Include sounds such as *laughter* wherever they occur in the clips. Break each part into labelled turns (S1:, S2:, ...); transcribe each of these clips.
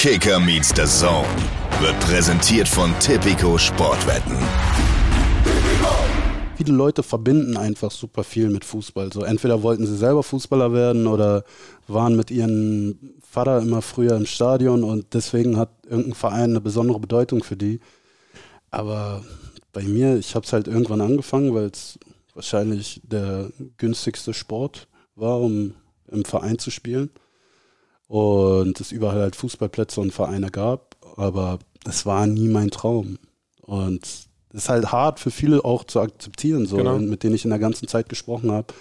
S1: Kicker meets the Zone wird präsentiert von Tipico Sportwetten.
S2: Viele Leute verbinden einfach super viel mit Fußball. So entweder wollten sie selber Fußballer werden oder waren mit ihrem Vater immer früher im Stadion und deswegen hat irgendein Verein eine besondere Bedeutung für die. Aber bei mir, ich habe es halt irgendwann angefangen, weil es wahrscheinlich der günstigste Sport war, um im Verein zu spielen. Und es überall halt Fußballplätze und Vereine gab, aber es war nie mein Traum. Und das ist halt hart für viele auch zu akzeptieren, so,
S3: Genau.
S2: mit denen ich in der ganzen Zeit gesprochen habe,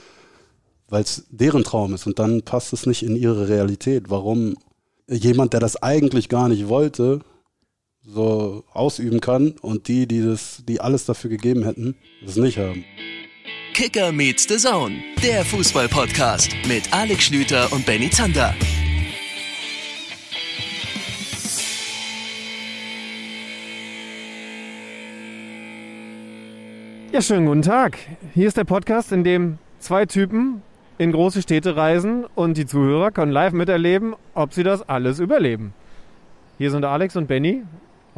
S2: weil es deren Traum ist und dann passt es nicht in ihre Realität. Warum jemand, der das eigentlich gar nicht wollte, so ausüben kann und die, die das, die alles dafür gegeben hätten, das nicht haben.
S4: Kicker meets the Zone, der Fußball-Podcast mit Alex Schlüter und Benny Zander.
S3: Ja, schönen guten Tag. Hier ist der Podcast, in dem zwei Typen in große Städte reisen und die Zuhörer können live miterleben, ob sie das alles überleben. Hier sind Alex und Benny.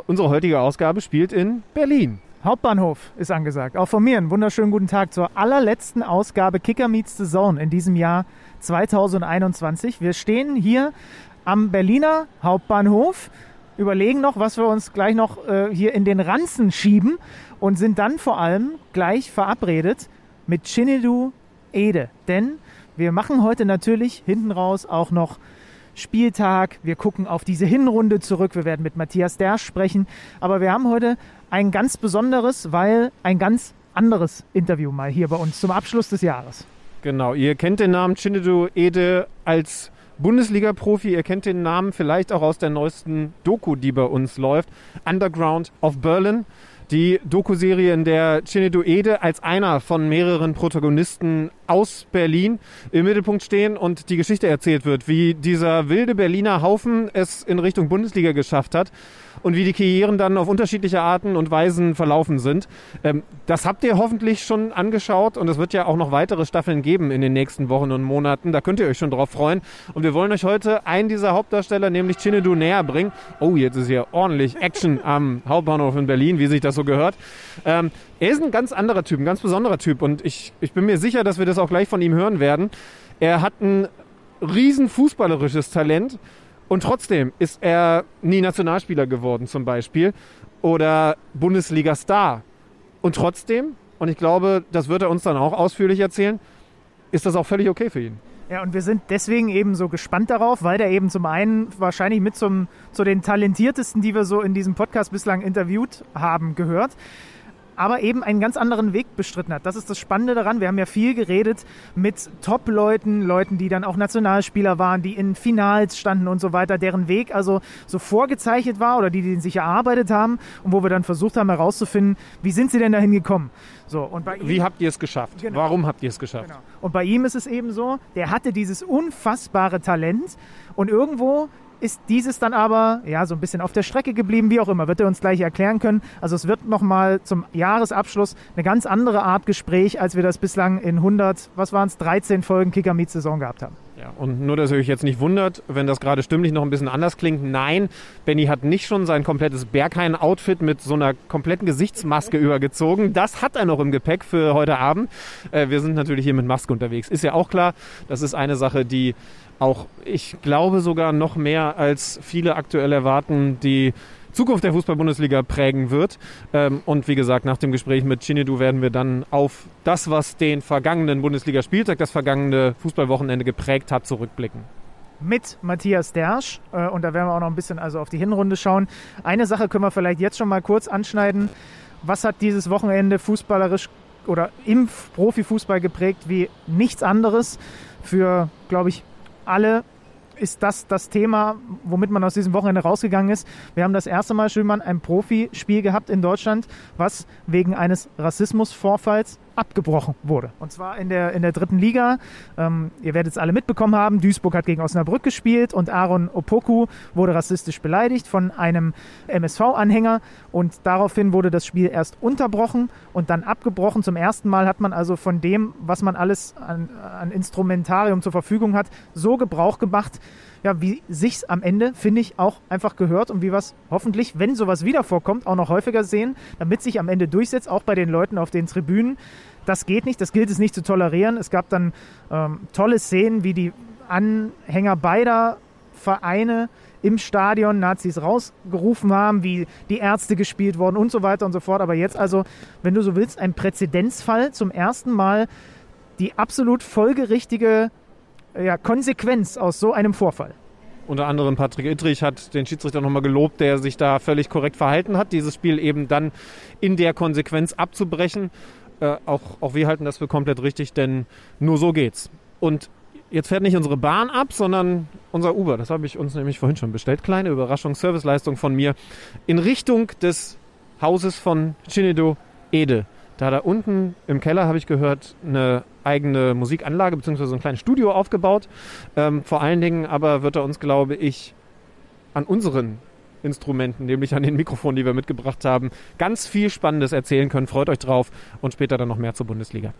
S3: Unsere heutige Ausgabe spielt in Berlin.
S5: Hauptbahnhof ist angesagt. Auch von mir einen wunderschönen guten Tag zur allerletzten Ausgabe Kicker Meets the Zone in diesem Jahr 2021. Wir stehen hier am Berliner Hauptbahnhof, überlegen noch, was wir uns gleich noch äh, hier in den Ranzen schieben und sind dann vor allem gleich verabredet mit Chinedu Ede. Denn wir machen heute natürlich hinten raus auch noch Spieltag. Wir gucken auf diese Hinrunde zurück. Wir werden mit Matthias Dersch sprechen. Aber wir haben heute ein ganz besonderes, weil ein ganz anderes Interview mal hier bei uns zum Abschluss des Jahres.
S3: Genau, ihr kennt den Namen Chinedu Ede als Bundesliga-Profi. Ihr kennt den Namen vielleicht auch aus der neuesten Doku, die bei uns läuft. Underground of Berlin. Die Doku-Serie, in der Chinedu Ede als einer von mehreren Protagonisten aus Berlin im Mittelpunkt stehen und die Geschichte erzählt wird, wie dieser wilde Berliner Haufen es in Richtung Bundesliga geschafft hat und wie die Karrieren dann auf unterschiedliche Arten und Weisen verlaufen sind. Ähm, das habt ihr hoffentlich schon angeschaut und es wird ja auch noch weitere Staffeln geben in den nächsten Wochen und Monaten. Da könnt ihr euch schon drauf freuen. Und wir wollen euch heute einen dieser Hauptdarsteller, nämlich Chinedu, näher bringen. Oh, jetzt ist hier ordentlich Action *laughs* am Hauptbahnhof in Berlin, wie sich das so gehört. Ähm, er ist ein ganz anderer Typ, ein ganz besonderer Typ und ich, ich bin mir sicher, dass wir das auch gleich von ihm hören werden. Er hat ein riesen fußballerisches Talent und trotzdem ist er nie Nationalspieler geworden zum Beispiel oder Bundesliga-Star. Und trotzdem, und ich glaube, das wird er uns dann auch ausführlich erzählen, ist das auch völlig okay für ihn.
S5: Ja, und wir sind deswegen eben so gespannt darauf, weil der eben zum einen wahrscheinlich mit zum, zu den talentiertesten, die wir so in diesem Podcast bislang interviewt haben, gehört aber eben einen ganz anderen Weg bestritten hat. Das ist das Spannende daran. Wir haben ja viel geredet mit Top-Leuten, Leuten, die dann auch Nationalspieler waren, die in Finals standen und so weiter, deren Weg also so vorgezeichnet war oder die, die den sich erarbeitet haben und wo wir dann versucht haben herauszufinden, wie sind sie denn dahin gekommen. So, und bei ihm,
S3: Wie habt ihr es geschafft?
S5: Genau.
S3: Warum habt ihr es geschafft?
S5: Genau. Und bei ihm ist es eben so, der hatte dieses unfassbare Talent und irgendwo ist dieses dann aber ja so ein bisschen auf der Strecke geblieben, wie auch immer, wird er uns gleich erklären können. Also es wird nochmal zum Jahresabschluss eine ganz andere Art Gespräch, als wir das bislang in 100, was waren es, 13 Folgen Kicker Meets Saison gehabt haben.
S3: Ja, und nur, dass ihr euch jetzt nicht wundert, wenn das gerade stimmlich noch ein bisschen anders klingt. Nein, Benny hat nicht schon sein komplettes Berghain-Outfit mit so einer kompletten Gesichtsmaske übergezogen. Das hat er noch im Gepäck für heute Abend. Äh, wir sind natürlich hier mit Maske unterwegs. Ist ja auch klar, das ist eine Sache, die auch, ich glaube sogar noch mehr als viele aktuell erwarten, die Zukunft der Fußball-Bundesliga prägen wird. Ähm, und wie gesagt, nach dem Gespräch mit Chinedu werden wir dann auf das, was den vergangenen Bundesligaspieltag, das vergangene Fußballwochenende geprägt hat, zurückblicken
S5: mit Matthias Dersch. Äh, und da werden wir auch noch ein bisschen also auf die Hinrunde schauen. Eine Sache können wir vielleicht jetzt schon mal kurz anschneiden. Was hat dieses Wochenende fußballerisch oder im Profifußball geprägt wie nichts anderes? Für, glaube ich, alle ist das das Thema, womit man aus diesem Wochenende rausgegangen ist. Wir haben das erste Mal, Schülmann, ein Profispiel gehabt in Deutschland, was wegen eines Rassismusvorfalls abgebrochen wurde. Und zwar in der, in der dritten Liga. Ähm, ihr werdet es alle mitbekommen haben. Duisburg hat gegen Osnabrück gespielt und Aaron Opoku wurde rassistisch beleidigt von einem MSV-Anhänger. Und daraufhin wurde das Spiel erst unterbrochen und dann abgebrochen. Zum ersten Mal hat man also von dem, was man alles an, an Instrumentarium zur Verfügung hat, so Gebrauch gemacht, ja, wie sich's am Ende, finde ich, auch einfach gehört und wie wir es hoffentlich, wenn sowas wieder vorkommt, auch noch häufiger sehen, damit sich am Ende durchsetzt, auch bei den Leuten auf den Tribünen. Das geht nicht, das gilt es nicht zu tolerieren. Es gab dann ähm, tolle Szenen, wie die Anhänger beider Vereine im Stadion Nazis rausgerufen haben, wie die Ärzte gespielt wurden und so weiter und so fort. Aber jetzt also, wenn du so willst, ein Präzedenzfall zum ersten Mal die absolut folgerichtige ja, Konsequenz aus so einem Vorfall.
S3: Unter anderem Patrick Ittrich hat den Schiedsrichter nochmal gelobt, der sich da völlig korrekt verhalten hat, dieses Spiel eben dann in der Konsequenz abzubrechen. Äh, auch, auch wir halten das für komplett richtig, denn nur so geht's. Und jetzt fährt nicht unsere Bahn ab, sondern unser Uber. Das habe ich uns nämlich vorhin schon bestellt. Kleine Überraschung, Serviceleistung von mir in Richtung des Hauses von Chinedo Ede. Da da unten im Keller habe ich gehört, eine eigene Musikanlage bzw. ein kleines Studio aufgebaut. Ähm, vor allen Dingen aber wird er uns, glaube ich, an unseren Instrumenten, nämlich an den Mikrofonen, die wir mitgebracht haben, ganz viel Spannendes erzählen können. Freut euch drauf und später dann noch mehr zur Bundesliga.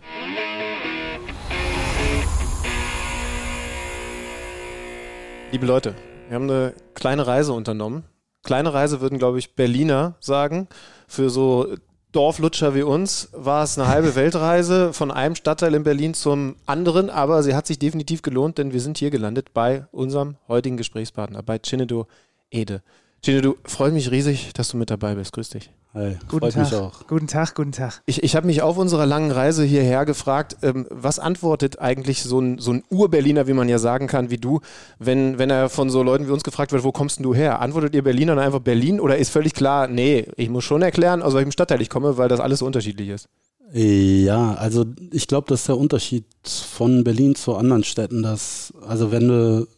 S6: Liebe Leute, wir haben eine kleine Reise unternommen. Kleine Reise würden, glaube ich, Berliner sagen. Für so Dorflutscher wie uns war es eine halbe Weltreise von einem Stadtteil in Berlin zum anderen, aber sie hat sich definitiv gelohnt, denn wir sind hier gelandet bei unserem heutigen Gesprächspartner, bei Chinedu Ede. Chinedu, freut mich riesig, dass du mit dabei bist. Grüß dich.
S2: Hi,
S5: Guten
S2: freut
S5: Tag.
S2: mich auch.
S5: Guten Tag, guten Tag.
S6: Ich, ich habe mich auf unserer langen Reise hierher gefragt, ähm, was antwortet eigentlich so ein, so ein Ur-Berliner, wie man ja sagen kann, wie du, wenn, wenn er von so Leuten wie uns gefragt wird, wo kommst denn du her? Antwortet ihr Berliner dann einfach Berlin oder ist völlig klar, nee, ich muss schon erklären, aus welchem Stadtteil ich komme, weil das alles so unterschiedlich ist?
S2: Ja, also ich glaube, das ist der Unterschied von Berlin zu anderen Städten, dass, also wenn du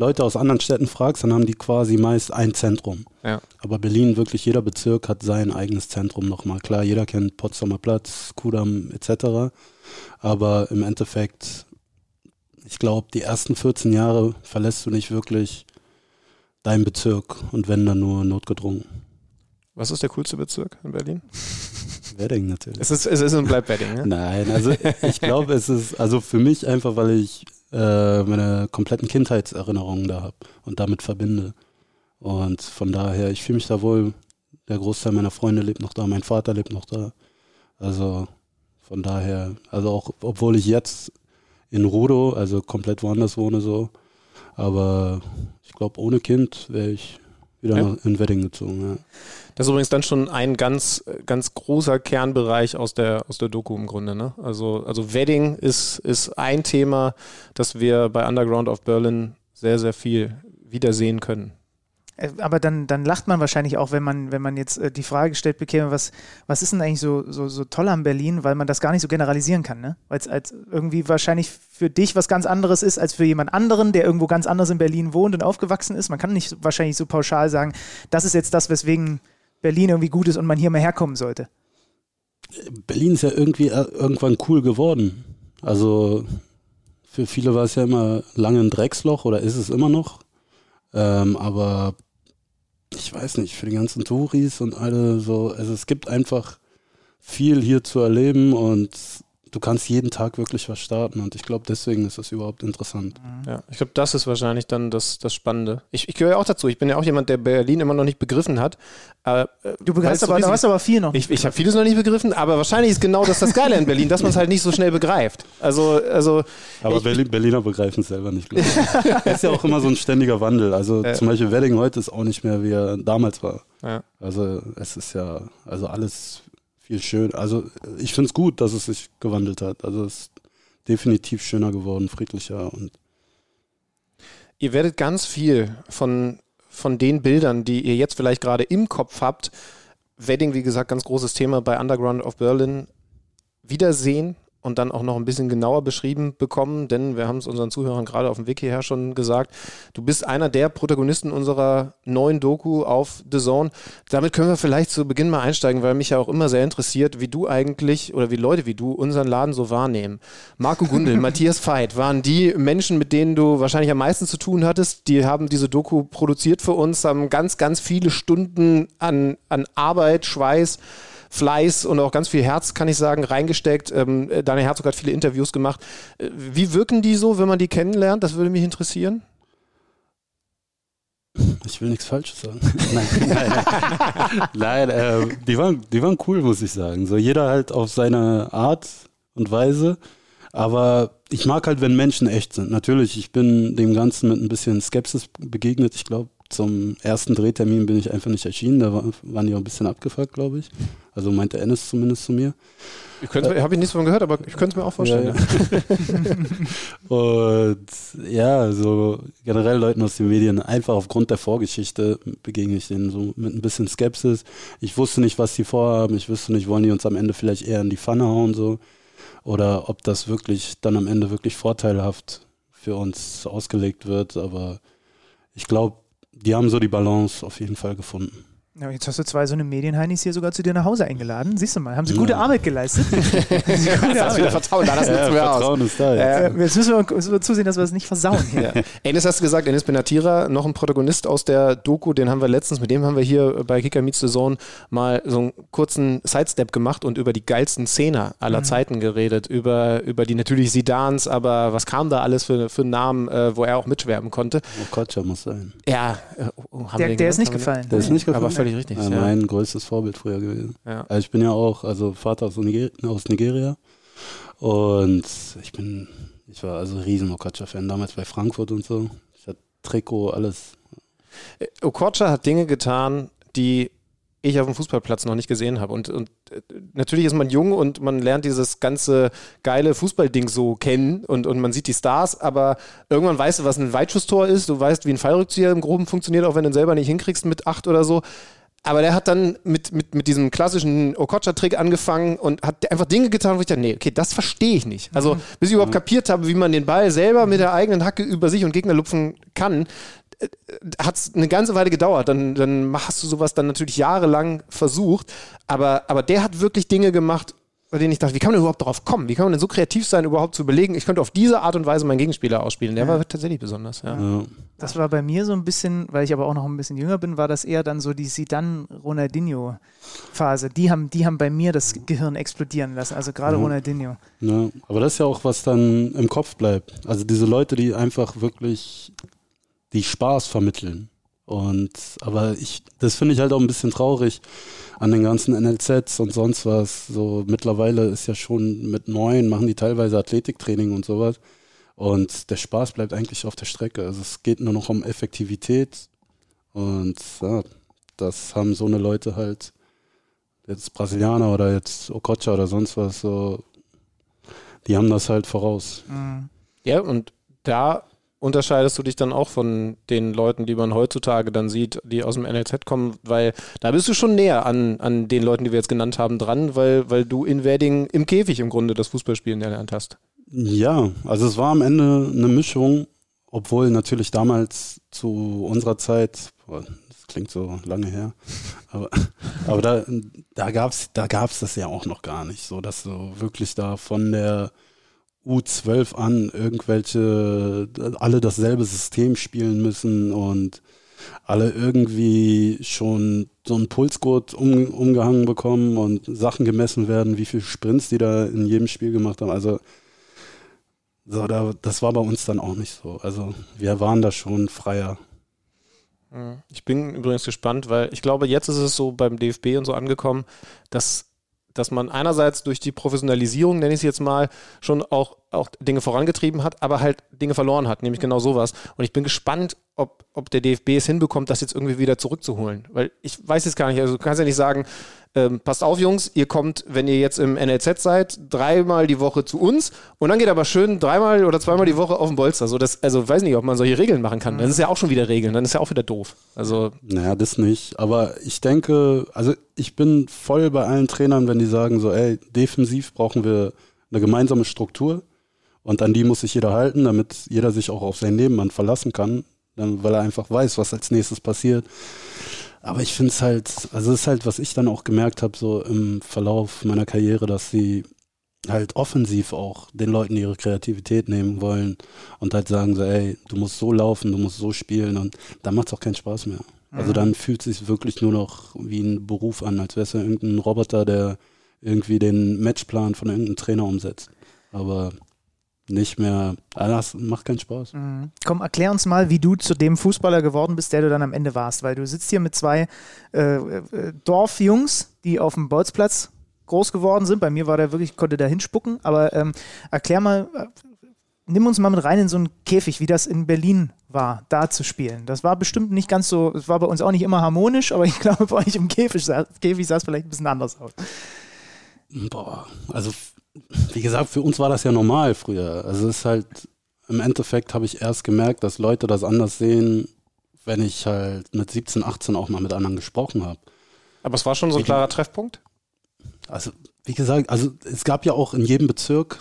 S2: Leute aus anderen Städten fragst, dann haben die quasi meist ein Zentrum.
S6: Ja.
S2: Aber Berlin, wirklich jeder Bezirk hat sein eigenes Zentrum nochmal. Klar, jeder kennt Potsdamer Platz, Kudamm etc. Aber im Endeffekt, ich glaube, die ersten 14 Jahre verlässt du nicht wirklich deinen Bezirk und wenn dann nur notgedrungen.
S6: Was ist der coolste Bezirk in Berlin? *laughs*
S2: Wedding natürlich.
S6: Es ist, es ist und bleibt Wedding, ne?
S2: Nein, also ich glaube, es ist, also für mich einfach, weil ich äh, meine kompletten Kindheitserinnerungen da habe und damit verbinde. Und von daher, ich fühle mich da wohl. Der Großteil meiner Freunde lebt noch da, mein Vater lebt noch da. Also von daher, also auch obwohl ich jetzt in Rudo, also komplett woanders wohne so, aber ich glaube, ohne Kind wäre ich wieder
S6: Ja.
S2: in Wedding gezogen. Ja.
S6: Das ist übrigens dann schon ein ganz, ganz großer Kernbereich aus der, aus der Doku im Grunde. Ne? Also, also Wedding ist, ist ein Thema, das wir bei Underground of Berlin sehr, sehr viel wiedersehen können.
S5: Äh, Aber dann, dann lacht man wahrscheinlich auch, wenn man, wenn man jetzt äh, die Frage gestellt bekäme, was, was ist denn eigentlich so, so, so toll an Berlin, weil man das gar nicht so generalisieren kann, ne? Weil es als irgendwie wahrscheinlich für dich was ganz anderes ist, als für jemand anderen, der irgendwo ganz anders in Berlin wohnt und aufgewachsen ist. Man kann nicht wahrscheinlich so pauschal sagen, das ist jetzt das, weswegen Berlin irgendwie gut ist und man hier mal herkommen sollte.
S2: Berlin ist ja irgendwie äh, irgendwann cool geworden. Also für viele war es ja immer lange ein Drecksloch oder ist es immer noch. Ähm, aber ich weiß nicht, für die ganzen Touris und alle so, also es gibt einfach viel hier zu erleben und du kannst jeden Tag wirklich was starten und ich glaube, deswegen ist das überhaupt interessant.
S6: Ja, ich glaube, das ist wahrscheinlich dann das, das Spannende. Ich, ich gehöre ja auch dazu. Ich bin ja auch jemand, der Berlin immer noch nicht begriffen hat. Äh,
S5: Du
S6: so
S5: aber, du hast aber viel noch.
S6: Ich, ich habe vieles noch nicht begriffen, aber wahrscheinlich ist genau das das Geile in Berlin, dass man es halt nicht so schnell begreift. Also, also
S2: Aber
S6: Ich-
S2: Berlin, Berliner begreifen es selber nicht, glaube ich. Es ist ja auch immer so ein ständiger Wandel. Also
S6: Ja.
S2: zum Beispiel Wedding heute ist auch nicht mehr, wie er damals war.
S6: ja.
S2: Also es ist ja, also alles viel schön. Also ich finde es gut, dass es sich gewandelt hat. Also es ist definitiv schöner geworden, friedlicher und
S6: ihr werdet ganz viel von, von den Bildern, die ihr jetzt vielleicht gerade im Kopf habt, Wedding, wie gesagt, ganz großes Thema bei Underground of Berlin, wiedersehen und dann auch noch ein bisschen genauer beschrieben bekommen, denn wir haben es unseren Zuhörern gerade auf dem Wiki her schon gesagt, du bist einer der Protagonisten unserer neuen Doku auf The Zone. Damit können wir vielleicht zu Beginn mal einsteigen, weil mich ja auch immer sehr interessiert, wie du eigentlich oder wie Leute wie du unseren Laden so wahrnehmen. Marco Gundel, *laughs* Matthias Veit waren die Menschen, mit denen du wahrscheinlich am meisten zu tun hattest. Die haben diese Doku produziert für uns, haben ganz, ganz viele Stunden an, an Arbeit, Schweiß, Fleiß und auch ganz viel Herz, kann ich sagen, reingesteckt. Ähm, äh, Daniel Herzog hat viele Interviews gemacht. Äh, Wie wirken die so, wenn man die kennenlernt? Das würde mich interessieren.
S2: Ich will nichts Falsches sagen. *laughs* nein, nein, nein äh, die, waren, die waren cool, muss ich sagen. So jeder halt auf seine Art und Weise. Aber ich mag halt, wenn Menschen echt sind. Natürlich, ich bin dem Ganzen mit ein bisschen Skepsis begegnet. Ich glaube, zum ersten Drehtermin bin ich einfach nicht erschienen. Da waren die auch ein bisschen abgefuckt, glaube ich. Also meinte Ennis zumindest zu mir.
S6: Ich äh, habe ich nichts von gehört, aber ich könnte es mir auch vorstellen. Ja,
S2: ja. *laughs* und ja, so generell Leuten aus den Medien, einfach aufgrund der Vorgeschichte begegne ich denen so mit ein bisschen Skepsis. Ich wusste nicht, was die vorhaben. Ich wusste nicht, wollen die uns am Ende vielleicht eher in die Pfanne hauen so oder ob das wirklich dann am Ende wirklich vorteilhaft für uns ausgelegt wird. Aber ich glaube, die haben so die Balance auf jeden Fall gefunden.
S5: Ja, jetzt hast du zwei so eine Medienheinis hier sogar zu dir nach Hause eingeladen. Siehst du mal, haben sie gute ja. Arbeit geleistet. *laughs*
S6: gute das wieder Vertrauen da, das ja, nutzen wir Vertrauen aus. Ist da,
S5: ja. äh, jetzt müssen wir, müssen wir, zusehen, dass wir es nicht versauen hier.
S6: Ja. Enes hast du gesagt, Enes Benatira, noch ein Protagonist aus der Doku, den haben wir letztens, mit dem haben wir hier bei Kicker Meets the Zone mal so einen kurzen Sidestep gemacht und über die geilsten Szene aller mhm. Zeiten geredet, über, über die natürlich Sidans, aber was kam da alles für, für Namen, äh, wo er auch mitschwärmen konnte.
S2: Okocha muss sein.
S6: Ja.
S5: Äh, oh, der, der ist nicht gefallen.
S2: Der ist nicht gefallen.
S6: Aber völlig richtig.
S2: Ja, mein größtes Vorbild früher gewesen. Ja. Also ich bin ja auch, also Vater aus, Niger aus Nigeria und ich bin, ich war also riesen Okocha-Fan damals bei Frankfurt und so. Ich hatte Trikot, alles.
S6: Äh, Okocha hat Dinge getan, die ich auf dem Fußballplatz noch nicht gesehen habe. Und, und äh, natürlich ist man jung und man lernt dieses ganze geile Fußballding so kennen und, und man sieht die Stars, aber irgendwann weißt du, was ein Weitschusstor ist, du weißt, wie ein Fallrückzieher im Groben funktioniert, auch wenn du ihn selber nicht hinkriegst mit acht oder so. Aber der hat dann mit, mit, mit diesem klassischen Okocha-Trick angefangen und hat einfach Dinge getan, wo ich dachte, nee, okay, das verstehe ich nicht. Also, mhm. bis ich überhaupt mhm. kapiert habe, wie man den Ball selber mit der eigenen Hacke über sich und Gegner lupfen kann, äh, hat es eine ganze Weile gedauert. Dann, dann hast du sowas dann natürlich jahrelang versucht. Aber, aber der hat wirklich Dinge gemacht, bei denen ich dachte, wie kann man überhaupt darauf kommen? Wie kann man denn so kreativ sein, überhaupt zu überlegen, ich könnte auf diese Art und Weise meinen Gegenspieler ausspielen? Der ja. war tatsächlich besonders, ja. ja.
S5: Das war bei mir so ein bisschen, weil ich aber auch noch ein bisschen jünger bin, war das eher dann so die Sidan-Ronaldinho-Phase. Die haben, die haben bei mir das Gehirn explodieren lassen, also gerade ja. Ronaldinho.
S2: Ja, aber das ist ja auch, was dann im Kopf bleibt. Also diese Leute, die einfach wirklich die Spaß vermitteln. Und aber ich, das finde ich halt auch ein bisschen traurig an den ganzen NLZs und sonst was. So mittlerweile ist ja schon mit neun, machen die teilweise Athletiktraining und sowas. Und der Spaß bleibt eigentlich auf der Strecke. Also es geht nur noch um Effektivität. Und ja, das haben so eine Leute halt, jetzt Brasilianer oder jetzt Okocha oder sonst was, so, die haben das halt voraus.
S6: Mhm. Ja, und da unterscheidest du dich dann auch von den Leuten, die man heutzutage dann sieht, die aus dem NLZ kommen, weil da bist du schon näher an, an den Leuten, die wir jetzt genannt haben, dran, weil, weil du in Wedding im Käfig im Grunde das Fußballspielen erlernt hast.
S2: Ja, also es war am Ende eine Mischung, obwohl natürlich damals zu unserer Zeit, das klingt so lange her, *laughs* aber, aber da, da gab es da gab's das ja auch noch gar nicht, so dass du wirklich da von der U12 an irgendwelche, alle dasselbe System spielen müssen und alle irgendwie schon so einen Pulsgurt um, umgehangen bekommen und Sachen gemessen werden, wie viele Sprints die da in jedem Spiel gemacht haben. Also so, da, das war bei uns dann auch nicht so. Also wir waren da schon freier.
S6: Ich bin übrigens gespannt, weil ich glaube, jetzt ist es so beim DFB und so angekommen, dass dass man einerseits durch die Professionalisierung, nenne ich es jetzt mal, schon auch, auch Dinge vorangetrieben hat, aber halt Dinge verloren hat, nämlich genau sowas. Und ich bin gespannt, ob, ob der DFB es hinbekommt, das jetzt irgendwie wieder zurückzuholen. Weil ich weiß jetzt gar nicht, also du kannst ja nicht sagen, ähm, passt auf, Jungs, ihr kommt, wenn ihr jetzt im NLZ seid, dreimal die Woche zu uns und dann geht aber schön dreimal oder zweimal die Woche auf den Bolster. So, das, also weiß nicht, ob man solche Regeln machen kann. Das ist ja auch schon wieder Regeln, dann ist ja auch wieder doof. Also
S2: naja, das nicht. Aber ich denke, also ich bin voll bei allen Trainern, wenn die sagen so, ey, defensiv brauchen wir eine gemeinsame Struktur und an die muss sich jeder halten, damit jeder sich auch auf seinen Nebenmann verlassen kann, weil er einfach weiß, was als nächstes passiert. Aber ich finde es halt, also es ist halt, was ich dann auch gemerkt habe, so im Verlauf meiner Karriere, dass sie halt offensiv auch den Leuten ihre Kreativität nehmen wollen und halt sagen so, ey, du musst so laufen, du musst so spielen und dann macht es auch keinen Spaß mehr. Also mhm. dann fühlt es sich wirklich nur noch wie ein Beruf an, als wäre es ja irgendein Roboter, der irgendwie den Matchplan von irgendeinem Trainer umsetzt. Aber nicht mehr, ah, das macht keinen Spaß.
S5: Mhm. Komm, erklär uns mal, wie du zu dem Fußballer geworden bist, der du dann am Ende warst, weil du sitzt hier mit zwei äh, äh, Dorfjungs, die auf dem Bolzplatz groß geworden sind. Bei mir war der wirklich, konnte da hinspucken, aber ähm, erklär mal, äh, nimm uns mal mit rein in so einen Käfig, wie das in Berlin war, da zu spielen. Das war bestimmt nicht ganz so, es war bei uns auch nicht immer harmonisch, aber ich *laughs* glaube, bei euch im Käfig, Käfig sah es vielleicht ein bisschen anders aus.
S2: Boah, also wie gesagt, für uns war das ja normal früher. Also es ist halt, im Endeffekt habe ich erst gemerkt, dass Leute das anders sehen, wenn ich halt mit 17, 18 auch mal mit anderen gesprochen habe.
S6: Aber es war schon so ein klarer Treffpunkt?
S2: Also, wie gesagt, also es gab ja auch in jedem Bezirk,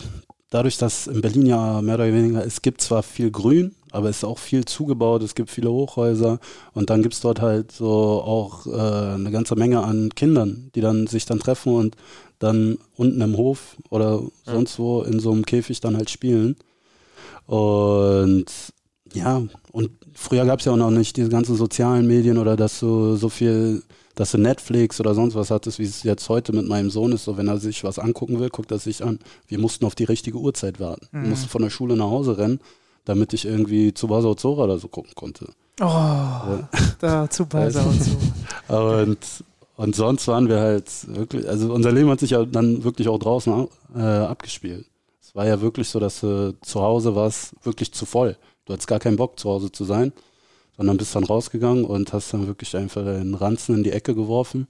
S2: dadurch, dass in Berlin ja mehr oder weniger, es gibt zwar viel Grün, aber es ist auch viel zugebaut, es gibt viele Hochhäuser und dann gibt es dort halt so auch äh, eine ganze Menge an Kindern, die dann sich dann treffen und dann unten im Hof oder sonst wo in so einem Käfig dann halt spielen. Und ja, und früher gab es ja auch noch nicht diese ganzen sozialen Medien oder dass du so viel, dass du Netflix oder sonst was hattest, wie es jetzt heute mit meinem Sohn ist. So, wenn er sich was angucken will, guckt er sich an. Wir mussten auf die richtige Uhrzeit warten. Mhm. Wir mussten von der Schule nach Hause rennen, damit ich irgendwie zu Basau Zora oder so gucken konnte.
S5: Oh, ja. da zu Basau *laughs*
S2: Zora. und und sonst waren wir halt wirklich, also unser Leben hat sich ja dann wirklich auch draußen äh, abgespielt. Es war ja wirklich so, dass du zu Hause warst wirklich zu voll. Du hattest gar keinen Bock, zu Hause zu sein, sondern bist dann rausgegangen und hast dann wirklich einfach den Ranzen in die Ecke geworfen.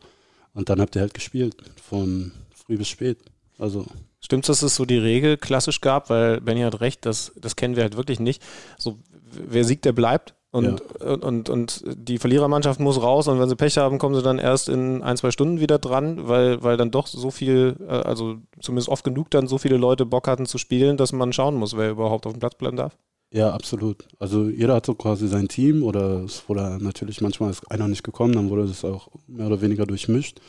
S2: Und dann habt ihr halt gespielt, von früh bis spät. Also
S6: Stimmt dass es so die Regel klassisch gab? Weil Benny hat recht, das, das kennen wir halt wirklich nicht. So, wer siegt, der bleibt. Und, ja. und, und, und, die Verlierermannschaft muss raus und wenn sie Pech haben, kommen sie dann erst in ein, zwei Stunden wieder dran, weil, weil dann doch so viel, äh, also zumindest oft genug dann so viele Leute Bock hatten zu spielen, dass man schauen muss, wer überhaupt auf dem Platz bleiben darf.
S2: Ja, absolut. Also jeder hat so quasi sein Team oder es wurde natürlich manchmal ist einer nicht gekommen, dann wurde das auch mehr oder weniger durchmischt.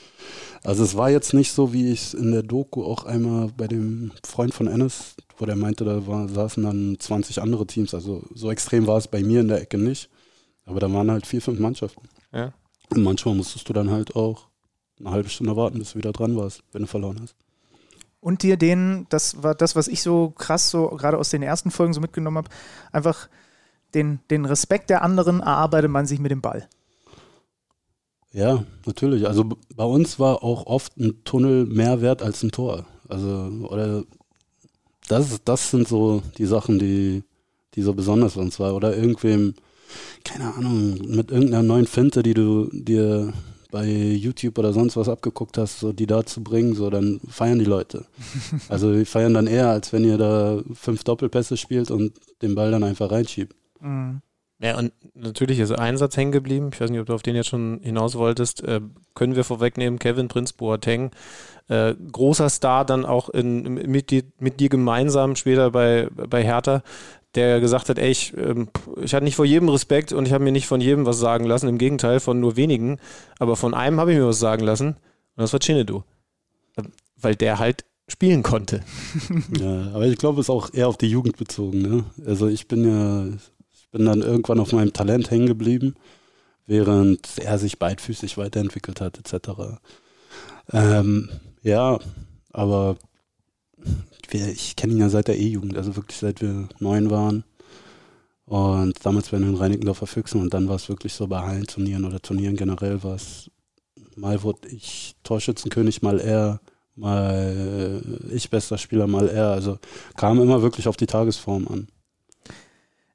S2: Also es war jetzt nicht so, wie ich es in der Doku auch einmal bei dem Freund von Ennis, wo der meinte, da war, saßen dann 20 andere Teams. Also so extrem war es bei mir in der Ecke nicht. Aber da waren halt vier, fünf Mannschaften.
S6: Ja.
S2: Und manchmal musstest du dann halt auch eine halbe Stunde warten, bis du wieder dran warst, wenn du verloren hast
S5: und dir den, das war das, was ich so krass so gerade aus den ersten Folgen so mitgenommen habe, einfach den, den Respekt der anderen erarbeitet man sich mit dem Ball.
S2: Ja, natürlich. Also bei uns war auch oft ein Tunnel mehr wert als ein Tor. Also, oder das, das sind so die Sachen, die, die so besonders für uns war. Oder irgendwem, keine Ahnung, mit irgendeiner neuen Finte, die du dir bei YouTube oder sonst was abgeguckt hast, so die da zu bringen, so dann feiern die Leute. *laughs* Also die feiern dann eher, als wenn ihr da fünf Doppelpässe spielt und den Ball dann einfach reinschiebt.
S6: Mhm. Ja, und natürlich ist ein Satz hängen geblieben. Ich weiß nicht, ob du auf den jetzt schon hinaus wolltest. Äh, können wir vorwegnehmen, Kevin Prinz Boateng, äh, großer Star dann auch in, mit, die, mit dir gemeinsam später bei, bei Hertha der gesagt hat, ey, ich, ähm, ich hatte nicht vor jedem Respekt und ich habe mir nicht von jedem was sagen lassen, im Gegenteil, von nur wenigen, aber von einem habe ich mir was sagen lassen und das war Chinedu. Weil der halt spielen konnte. *laughs*
S2: Ja, aber ich glaube, es ist auch eher auf die Jugend bezogen. Ne? Also ich bin ja, ich bin dann irgendwann auf meinem Talent hängen geblieben, während er sich beidfüßig weiterentwickelt hat, etc. Ähm, ja, aber ich kenne ihn ja seit der E-Jugend, also wirklich seit wir neun waren. Und damals waren wir in Reinickendorfer Füchsen und dann war es wirklich so bei Hallenturnieren oder Turnieren generell war es, mal wurde ich Torschützenkönig, mal er, mal ich bester Spieler, mal er. Also kam immer wirklich auf die Tagesform an.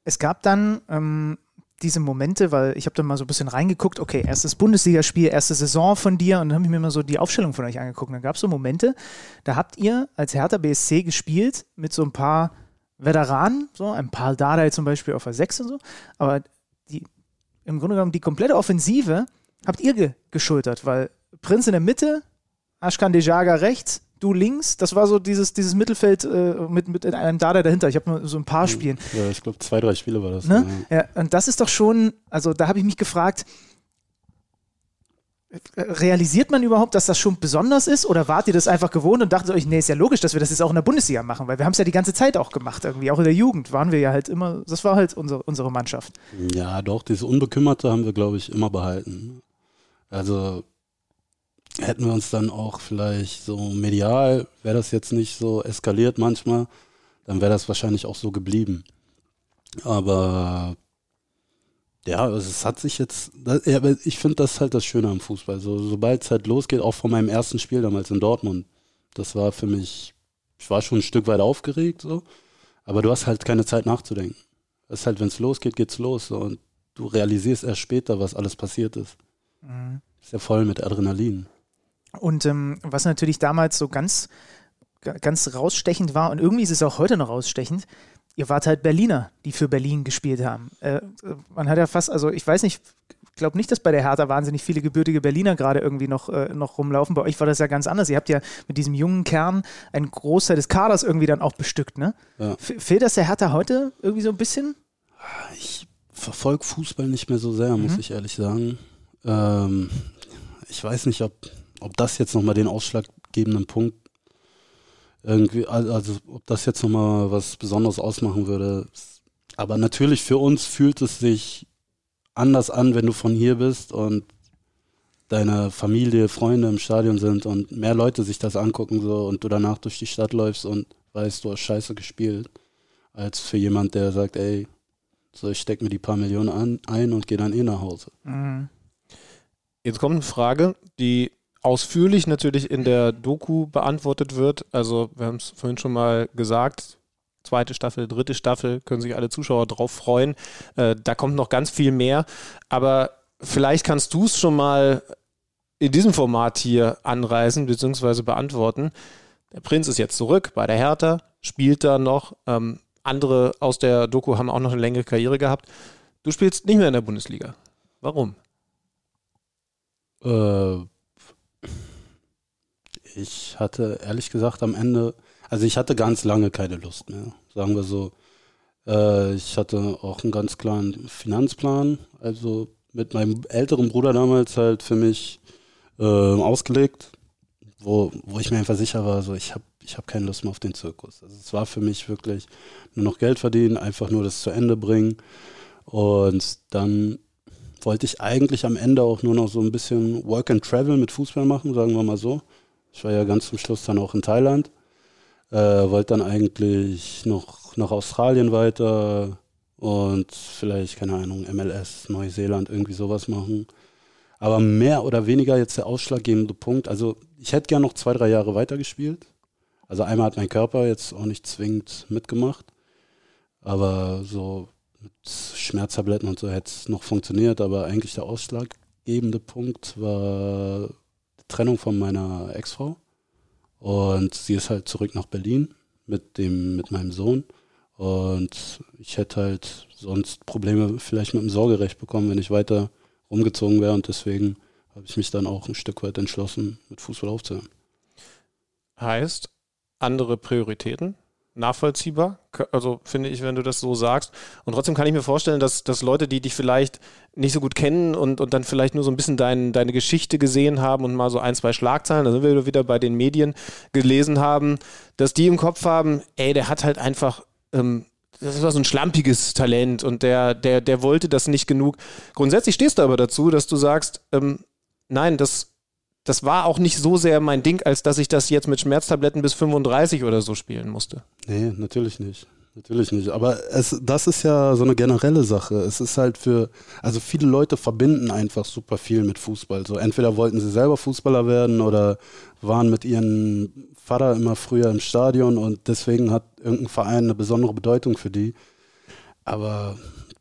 S5: Es gab dann ähm, diese Momente, weil ich habe dann mal so ein bisschen reingeguckt, okay, erstes Bundesligaspiel, erste Saison von dir und dann habe ich mir mal so die Aufstellung von euch angeguckt. Dann gab es so Momente, da habt ihr als Hertha BSC gespielt mit so ein paar Veteranen, so ein paar Dardai zum Beispiel auf der 6 und so, aber die, im Grunde genommen die komplette Offensive habt ihr ge geschultert, weil Prinz in der Mitte, Ashkan Dejaga rechts, du links. Das war so dieses, dieses Mittelfeld äh, mit, mit einem Dada dahinter. Ich habe nur so ein paar Spielen.
S2: Ja, ich glaube, zwei, drei Spiele war das.
S5: Ne? Ja. ja, und das ist doch schon, also da habe ich mich gefragt, realisiert man überhaupt, dass das schon besonders ist oder wart ihr das einfach gewohnt und dachtet euch, nee, ist ja logisch, dass wir das jetzt auch in der Bundesliga machen, weil wir haben es ja die ganze Zeit auch gemacht irgendwie, auch in der Jugend waren wir ja halt immer, das war halt unsere, unsere Mannschaft.
S2: Ja, doch, dieses Unbekümmerte haben wir, glaube ich, immer behalten. Also hätten wir uns dann auch vielleicht so medial, wäre das jetzt nicht so eskaliert manchmal, dann wäre das wahrscheinlich auch so geblieben. Aber ja, also es hat sich jetzt, das, ja, ich finde das halt das Schöne am Fußball. So, sobald es halt losgeht, auch von meinem ersten Spiel damals in Dortmund, das war für mich, ich war schon ein Stück weit aufgeregt, so, aber du hast halt keine Zeit nachzudenken. Es ist halt, wenn es losgeht, geht's los. So, und du realisierst erst später, was alles passiert ist. Mhm. Ist ja voll mit Adrenalin.
S5: Und ähm, was natürlich damals so ganz, ganz rausstechend war, und irgendwie ist es auch heute noch rausstechend, ihr wart halt Berliner, die für Berlin gespielt haben. Äh, man hat ja fast, also ich weiß nicht, ich glaube nicht, dass bei der Hertha wahnsinnig viele gebürtige Berliner gerade irgendwie noch, äh, noch rumlaufen. Bei euch war das ja ganz anders. Ihr habt ja mit diesem jungen Kern einen Großteil des Kaders irgendwie dann auch bestückt, ne? Ja. Fehlt das der Hertha heute irgendwie so ein bisschen?
S2: Ich verfolge Fußball nicht mehr so sehr, muss mhm. ich ehrlich sagen. Ähm, ich weiß nicht, ob, ob das jetzt nochmal den ausschlaggebenden Punkt irgendwie, also ob das jetzt nochmal was Besonderes ausmachen würde. Aber natürlich für uns fühlt es sich anders an, wenn du von hier bist und deine Familie, Freunde im Stadion sind und mehr Leute sich das angucken so und du danach durch die Stadt läufst und weißt, du hast scheiße gespielt, als für jemand, der sagt, ey, so ich steck mir die paar Millionen an, ein und gehe dann eh nach Hause. Mhm.
S6: Jetzt kommt eine Frage, die ausführlich natürlich in der Doku beantwortet wird. Also wir haben es vorhin schon mal gesagt, zweite Staffel, dritte Staffel, können sich alle Zuschauer drauf freuen. Äh, da kommt noch ganz viel mehr. Aber vielleicht kannst du es schon mal in diesem Format hier anreißen bzw. beantworten. Der Prinz ist jetzt zurück bei der Hertha, spielt da noch. Ähm, andere aus der Doku haben auch noch eine längere Karriere gehabt. Du spielst nicht mehr in der Bundesliga. Warum?
S2: Äh, ich hatte ehrlich gesagt am Ende, also ich hatte ganz lange keine Lust mehr, sagen wir so. Äh, ich hatte auch einen ganz klaren Finanzplan, also mit meinem älteren Bruder damals halt für mich äh, ausgelegt, wo, wo ich mir einfach sicher war, so ich habe ich hab keine Lust mehr auf den Zirkus. Also es war für mich wirklich nur noch Geld verdienen, einfach nur das zu Ende bringen. Und dann wollte ich eigentlich am Ende auch nur noch so ein bisschen Work and Travel mit Fußball machen, sagen wir mal so. Ich war ja ganz zum Schluss dann auch in Thailand. Äh, wollte dann eigentlich noch nach Australien weiter und vielleicht, keine Ahnung, MLS, Neuseeland, irgendwie sowas machen. Aber mehr oder weniger jetzt der ausschlaggebende Punkt. Also ich hätte gern noch zwei, drei Jahre weitergespielt. Also einmal hat mein Körper jetzt auch nicht zwingend mitgemacht. Aber so mit Schmerztabletten und so hätte es noch funktioniert, aber eigentlich der ausschlaggebende Punkt war Trennung von meiner Ex-Frau. Und sie ist halt zurück nach Berlin mit dem, mit meinem Sohn. Und ich hätte halt sonst Probleme vielleicht mit dem Sorgerecht bekommen, wenn ich weiter umgezogen wäre. Und deswegen habe ich mich dann auch ein Stück weit entschlossen, mit Fußball aufzuhören.
S6: Heißt, andere Prioritäten? Nachvollziehbar, also finde ich, wenn du das so sagst. Und trotzdem kann ich mir vorstellen, dass, dass Leute, die dich vielleicht nicht so gut kennen und, und dann vielleicht nur so ein bisschen dein, deine Geschichte gesehen haben und mal so ein, zwei Schlagzeilen, da sind wir wieder bei den Medien, gelesen haben, dass die im Kopf haben, ey, der hat halt einfach, ähm, das war so ein schlampiges Talent und der, der, der wollte das nicht genug. Grundsätzlich stehst du aber dazu, dass du sagst, ähm, nein, das das war auch nicht so sehr mein Ding, als dass ich das jetzt mit Schmerztabletten bis 35 oder so spielen musste.
S2: Nee, natürlich nicht. Natürlich nicht. Aber es, das ist ja so eine generelle Sache. Es ist halt für, also viele Leute verbinden einfach super viel mit Fußball. So entweder wollten sie selber Fußballer werden oder waren mit ihrem Vater immer früher im Stadion und deswegen hat irgendein Verein eine besondere Bedeutung für die. Aber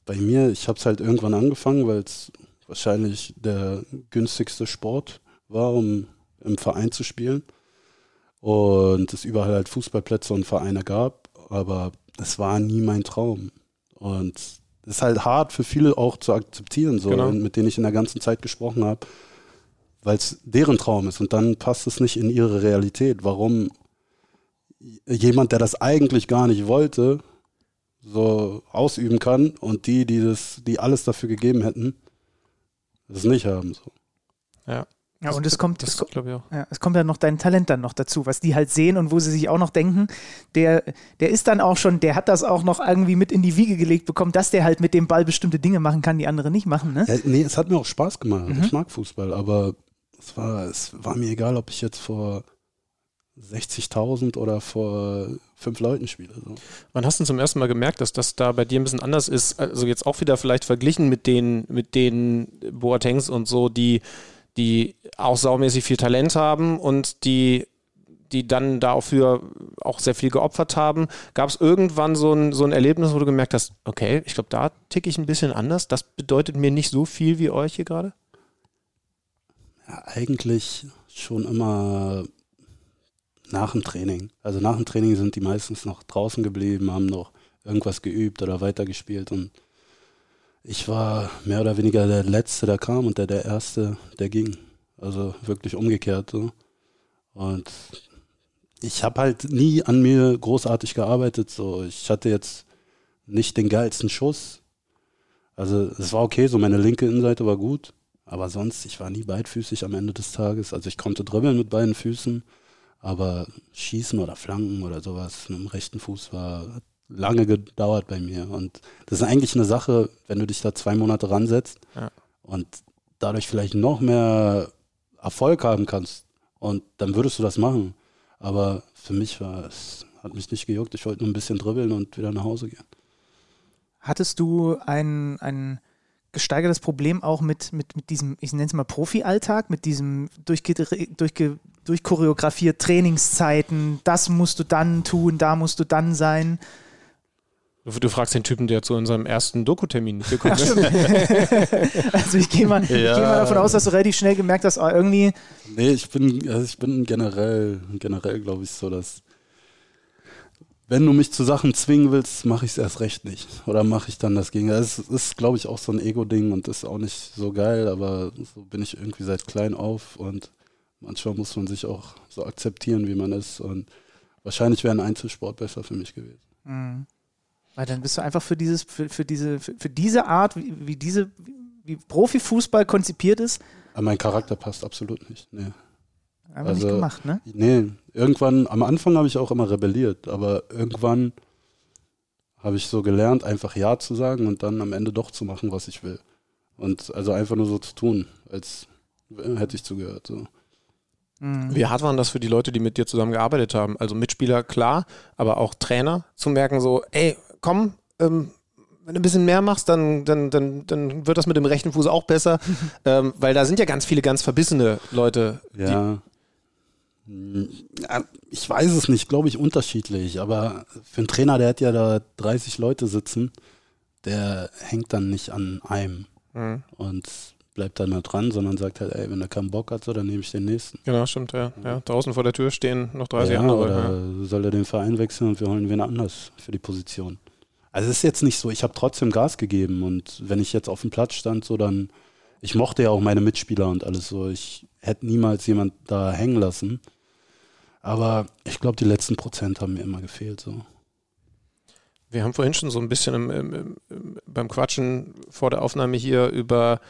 S2: bei mir, ich habe es halt irgendwann angefangen, weil es wahrscheinlich der günstigste Sport war, um im Verein zu spielen. Und es überall halt Fußballplätze und Vereine gab, aber es war nie mein Traum. Und es ist halt hart für viele auch zu akzeptieren, so, genau. mit denen ich in der ganzen Zeit gesprochen habe, weil es deren Traum ist und dann passt es nicht in ihre Realität. Warum jemand, der das eigentlich gar nicht wollte, so ausüben kann und die, die das, die alles dafür gegeben hätten, das nicht haben. So.
S5: Ja. Ja, und es kommt, das, es, ja, es kommt ja noch dein Talent dann noch dazu, was die halt sehen und wo sie sich auch noch denken, der, der ist dann auch schon, der hat das auch noch irgendwie mit in die Wiege gelegt bekommen, dass der halt mit dem Ball bestimmte Dinge machen kann, die andere nicht machen. Ne?
S2: Ja, nee, es hat mir auch Spaß gemacht. Mhm. Ich mag Fußball, aber es war, es war mir egal, ob ich jetzt vor 60.000 oder vor fünf Leuten spiele. So.
S6: Wann hast du zum ersten Mal gemerkt, dass das da bei dir ein bisschen anders ist? Also jetzt auch wieder vielleicht verglichen mit den, mit den Boatengs und so, die, die auch saumäßig viel Talent haben und die, die dann dafür auch sehr viel geopfert haben. Gab es irgendwann so ein, so ein Erlebnis, wo du gemerkt hast, okay, ich glaube, da ticke ich ein bisschen anders. Das bedeutet mir nicht so viel wie euch hier gerade?
S2: Ja, eigentlich schon immer nach dem Training. Also nach dem Training sind die meistens noch draußen geblieben, haben noch irgendwas geübt oder weitergespielt und ich war mehr oder weniger der Letzte, der kam und der der Erste, der ging. Also wirklich umgekehrt. So. Und ich habe halt nie an mir großartig gearbeitet. So. Ich hatte jetzt nicht den geilsten Schuss. Also es war okay, so meine linke Innenseite war gut. Aber sonst, ich war nie beidfüßig am Ende des Tages. Also ich konnte dribbeln mit beiden Füßen. Aber Schießen oder Flanken oder sowas mit dem rechten Fuß war lange gedauert bei mir. Und das ist eigentlich eine Sache, wenn du dich da zwei Monate ransetzt ja. und dadurch vielleicht noch mehr Erfolg haben kannst. Und dann würdest du das machen. Aber für mich war es, hat mich nicht gejuckt. Ich wollte nur ein bisschen dribbeln und wieder nach Hause gehen.
S5: Hattest du ein, ein gesteigertes Problem auch mit, mit, mit diesem, ich nenne es mal Profi-Alltag, mit diesem durchge, durchge, durchchoreografiert Trainingszeiten, das musst du dann tun, da musst du dann sein.
S6: Du fragst den Typen, der zu unserem ersten Doku-Termin nicht gekommen ist.
S5: also ich gehe mal, ja. geh mal davon aus, dass du relativ schnell gemerkt hast, oh, irgendwie.
S2: Nee, ich bin, also ich bin generell, generell glaube ich so, dass wenn du mich zu Sachen zwingen willst, mache ich es erst recht nicht. Oder mache ich dann das Gegenteil. Es ist, glaube ich, auch so ein Ego-Ding und ist auch nicht so geil, aber so bin ich irgendwie seit klein auf und manchmal muss man sich auch so akzeptieren, wie man ist. Und wahrscheinlich wäre ein Einzelsport besser für mich gewesen. Mhm.
S5: Weil dann bist du einfach für dieses, für, für diese, für, für, diese Art, wie, wie diese, wie Profifußball konzipiert ist.
S2: Aber mein Charakter passt absolut nicht. Nee.
S5: Einfach also, nicht gemacht, ne?
S2: Nee, irgendwann, am Anfang habe ich auch immer rebelliert, aber irgendwann habe ich so gelernt, einfach Ja zu sagen und dann am Ende doch zu machen, was ich will. Und also einfach nur so zu tun, als hätte ich zugehört. So.
S6: Mhm. Wie hart waren das für die Leute, die mit dir zusammengearbeitet haben? Also Mitspieler, klar, aber auch Trainer, zu merken so, ey, komm, ähm, wenn du ein bisschen mehr machst, dann, dann, dann, dann wird das mit dem rechten Fuß auch besser. *laughs* ähm, weil da sind ja ganz viele ganz verbissene Leute.
S2: Ja. Ich weiß es nicht, glaube ich, unterschiedlich. Aber für einen Trainer, der hat ja da 30 Leute sitzen, der hängt dann nicht an einem mhm. und bleibt dann da dran, sondern sagt halt, ey, wenn er keinen Bock hat, so, dann nehme ich den nächsten.
S6: Genau, stimmt, ja. ja. Draußen vor der Tür stehen noch 30
S2: ja,
S6: andere.
S2: Oder ja. soll er den Verein wechseln und wir holen wen anders für die Position. Also es ist jetzt nicht so, ich habe trotzdem Gas gegeben und wenn ich jetzt auf dem Platz stand, so dann, ich mochte ja auch meine Mitspieler und alles so, ich hätte niemals jemand da hängen lassen. Aber ich glaube, die letzten Prozent haben mir immer gefehlt. So.
S6: Wir haben vorhin schon so ein bisschen im, im, im, beim Quatschen vor der Aufnahme hier über,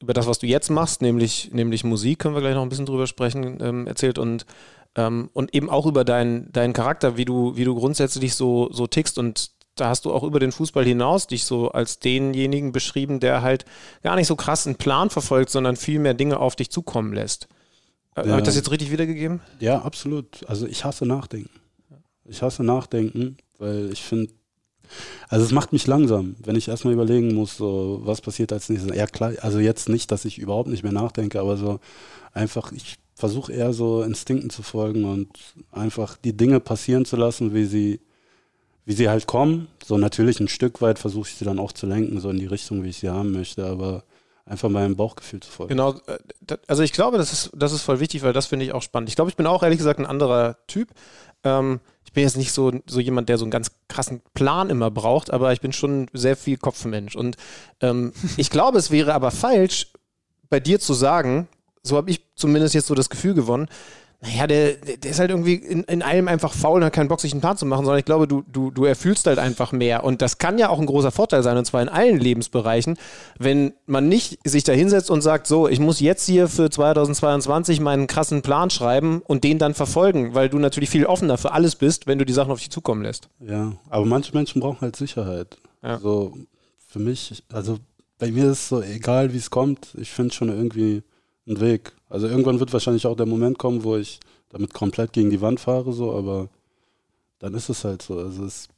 S6: über das, was du jetzt machst, nämlich, nämlich Musik, können wir gleich noch ein bisschen drüber sprechen, ähm, erzählt und, ähm, und eben auch über deinen dein Charakter, wie du, wie du grundsätzlich so, so tickst und da hast du auch über den Fußball hinaus dich so als denjenigen beschrieben, der halt gar nicht so krass einen Plan verfolgt, sondern viel mehr Dinge auf dich zukommen lässt. Ja. Habe ich das jetzt richtig wiedergegeben?
S2: Ja, absolut. Also ich hasse Nachdenken. Ich hasse Nachdenken, weil ich finde, also es macht mich langsam, wenn ich erstmal überlegen muss, so, was passiert als nächstes. Ja klar, also jetzt nicht, dass ich überhaupt nicht mehr nachdenke, aber so einfach, ich versuche eher so Instinkten zu folgen und einfach die Dinge passieren zu lassen, wie sie, wie sie halt kommen. So natürlich ein Stück weit versuche ich sie dann auch zu lenken, so in die Richtung, wie ich sie haben möchte, aber einfach meinem Bauchgefühl zu folgen.
S6: Genau, äh, also ich glaube, das ist, das ist voll wichtig, weil das finde ich auch spannend. Ich glaube, ich bin auch ehrlich gesagt ein anderer Typ. Ähm, ich bin jetzt nicht so, so jemand, der so einen ganz krassen Plan immer braucht, aber ich bin schon sehr viel Kopfmensch. Und ähm, *laughs* ich glaube, es wäre aber falsch, bei dir zu sagen, so habe ich zumindest jetzt so das Gefühl gewonnen, naja, der, der ist halt irgendwie in, in allem einfach faul und hat keinen Bock, sich einen Plan zu machen, sondern ich glaube, du, du, du erfühlst halt einfach mehr. Und das kann ja auch ein großer Vorteil sein, und zwar in allen Lebensbereichen, wenn man nicht sich da hinsetzt und sagt, so, ich muss jetzt hier für 2022 meinen krassen Plan schreiben und den dann verfolgen, weil du natürlich viel offener für alles bist, wenn du die Sachen auf dich zukommen lässt.
S2: Ja, aber manche Menschen brauchen halt Sicherheit. Ja. Also für mich, also bei mir ist es so egal, wie es kommt, ich finde schon irgendwie ein Weg. Also irgendwann wird wahrscheinlich auch der Moment kommen, wo ich damit komplett gegen die Wand fahre, so, aber dann ist es halt so. Also es,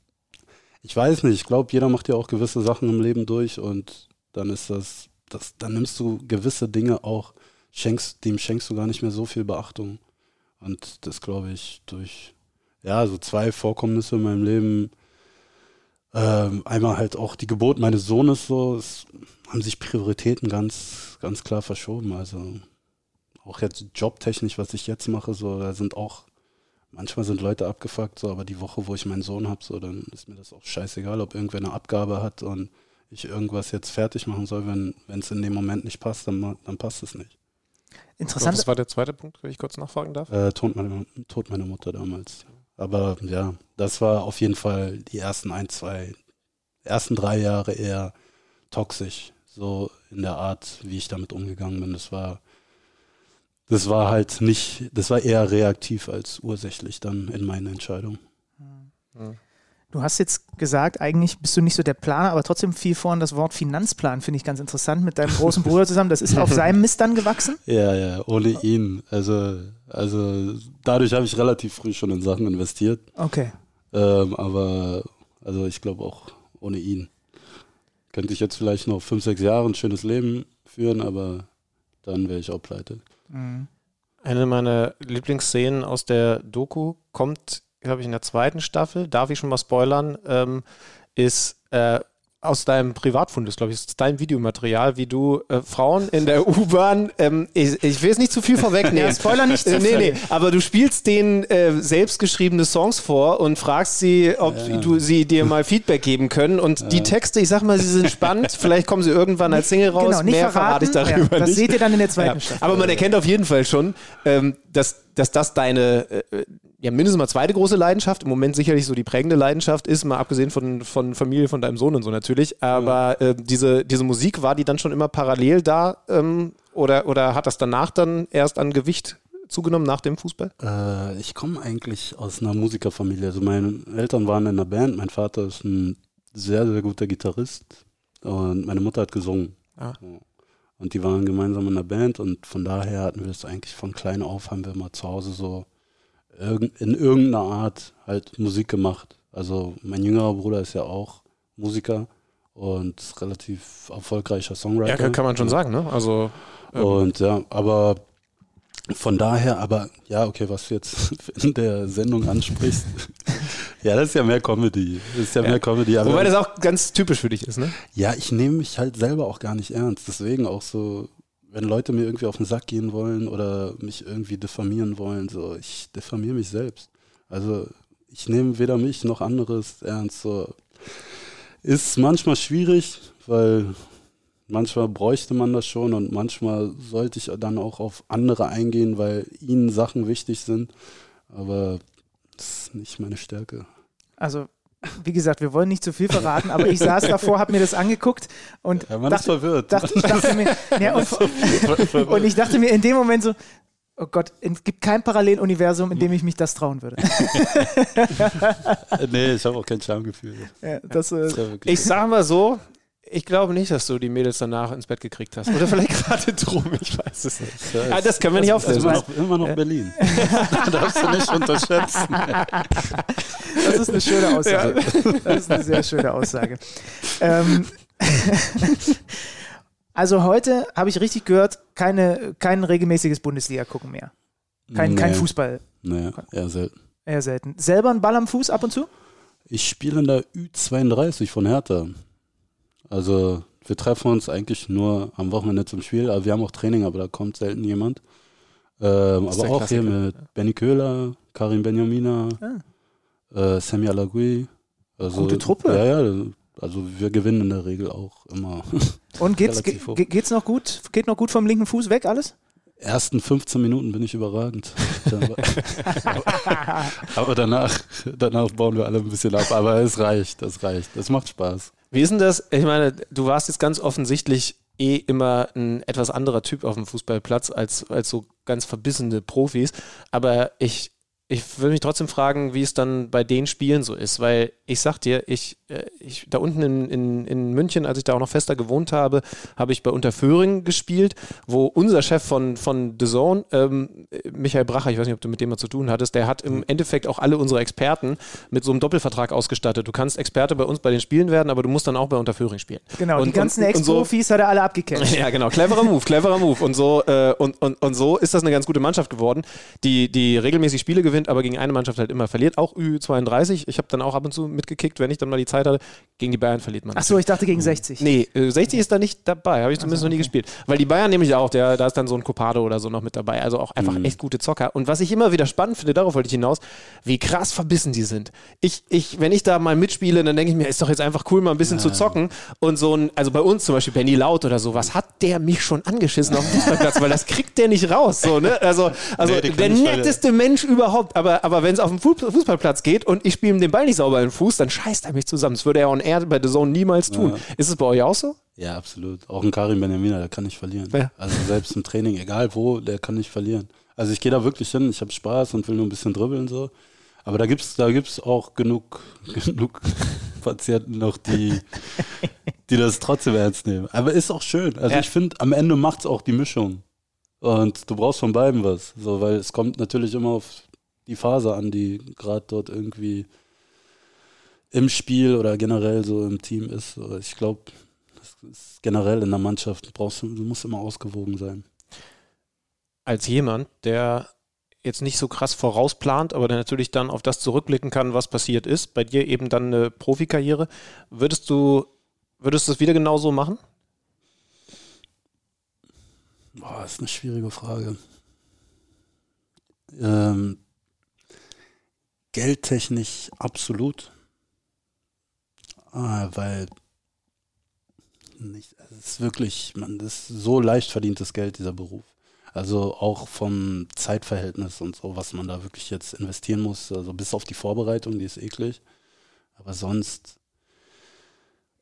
S2: ich weiß nicht, ich glaube, jeder macht ja auch gewisse Sachen im Leben durch und dann ist das, das, dann nimmst du gewisse Dinge auch, schenkst, dem schenkst du gar nicht mehr so viel Beachtung. Und das glaube ich durch, ja, so zwei Vorkommnisse in meinem Leben. Ähm, einmal halt auch die Geburt meines Sohnes so, es haben sich Prioritäten ganz, ganz klar verschoben. Also auch jetzt jobtechnisch, was ich jetzt mache, so, da sind auch, manchmal sind Leute abgefuckt, so, aber die Woche, wo ich meinen Sohn habe, so, dann ist mir das auch scheißegal, ob irgendwer eine Abgabe hat und ich irgendwas jetzt fertig machen soll, wenn es in dem Moment nicht passt, dann, dann passt es nicht.
S6: Interessant. Was war der zweite Punkt, wenn ich kurz nachfragen darf?
S2: Äh, Tod, meine, Tod meiner Mutter damals. Aber ja, das war auf jeden Fall die ersten ein, zwei, ersten drei Jahre eher toxisch, so in der Art, wie ich damit umgegangen bin. Das war das war halt nicht, das war eher reaktiv als ursächlich dann in meiner Entscheidung.
S5: Du hast jetzt gesagt, eigentlich bist du nicht so der Planer, aber trotzdem fiel vorhin das Wort Finanzplan, finde ich ganz interessant, mit deinem großen Bruder zusammen. Das ist auf seinem Mist dann gewachsen? *laughs*
S2: Ja, ja, ohne ihn. Also, also dadurch habe ich relativ früh schon in Sachen investiert.
S5: Okay.
S2: Ähm, aber also ich glaube auch ohne ihn könnte ich jetzt vielleicht noch fünf, sechs Jahre ein schönes Leben führen, aber dann wäre ich auch pleite.
S6: Mhm. Eine meiner Lieblingsszenen aus der Doku kommt, glaube ich, in der zweiten Staffel, darf ich schon mal spoilern, ähm, ist äh, aus deinem Privatfundus, glaube ich, ist dein Videomaterial, wie du äh, Frauen in der *laughs* U-Bahn, ähm, ich, ich, will es nicht zu viel vorwegnehmen. ja,
S5: Spoiler nicht zu
S6: äh, nee, nee, aber du spielst denen äh, selbstgeschriebene Songs vor und fragst sie, ob ja. du sie dir mal Feedback geben können. Und ja. die Texte, ich sag mal, sie sind spannend. *laughs* Vielleicht kommen sie irgendwann als Single raus.
S5: Genau, nicht
S6: Mehr
S5: verraten,
S6: verrate ich darüber
S5: das
S6: nicht.
S5: seht ihr dann in der zweiten Staffel.
S6: Aber man erkennt auf jeden Fall schon, ähm, dass, dass das deine äh, ja mindestens mal zweite große Leidenschaft, im Moment sicherlich so die prägende Leidenschaft ist, mal abgesehen von, von Familie, von deinem Sohn und so natürlich. Aber ja. äh, diese, diese Musik, war die dann schon immer parallel da ähm, oder, oder hat das danach dann erst an Gewicht zugenommen nach dem Fußball?
S2: Äh, ich komme eigentlich aus einer Musikerfamilie. Also meine Eltern waren in einer Band, mein Vater ist ein sehr, sehr guter Gitarrist und meine Mutter hat gesungen. Ah. Und die waren gemeinsam in einer Band und von daher hatten wir es eigentlich von klein auf, haben wir immer zu Hause so in irgendeiner Art halt Musik gemacht. Also mein jüngerer Bruder ist ja auch Musiker und relativ erfolgreicher Songwriter.
S6: Ja, kann man schon sagen, ne? Also
S2: ähm. und ja, aber von daher, aber ja, okay, was du jetzt *laughs* in der Sendung ansprichst, *laughs* ja, das ist ja mehr Comedy. Das ist ja, ja. mehr Comedy.
S6: Wobei das auch ganz typisch für dich ist, ne?
S2: Ja, ich nehme mich halt selber auch gar nicht ernst. Deswegen auch so, wenn Leute mir irgendwie auf den Sack gehen wollen oder mich irgendwie diffamieren wollen, so, ich diffamiere mich selbst. Also ich nehme weder mich noch anderes ernst. So. Ist manchmal schwierig, weil manchmal bräuchte man das schon und manchmal sollte ich dann auch auf andere eingehen, weil ihnen Sachen wichtig sind. Aber das ist nicht meine Stärke.
S5: Also wie gesagt, wir wollen nicht zu viel verraten, aber ich saß davor, habe mir das angeguckt und
S2: ja, man
S5: dachte,
S2: ist verwirrt.
S5: Dachte, ich dachte mir, *laughs* ja, und, und, ich dachte mir in dem Moment so, oh Gott, es gibt kein Paralleluniversum, in dem ich mich das trauen würde. *laughs*
S2: nee, ich habe auch kein Schamgefühl.
S5: Ja, das, äh,
S6: ich sag mal so, ich glaube nicht, dass du die Mädels danach ins Bett gekriegt hast. Oder vielleicht gerade drum, ich weiß es nicht. Das, ah, das können wir nicht auflösen.
S2: Das ist immer noch, immer noch Berlin. *laughs* darfst du nicht unterschätzen.
S5: Das ist eine schöne Aussage. Das ist eine sehr schöne Aussage. Ähm, *laughs* also heute habe ich richtig gehört, keine, kein regelmäßiges Bundesliga gucken mehr. Kein, nee. kein Fußball.
S2: Nee, eher selten.
S5: Eher selten. Selber einen Ball am Fuß ab und zu?
S2: Ich spiele in der Ü32 von Hertha. Also wir treffen uns eigentlich nur am Wochenende zum Spiel, aber wir haben auch Training, aber da kommt selten jemand. Ähm, aber auch Klassiker. hier mit Benny Köhler, Karim Benjamina, ah. äh, Sammy Alagui. Also,
S5: Gute Truppe.
S2: Ja, ja, also wir gewinnen in der Regel auch immer. *laughs*
S5: Und geht's, ge geht's noch gut? Geht noch gut vom linken Fuß weg alles?
S2: Ersten 15 Minuten bin ich überragend. *laughs* aber danach, danach bauen wir alle ein bisschen ab. Aber es reicht, das reicht. Das macht Spaß.
S6: Wie ist denn das? Ich meine, du warst jetzt ganz offensichtlich eh immer ein etwas anderer Typ auf dem Fußballplatz als, als so ganz verbissene Profis. Aber ich, ich würde mich trotzdem fragen, wie es dann bei den Spielen so ist, weil ich sag dir, ich ich, da unten in, in, in München, als ich da auch noch fester gewohnt habe, habe ich bei Unterföhring gespielt, wo unser Chef von, von The Zone, ähm, Michael Bracher, ich weiß nicht, ob du mit dem mal zu tun hattest, der hat im Endeffekt auch alle unsere Experten mit so einem Doppelvertrag ausgestattet. Du kannst Experte bei uns bei den Spielen werden, aber du musst dann auch bei Unterföhring spielen.
S5: Genau,
S6: und,
S5: die ganzen
S6: und so,
S5: Ex-Profis hat er alle abgecatcht. *laughs*
S6: Ja, genau. Cleverer Move, cleverer Move. Und so, äh, und, und, und so ist das eine ganz gute Mannschaft geworden, die, die regelmäßig Spiele gewinnt, aber gegen eine Mannschaft halt immer verliert. Auch Ü32. Ich habe dann auch ab und zu mitgekickt, wenn ich dann mal die Zeit hatte. Gegen die Bayern verliert man.
S5: Ach so, ich dachte gegen 60.
S6: Nee, äh, 60 ist da nicht dabei. Habe ich zumindest
S5: so,
S6: noch nie
S5: okay.
S6: gespielt. Weil die Bayern nämlich auch, der, da ist dann so ein Copado oder so noch mit dabei. Also auch einfach echt gute Zocker. Und was ich immer wieder spannend finde, darauf wollte ich hinaus, wie krass verbissen die sind. Ich, ich, wenn ich da mal mitspiele, dann denke ich mir, ist doch jetzt einfach cool, mal ein bisschen zu zocken. Und so ein, also bei uns zum Beispiel Benny Laut oder so, was hat der mich schon angeschissen auf dem Fußballplatz? Weil das kriegt der nicht raus. So, ne? Also, also
S2: Nee,
S6: der netteste Mensch überhaupt. Aber, aber wenn es auf dem Fu- Fußballplatz geht und ich spiele ihm den Ball nicht sauber in den Fuß, dann scheißt er mich zusammen. Das würde er on air bei The Zone niemals tun. Ist es bei euch auch so?
S2: Ja, absolut. Auch ein Karim Benjamina, der kann nicht verlieren.
S6: Ja.
S2: Also selbst im Training, egal wo, der kann nicht verlieren. Also ich gehe da wirklich hin, ich habe Spaß und will nur ein bisschen dribbeln so. Aber da gibt's da gibt's auch genug, *laughs* genug Patienten noch, die, *laughs* die das trotzdem ernst nehmen. Aber ist auch schön. Also
S6: Ja.
S2: ich finde, am Ende macht's auch die Mischung. Und du brauchst von beiden was. So, weil es kommt natürlich immer auf die Phase an, die gerade dort irgendwie im Spiel oder generell so im Team ist. Ich glaube, das ist generell in der Mannschaft, brauchst du, du musst immer ausgewogen sein.
S6: als jemand, der jetzt nicht so krass vorausplant, aber der natürlich dann auf das zurückblicken kann, was passiert ist, bei dir eben dann eine Profikarriere, würdest du, würdest du es wieder genauso machen?
S2: Boah, ist eine schwierige Frage. Ähm, geldtechnisch absolut. Ah, weil nicht, es ist wirklich, man, das ist so leicht verdientes Geld, dieser Beruf. Also auch vom Zeitverhältnis und so, was man da wirklich jetzt investieren muss, also bis auf die Vorbereitung, die ist eklig. Aber sonst,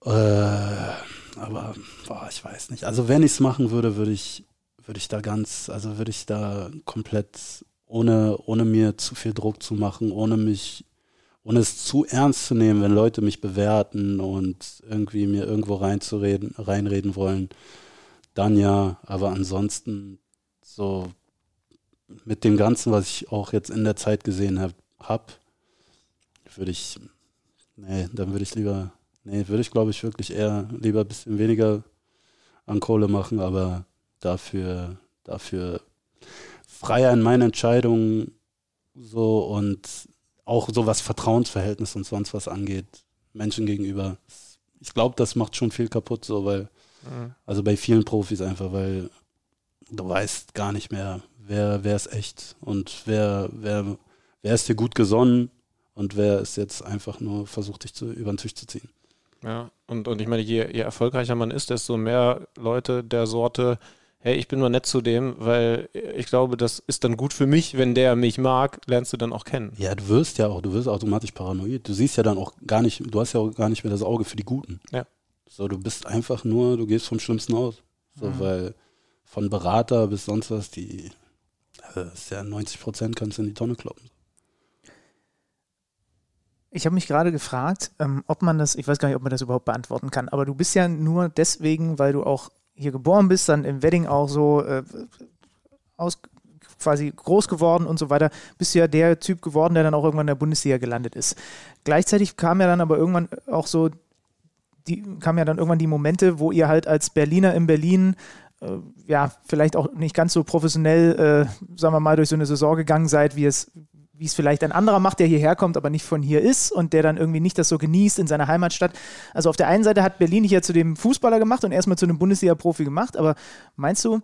S2: äh, aber boah, ich weiß nicht. Also wenn ich es machen würde, würde ich, würde ich da ganz, also würde ich da komplett ohne, ohne mir zu viel Druck zu machen, ohne mich, ohne es zu ernst zu nehmen, wenn Leute mich bewerten und irgendwie mir irgendwo reinzureden, reinreden wollen, dann ja. Aber ansonsten so mit dem Ganzen, was ich auch jetzt in der Zeit gesehen habe, hab, würde ich, nee, dann würde ich lieber, nee, würde ich glaube ich wirklich eher lieber ein bisschen weniger an Kohle machen, aber dafür, dafür freier in meinen Entscheidungen so und auch so was Vertrauensverhältnis und sonst was angeht, Menschen gegenüber. Ich glaube, das macht schon viel kaputt, so weil, also bei vielen Profis einfach, weil du weißt gar nicht mehr, wer, wer ist echt und wer, wer, wer ist dir gut gesonnen und wer ist jetzt einfach nur versucht, dich zu, über den Tisch zu ziehen.
S6: Ja, und, und ich meine, je, je erfolgreicher man ist, desto mehr Leute der Sorte, hey, ich bin mal nett zu dem, weil ich glaube, das ist dann gut für mich, wenn der mich mag, lernst du dann auch kennen.
S2: Ja, du wirst ja auch, du wirst automatisch paranoid. Du siehst ja dann auch gar nicht, du hast ja auch gar nicht mehr das Auge für die Guten.
S6: Ja.
S2: So, du bist einfach nur, du gehst vom Schlimmsten aus. So, weil von Berater bis sonst was, die, das ist ja 90 Prozent kannst du in die Tonne kloppen.
S5: Ich habe mich gerade gefragt, ähm, ob man das, ich weiß gar nicht, ob man das überhaupt beantworten kann, aber du bist ja nur deswegen, weil du auch hier geboren bist, dann im Wedding auch so äh, aus, quasi groß geworden und so weiter, bist du ja der Typ geworden, der dann auch irgendwann in der Bundesliga gelandet ist. Gleichzeitig kam ja dann aber irgendwann auch so, die kamen ja dann irgendwann die Momente, wo ihr halt als Berliner in Berlin äh, ja, vielleicht auch nicht ganz so professionell, äh, sagen wir mal, durch so eine Saison gegangen seid, wie es, wie es vielleicht ein anderer macht, der hierher kommt, aber nicht von hier ist und der dann irgendwie nicht das so genießt in seiner Heimatstadt. Also auf der einen Seite hat Berlin dich ja zu dem Fußballer gemacht und erstmal zu einem Bundesliga-Profi gemacht, aber meinst du,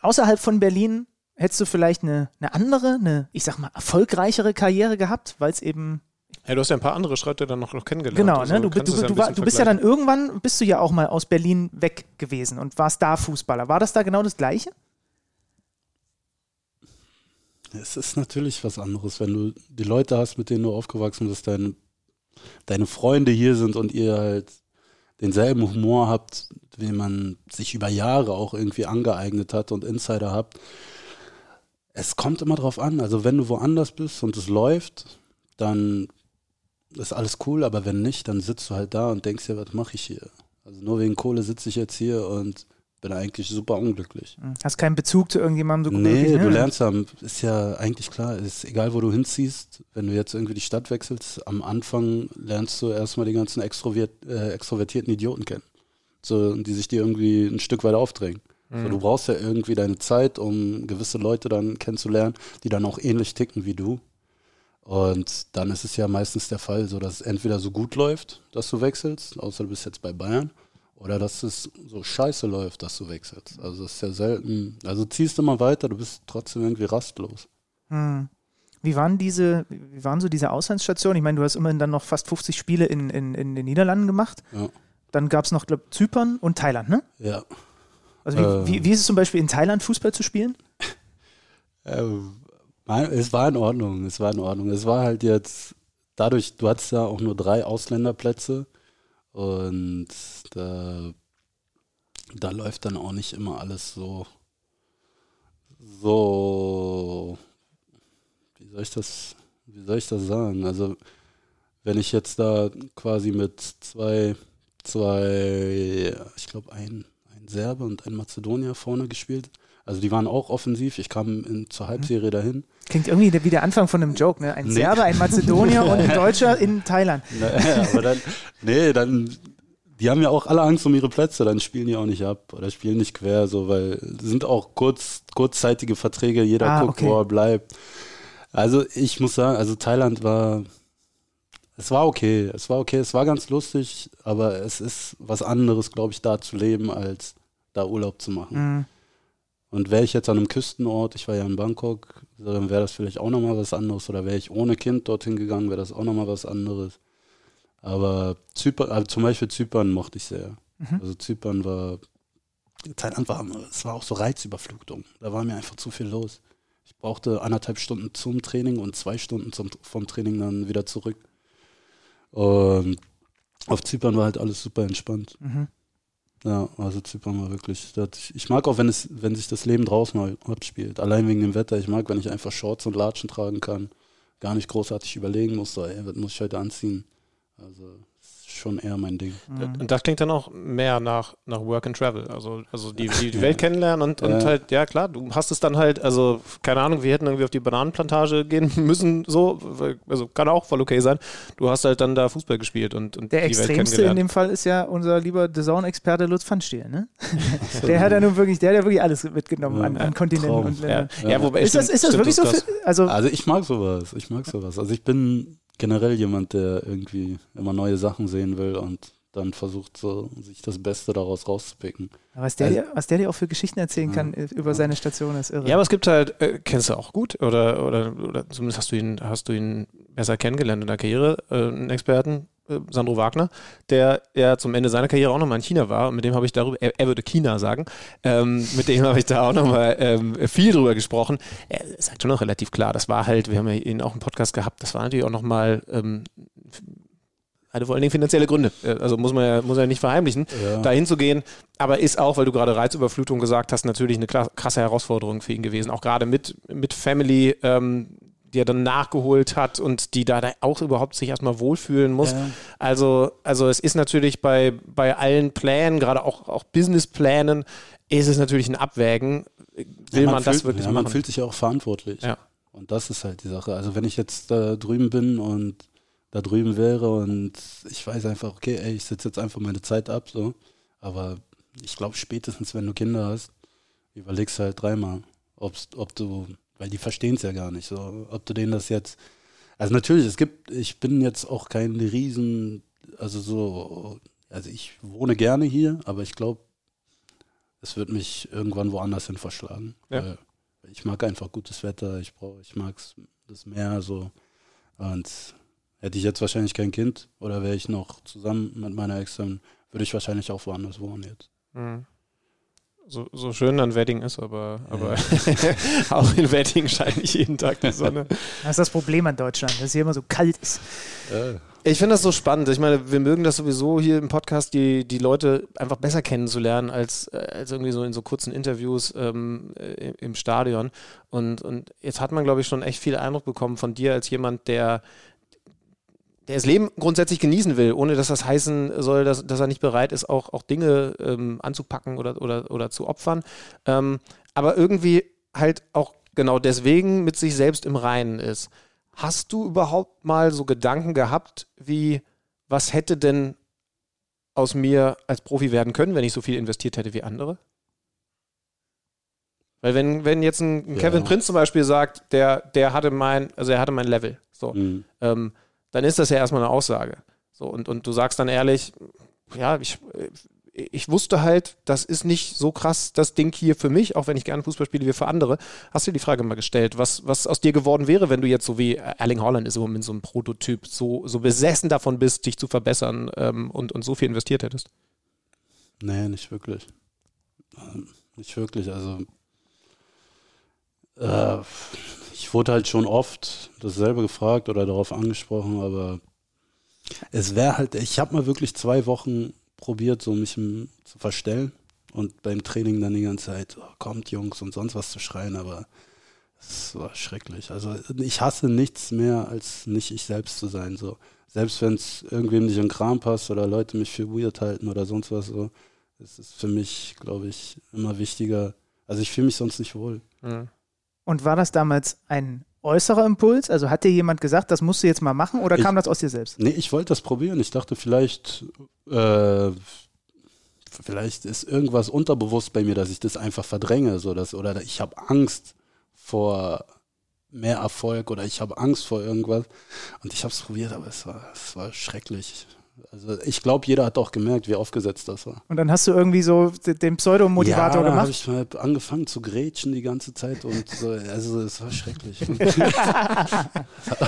S5: außerhalb von Berlin hättest du vielleicht eine, eine andere, eine, ich sag mal, erfolgreichere Karriere gehabt, weil es eben
S6: Hey, du hast ja ein paar andere Schritte dann noch, noch kennengelernt.
S5: Genau,
S6: Also
S5: ne? du, du,
S6: es ja
S5: du, war, du bist ja dann irgendwann, bist du ja auch mal aus Berlin weg gewesen und warst da Fußballer. War das da genau das Gleiche?
S2: Es ist natürlich was anderes, wenn du die Leute hast, mit denen du aufgewachsen bist, deine, deine Freunde hier sind und ihr halt denselben Humor habt, den man sich über Jahre auch irgendwie angeeignet hat und Insider habt. Es kommt immer drauf an. Also wenn du woanders bist und es läuft, dann ist alles cool, aber wenn nicht, dann sitzt du halt da und denkst dir, was mache ich hier? Also nur wegen Kohle sitze ich jetzt hier und bin eigentlich super unglücklich.
S5: Hm. Hast keinen Bezug zu irgendjemandem?
S2: So nee, möglich, ne? du lernst ja, ist ja eigentlich klar, ist egal, wo du hinziehst, wenn du jetzt irgendwie die Stadt wechselst, am Anfang lernst du erstmal die ganzen extrovert, äh, extrovertierten Idioten kennen, so, die sich dir irgendwie ein Stück weit aufdrängen. Mhm. So, du brauchst ja irgendwie deine Zeit, um gewisse Leute dann kennenzulernen, die dann auch ähnlich ticken wie du. Und dann ist es ja meistens der Fall, so dass es entweder so gut läuft, dass du wechselst, außer du bist jetzt bei Bayern, oder dass es so scheiße läuft, dass du wechselst. Also das ist ja selten. Also ziehst du mal weiter, du bist trotzdem irgendwie rastlos.
S5: Hm. Wie waren diese, wie waren so diese Auslandsstationen? Ich meine, du hast immerhin dann noch fast 50 Spiele in, in, in den Niederlanden gemacht. Ja. Dann gab es noch, glaube Zypern und Thailand, ne?
S2: Ja.
S5: Also wie, äh, wie, wie, ist es zum Beispiel in Thailand Fußball zu spielen? *laughs*
S2: Ähm, es war in Ordnung, es war in Ordnung. Es war halt jetzt, dadurch, du hattest ja auch nur drei Ausländerplätze und da, da läuft dann auch nicht immer alles so, so, wie soll ich das, wie soll ich das sagen? Also, wenn ich jetzt da quasi mit zwei, zwei, ich glaube, ein, ein Serbe und ein Mazedonier vorne gespielt. Also die waren auch offensiv. Ich kam in, zur Halbserie dahin.
S5: Klingt irgendwie wie der Anfang von einem Joke, ne? Ein nee. Serber, ein Mazedonier *laughs* und ein Deutscher in Thailand. *laughs*
S2: Naja, aber dann, nee, dann, die haben ja auch alle Angst um ihre Plätze, dann spielen die auch nicht ab oder spielen nicht quer, so, weil sind auch kurz, kurzzeitige Verträge, jeder ah, guckt, okay. wo er bleibt. Also ich muss sagen, also Thailand war, es war okay, es war okay, es war ganz lustig, aber es ist was anderes, glaube ich, da zu leben, als da Urlaub zu machen. Mhm. Und wäre ich jetzt an einem Küstenort, ich war ja in Bangkok, dann wäre das vielleicht auch nochmal was anderes. Oder wäre ich ohne Kind dorthin gegangen, wäre das auch nochmal was anderes. Aber Zypern, also zum Beispiel Zypern mochte ich sehr. Mhm. Also Zypern war, Thailand war, es war auch so Reizüberflutung. Da war mir einfach zu viel los. Ich brauchte anderthalb Stunden zum Training und zwei Stunden zum, vom Training dann wieder zurück. Und auf Zypern war halt alles super entspannt. Mhm. Ja, also Zypern war wirklich. Ich mag auch, wenn es, wenn sich das Leben draußen abspielt. Allein wegen dem Wetter. Ich mag, wenn ich einfach Shorts und Latschen tragen kann. Gar nicht großartig überlegen muss, so, ey, was muss ich heute anziehen? Also schon eher mein Ding.
S6: Mhm. Und das klingt dann auch mehr nach, nach Work and Travel. Also, also die, die, die *laughs* Welt kennenlernen und, und ja. halt, ja klar, du hast es dann halt, also keine Ahnung, wir hätten irgendwie auf die Bananenplantage gehen *laughs* müssen, so, also kann auch voll okay sein. Du hast halt dann da Fußball gespielt und, und
S5: Der extremste in dem Fall ist ja unser lieber Design-Experte Lutz Pfannstiel, ne? *laughs* der hat ja nun wirklich, der hat ja wirklich alles mitgenommen ja. an, an Kontinenten und Ländern. Ja. ja. wobei ist, das, ist das wirklich so? Für,
S2: also, also ich mag sowas, ich mag sowas. Also ich bin generell jemand, der irgendwie immer neue Sachen sehen will und dann versucht, so, sich das Beste daraus rauszupicken.
S5: Was der, also, dir, was der dir auch für Geschichten erzählen kann ja, über ja. seine Station, ist irre.
S6: Ja, aber es gibt halt, äh, kennst du auch gut oder, oder, oder zumindest hast du ihn, hast du ihn besser kennengelernt in der Karriere, äh, einen Experten, äh, Sandro Wagner, der ja zum Ende seiner Karriere auch nochmal in China war. Mit dem habe ich darüber, er, er, würde China sagen, ähm, mit dem habe ich da auch nochmal ähm, viel drüber gesprochen. Er sagt schon noch relativ klar, das war halt, wir haben ja ihn auch im Podcast gehabt, das war natürlich auch nochmal ähm, hatte vor allen Dingen finanzielle Gründe. Äh, also muss man ja, muss ja nicht verheimlichen, ja. dahin zu gehen. Aber ist auch, weil du gerade Reizüberflutung gesagt hast, natürlich eine krasse Herausforderung für ihn gewesen. Auch gerade mit, mit Family, ähm, die er dann nachgeholt hat und die da auch überhaupt sich erstmal wohlfühlen muss. Ja. Also, also es ist natürlich bei, bei allen Plänen, gerade auch, auch Businessplänen, ist es natürlich ein Abwägen. Will ja, man, man fühlt, das wirklich ja,
S2: man
S6: machen?
S2: fühlt sich auch verantwortlich. Ja. Und das ist halt die Sache. Also wenn ich jetzt da drüben bin und da drüben wäre und ich weiß einfach, okay, ey, ich sitze jetzt einfach meine Zeit ab, so. Aber ich glaube, spätestens wenn du Kinder hast, überlegst du halt dreimal, ob's, ob du weil die verstehen es ja gar nicht. So, ob du denen das jetzt. Also natürlich, es gibt, ich bin jetzt auch kein Riesen, also so, also ich wohne gerne hier, aber ich glaube, es wird mich irgendwann woanders hin verschlagen. Ja. ich mag einfach gutes Wetter, ich brauche, ich mag das Meer so. Und hätte ich jetzt wahrscheinlich kein Kind oder wäre ich noch zusammen mit meiner Ex, dann würde ich wahrscheinlich auch woanders wohnen jetzt. Mhm
S6: so, so schön dann Wedding ist, aber, aber *laughs* auch in Wedding scheint nicht jeden Tag die Sonne. *laughs*
S5: Das ist das Problem an Deutschland, dass es hier immer so kalt ist.
S6: Ich finde das so spannend. Ich meine, wir mögen das sowieso hier im Podcast, die, die Leute einfach besser kennenzulernen, als, als irgendwie so in so kurzen Interviews ähm, im Stadion. Und, und jetzt hat man, glaube ich, schon echt viel Eindruck bekommen von dir als jemand, der der das Leben grundsätzlich genießen will, ohne dass das heißen soll, dass, dass er nicht bereit ist, auch, auch Dinge ähm, anzupacken oder, oder, oder zu opfern. Ähm, aber irgendwie halt auch genau deswegen mit sich selbst im Reinen ist. Hast du überhaupt mal so Gedanken gehabt, wie, was hätte denn aus mir als Profi werden können, wenn ich so viel investiert hätte wie andere? Weil wenn, wenn jetzt ein, ein ja. Kevin Prince zum Beispiel sagt, der, der hatte mein, also er hatte mein Level, so, mhm. ähm, dann ist das ja erstmal eine Aussage. So, und, und du sagst dann ehrlich, ja, ich, ich wusste halt, das ist nicht so krass das Ding hier für mich, auch wenn ich gerne Fußball spiele wie für andere. Hast du die Frage mal gestellt, was, was aus dir geworden wäre, wenn du jetzt so wie Erling Holland ist im Moment so ein Prototyp, so, so besessen davon bist, dich zu verbessern ähm, und, und so viel investiert hättest?
S2: Nee, nicht wirklich. Ähm, nicht wirklich. Also äh, ich wurde halt schon oft dasselbe gefragt oder darauf angesprochen, aber es wäre halt, ich habe mal wirklich zwei Wochen probiert, so mich zu verstellen und beim Training dann die ganze Zeit, oh, kommt Jungs und sonst was zu schreien, aber es war schrecklich. Also ich hasse nichts mehr, als nicht ich selbst zu sein. So. Selbst wenn es irgendwem nicht in den Kram passt oder Leute mich für weird halten oder sonst was, so, es ist für mich, glaube ich, immer wichtiger. Also ich fühle mich sonst nicht wohl.
S5: Mhm. Und war das damals ein äußerer Impuls? Also hat dir jemand gesagt, das musst du jetzt mal machen oder ich, kam das aus dir selbst?
S2: Nee, ich wollte das probieren. Ich dachte, vielleicht, äh, vielleicht ist irgendwas unterbewusst bei mir, dass ich das einfach verdränge. So dass, oder ich habe Angst vor mehr Erfolg oder ich habe Angst vor irgendwas. Und ich habe es probiert, aber es war, es war schrecklich. Also ich glaube, jeder hat auch gemerkt, wie aufgesetzt das war.
S5: Und dann hast du irgendwie so den Pseudomotivator
S2: ja,
S5: gemacht?
S2: habe ich mal angefangen zu grätschen die ganze Zeit und so, also es war schrecklich. *laughs*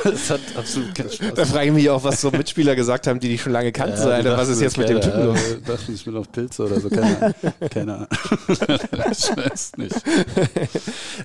S6: es hat absolut keinen Spaß. Da frage ich mich auch, was so Mitspieler gesagt haben, die dich schon lange kannten. Ja, Alter, was ist jetzt mit dem Typen los?
S2: Ich dachte, ich bin auf Pilze oder so, keine, keine Ahnung. *laughs* ich weiß nicht.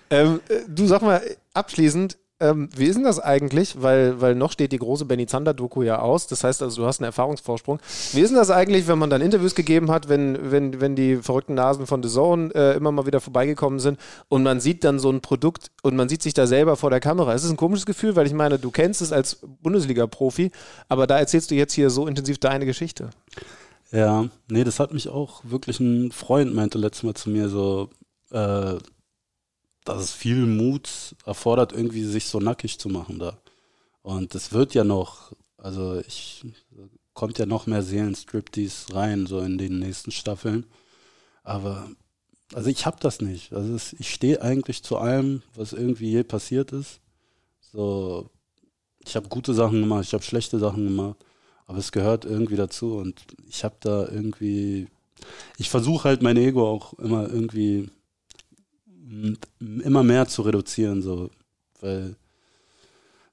S6: ähm, du sag mal abschließend, ähm, wie ist denn das eigentlich? Weil, weil noch steht die große Benny Zander-Doku ja aus. Das heißt also, du hast einen Erfahrungsvorsprung. Wie ist denn das eigentlich, wenn man dann Interviews gegeben hat, wenn, wenn, wenn die verrückten Nasen von The Zone äh, immer mal wieder vorbeigekommen sind und man sieht dann so ein Produkt und man sieht sich da selber vor der Kamera? Ist es ein komisches Gefühl, weil ich meine, du kennst es als Bundesliga-Profi, aber da erzählst du jetzt hier so intensiv deine Geschichte.
S2: Ja, nee, das hat mich auch wirklich ein Freund meinte letztes Mal zu mir so, äh, dass es viel Mut erfordert, irgendwie sich so nackig zu machen da. Und es wird ja noch, also ich kommt ja noch mehr Seelenstriptease rein, so in den nächsten Staffeln. Aber also ich habe das nicht. Also es, ich stehe eigentlich zu allem, was irgendwie je passiert ist. So, ich habe gute Sachen gemacht, ich habe schlechte Sachen gemacht, aber es gehört irgendwie dazu und ich habe da irgendwie, ich versuche halt mein Ego auch immer irgendwie immer mehr zu reduzieren, so, weil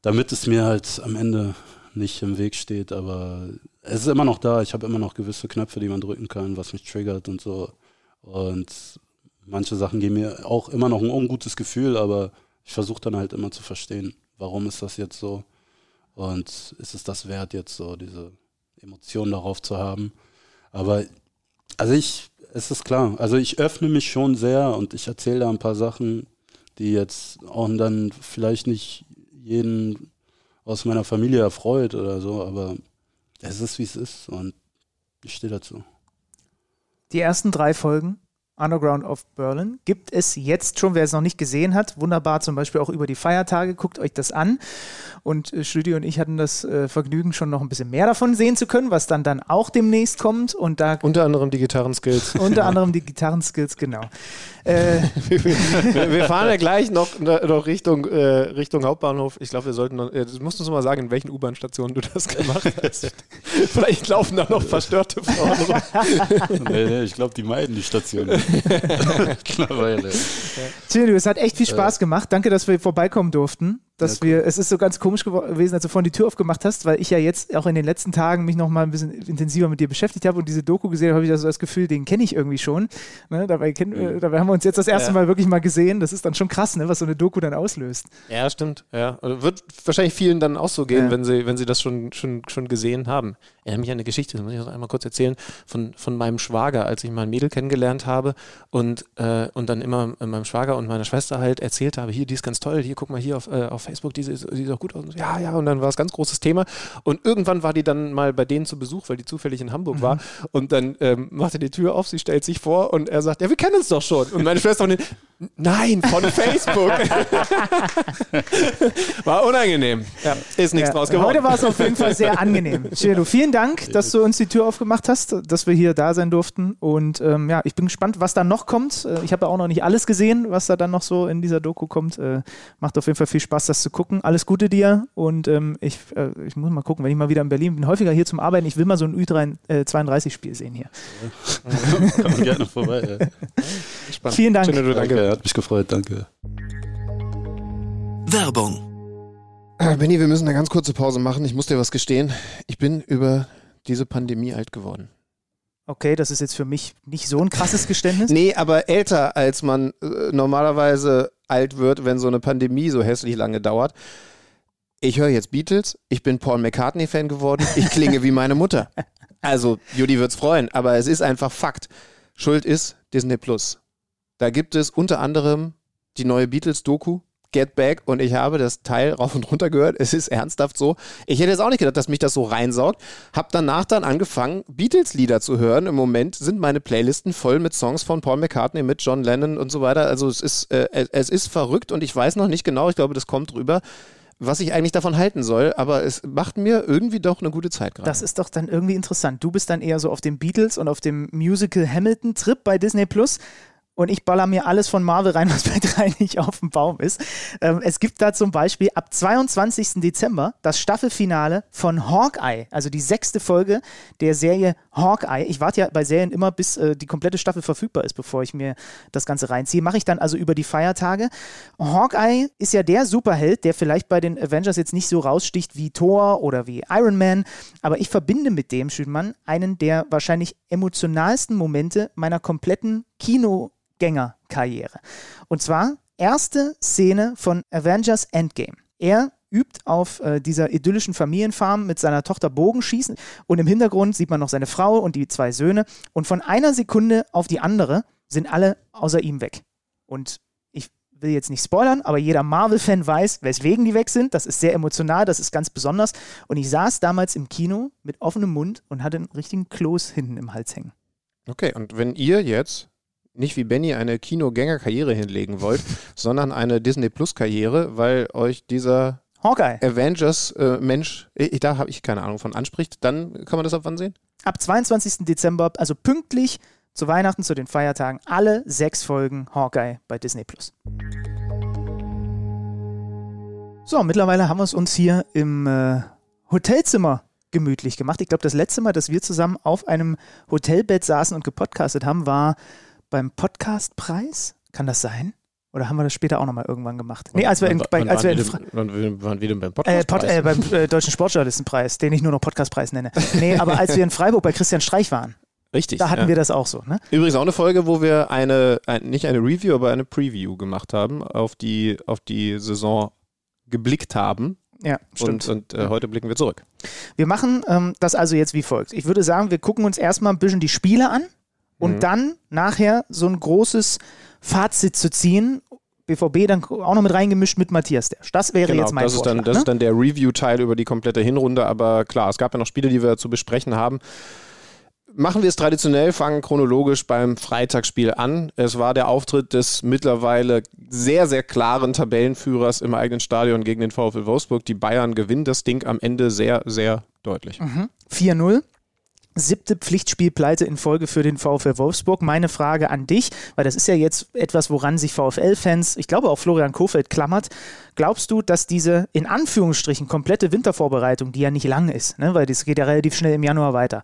S2: damit es mir halt am Ende nicht im Weg steht, aber es ist immer noch da. Ich habe immer noch gewisse Knöpfe, die man drücken kann, was mich triggert und so. Und manche Sachen geben mir auch immer noch ein ungutes Gefühl, aber ich versuche dann halt immer zu verstehen, warum ist das jetzt so und ist es das wert, jetzt so diese Emotionen darauf zu haben. Aber also ich es ist klar. Also ich öffne mich schon sehr und ich erzähle da ein paar Sachen, die jetzt auch dann vielleicht nicht jeden aus meiner Familie erfreut oder so, aber es ist wie es ist und ich stehe dazu.
S5: Die ersten drei Folgen Underground of Berlin gibt es jetzt schon, wer es noch nicht gesehen hat, wunderbar zum Beispiel auch über die Feiertage, guckt euch das an. Und äh, Schlüdi und ich hatten das äh, Vergnügen, schon noch ein bisschen mehr davon sehen zu können, was dann dann auch demnächst kommt. Und da
S6: unter anderem die Gitarrenskills. *laughs*
S5: Unter anderem die Gitarrenskills, genau.
S6: Äh, *laughs* wir, fahren ja gleich noch, noch Richtung, äh, Richtung Hauptbahnhof. Ich glaube, wir sollten noch, äh, du musst uns mal sagen, in welchen U-Bahn-Stationen du das gemacht hast. *laughs* Vielleicht laufen da noch verstörte Frauen rum.
S2: nee, nee, ich glaube, die meiden die Station.
S5: Mittlerweile. Chino, es hat echt viel Spaß gemacht. Danke, dass wir vorbeikommen durften dass ja, wir, es ist so ganz komisch gewesen, als du vorhin die Tür aufgemacht hast, weil ich ja jetzt auch in den letzten Tagen mich noch mal ein bisschen intensiver mit dir beschäftigt habe und diese Doku gesehen habe, habe ich also das Gefühl, den kenne ich irgendwie schon. Ne? Dabei, kenn, mhm. dabei haben wir uns jetzt das erste ja. Mal wirklich mal gesehen. Das ist dann schon krass, ne? was so eine Doku dann auslöst.
S6: Ja, stimmt. Ja. Also wird wahrscheinlich vielen dann auch so gehen, ja. wenn, sie, wenn sie das schon, schon, schon gesehen haben. Ich erinnere mich an eine Geschichte, das muss ich noch einmal kurz erzählen, von, von meinem Schwager, als ich mal ein Mädel kennengelernt habe und, äh, und dann immer meinem Schwager und meiner Schwester halt erzählt habe, hier, die ist ganz toll, hier, guck mal hier auf, äh, auf Facebook, die sieht, auch gut aus. Ja, ja, und dann war es ganz großes Thema. Und irgendwann war die dann mal bei denen zu Besuch, weil die zufällig in Hamburg war. Und dann ähm, macht er die Tür auf, sie stellt sich vor und er sagt, ja, wir kennen uns doch schon. Und meine Schwester den, nein, von *laughs* Facebook. war unangenehm. Ja, ist nichts
S5: Ja,
S6: draus geworden.
S5: Heute war es auf jeden Fall sehr *laughs* angenehm. Chiro, vielen Dank, dass du uns die Tür aufgemacht hast, dass wir hier da sein durften. Und ähm, ja, ich bin gespannt, was da noch kommt. Äh, Ich habe ja auch noch nicht alles gesehen, was da dann noch so in dieser Doku kommt. Äh, macht auf jeden Fall viel Spaß, das zu gucken. Alles Gute dir und ähm, ich, äh, ich muss mal gucken, wenn ich mal wieder in Berlin bin, häufiger hier zum Arbeiten. Ich will mal so ein Ü32-Spiel sehen hier. *laughs*
S2: Komm gerne vorbei. Ja.
S6: Spannend.
S5: Vielen Dank.
S6: Chinedu, danke.
S2: Danke, hat mich gefreut, danke.
S4: Werbung.
S6: Äh, Benny, wir müssen eine ganz kurze Pause machen. Ich muss dir was gestehen. Ich bin über diese Pandemie alt geworden.
S5: Okay, das ist jetzt für mich nicht so ein krasses Geständnis. *laughs*
S6: Nee, aber älter, als man äh, normalerweise alt wird, wenn so eine Pandemie so hässlich lange dauert. Ich höre jetzt Beatles, ich bin Paul McCartney-Fan geworden, ich klinge wie meine Mutter. Also, Judy wird's freuen, aber es ist einfach Fakt. Schuld ist Disney Plus. Da gibt es unter anderem die neue Beatles-Doku, Get Back, und ich habe das Teil rauf und runter gehört. Es ist ernsthaft so. Ich hätte jetzt auch nicht gedacht, dass mich das so reinsaugt. Hab danach dann angefangen, Beatles-Lieder zu hören. Im Moment sind meine Playlisten voll mit Songs von Paul McCartney, mit John Lennon und so weiter. Also es ist, äh, es- ist verrückt und ich weiß noch nicht genau, ich glaube, das kommt rüber, was ich eigentlich davon halten soll, aber es macht mir irgendwie doch eine gute Zeit gerade.
S5: Das ist doch dann irgendwie interessant. Du bist dann eher so auf dem Beatles und auf dem Musical Hamilton-Trip bei Disney Plus. Und ich baller mir alles von Marvel rein, *laughs* was bei drei nicht auf dem Baum ist. Ähm, es gibt da zum Beispiel ab 22. Dezember das Staffelfinale von Hawkeye, also die sechste Folge der Serie Hawkeye. Ich warte ja bei Serien immer, bis äh, die komplette Staffel verfügbar ist, bevor ich mir das Ganze reinziehe. Mache ich dann also über die Feiertage. Hawkeye ist ja der Superheld, der vielleicht bei den Avengers jetzt nicht so raussticht wie Thor oder wie Iron Man, aber ich verbinde mit dem Schönmann einen der wahrscheinlich emotionalsten Momente meiner kompletten Kinogängerkarriere. Und zwar erste Szene von Avengers Endgame. Er übt auf äh, dieser idyllischen Familienfarm mit seiner Tochter Bogenschießen und im Hintergrund sieht man noch seine Frau und die zwei Söhne und von einer Sekunde auf die andere sind alle außer ihm weg. Und ich will jetzt nicht spoilern, aber jeder Marvel-Fan weiß, weswegen die weg sind. Das ist sehr emotional, das ist ganz besonders. Und ich saß damals im Kino mit offenem Mund und hatte einen richtigen Kloß hinten im Hals hängen.
S6: Okay, und wenn ihr jetzt nicht wie Benny eine Kinogängerkarriere hinlegen wollt, *laughs* sondern eine Disney Plus Karriere, weil euch dieser
S5: Hawkeye.
S6: Avengers äh, Mensch, ich, da habe ich keine Ahnung von anspricht, dann kann man das ab wann sehen?
S5: Ab 22. Dezember, also pünktlich zu Weihnachten, zu den Feiertagen, alle sechs Folgen Hawkeye bei Disney Plus. So, mittlerweile haben wir es uns hier im äh, Hotelzimmer gemütlich gemacht. Ich glaube, das letzte Mal, dass wir zusammen auf einem Hotelbett saßen und gepodcastet haben, war beim Podcastpreis. Kann das sein? Oder haben wir das später auch nochmal irgendwann gemacht? Nee, als wir in, bei, als wir in Fra
S6: wann, wann wieder beim
S5: äh,
S6: Podcast?
S5: Pod, äh, beim äh, Deutschen Sportjournalistenpreis, den ich nur noch Podcastpreis nenne. *laughs* Nee, aber als wir in Freiburg bei Christian Streich waren,
S6: Richtig.
S5: da hatten
S6: ja.
S5: wir das auch so. Ne?
S6: Übrigens auch eine Folge, wo wir eine, ein, nicht eine Review, aber eine Preview gemacht haben, auf die, auf die Saison geblickt haben.
S5: Ja, stimmt.
S6: Und, und äh, heute blicken wir zurück.
S5: Wir machen ähm, das also jetzt wie folgt. Ich würde sagen, wir gucken uns erstmal ein bisschen die Spiele an und
S6: Mhm.
S5: dann nachher so ein großes Fazit zu ziehen. BVB dann auch noch mit reingemischt mit Matthias Dersch. Das wäre
S6: Genau,
S5: jetzt mein
S6: das, ist
S5: Vorschlag.
S6: dann, das
S5: ne?
S6: ist dann der Review-Teil über die komplette Hinrunde, aber klar, es gab ja noch Spiele, die wir zu besprechen haben. Machen wir es traditionell, fangen chronologisch beim Freitagsspiel an. Es war der Auftritt des mittlerweile sehr, sehr klaren Tabellenführers im eigenen Stadion gegen den VfL Wolfsburg. Die Bayern gewinnen das Ding am Ende sehr, sehr deutlich.
S5: 4-0. Siebte Pflichtspielpleite in Folge für den VfL Wolfsburg. Meine Frage an dich, weil das ist ja jetzt etwas, woran sich VfL-Fans, ich glaube auch Florian Kofeld klammert. Glaubst du, dass diese in Anführungsstrichen komplette Wintervorbereitung, die ja nicht lang ist, ne, weil das geht ja relativ schnell im Januar weiter,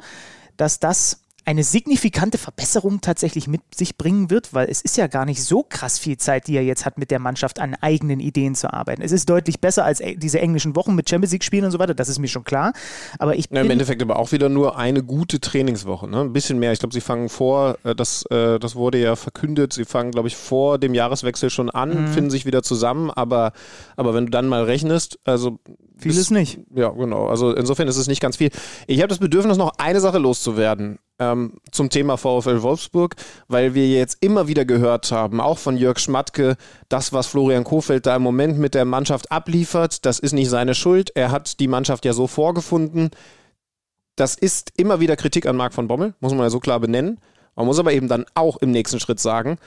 S5: dass das eine signifikante Verbesserung tatsächlich mit sich bringen wird, weil es ist ja gar nicht so krass viel Zeit, die er jetzt hat, mit der Mannschaft an eigenen Ideen zu arbeiten. Es ist deutlich besser als diese englischen Wochen mit Champions League Spielen und so weiter, das ist mir schon klar. Aber ich
S6: Ja, Im Endeffekt aber auch wieder nur eine gute Trainingswoche. Ne? Ein bisschen mehr. Ich glaube, sie fangen vor, äh, das, äh, das wurde ja verkündet, sie fangen, glaube ich, vor dem Jahreswechsel schon an,
S5: Mhm.
S6: finden sich wieder zusammen, aber, aber wenn du dann mal rechnest, also
S5: vieles nicht.
S6: Ja, genau. Also insofern ist es nicht ganz viel. Ich habe das Bedürfnis, noch eine Sache loszuwerden. Ähm, zum Thema VfL Wolfsburg, weil wir jetzt immer wieder gehört haben, auch von Jörg Schmatke, das, was Florian Kofeld da im Moment mit der Mannschaft abliefert, das ist nicht seine Schuld. Er hat die Mannschaft ja so vorgefunden. Das ist immer wieder Kritik an Marc von Bommel, muss man ja so klar benennen. Man muss aber eben dann auch im nächsten Schritt sagen,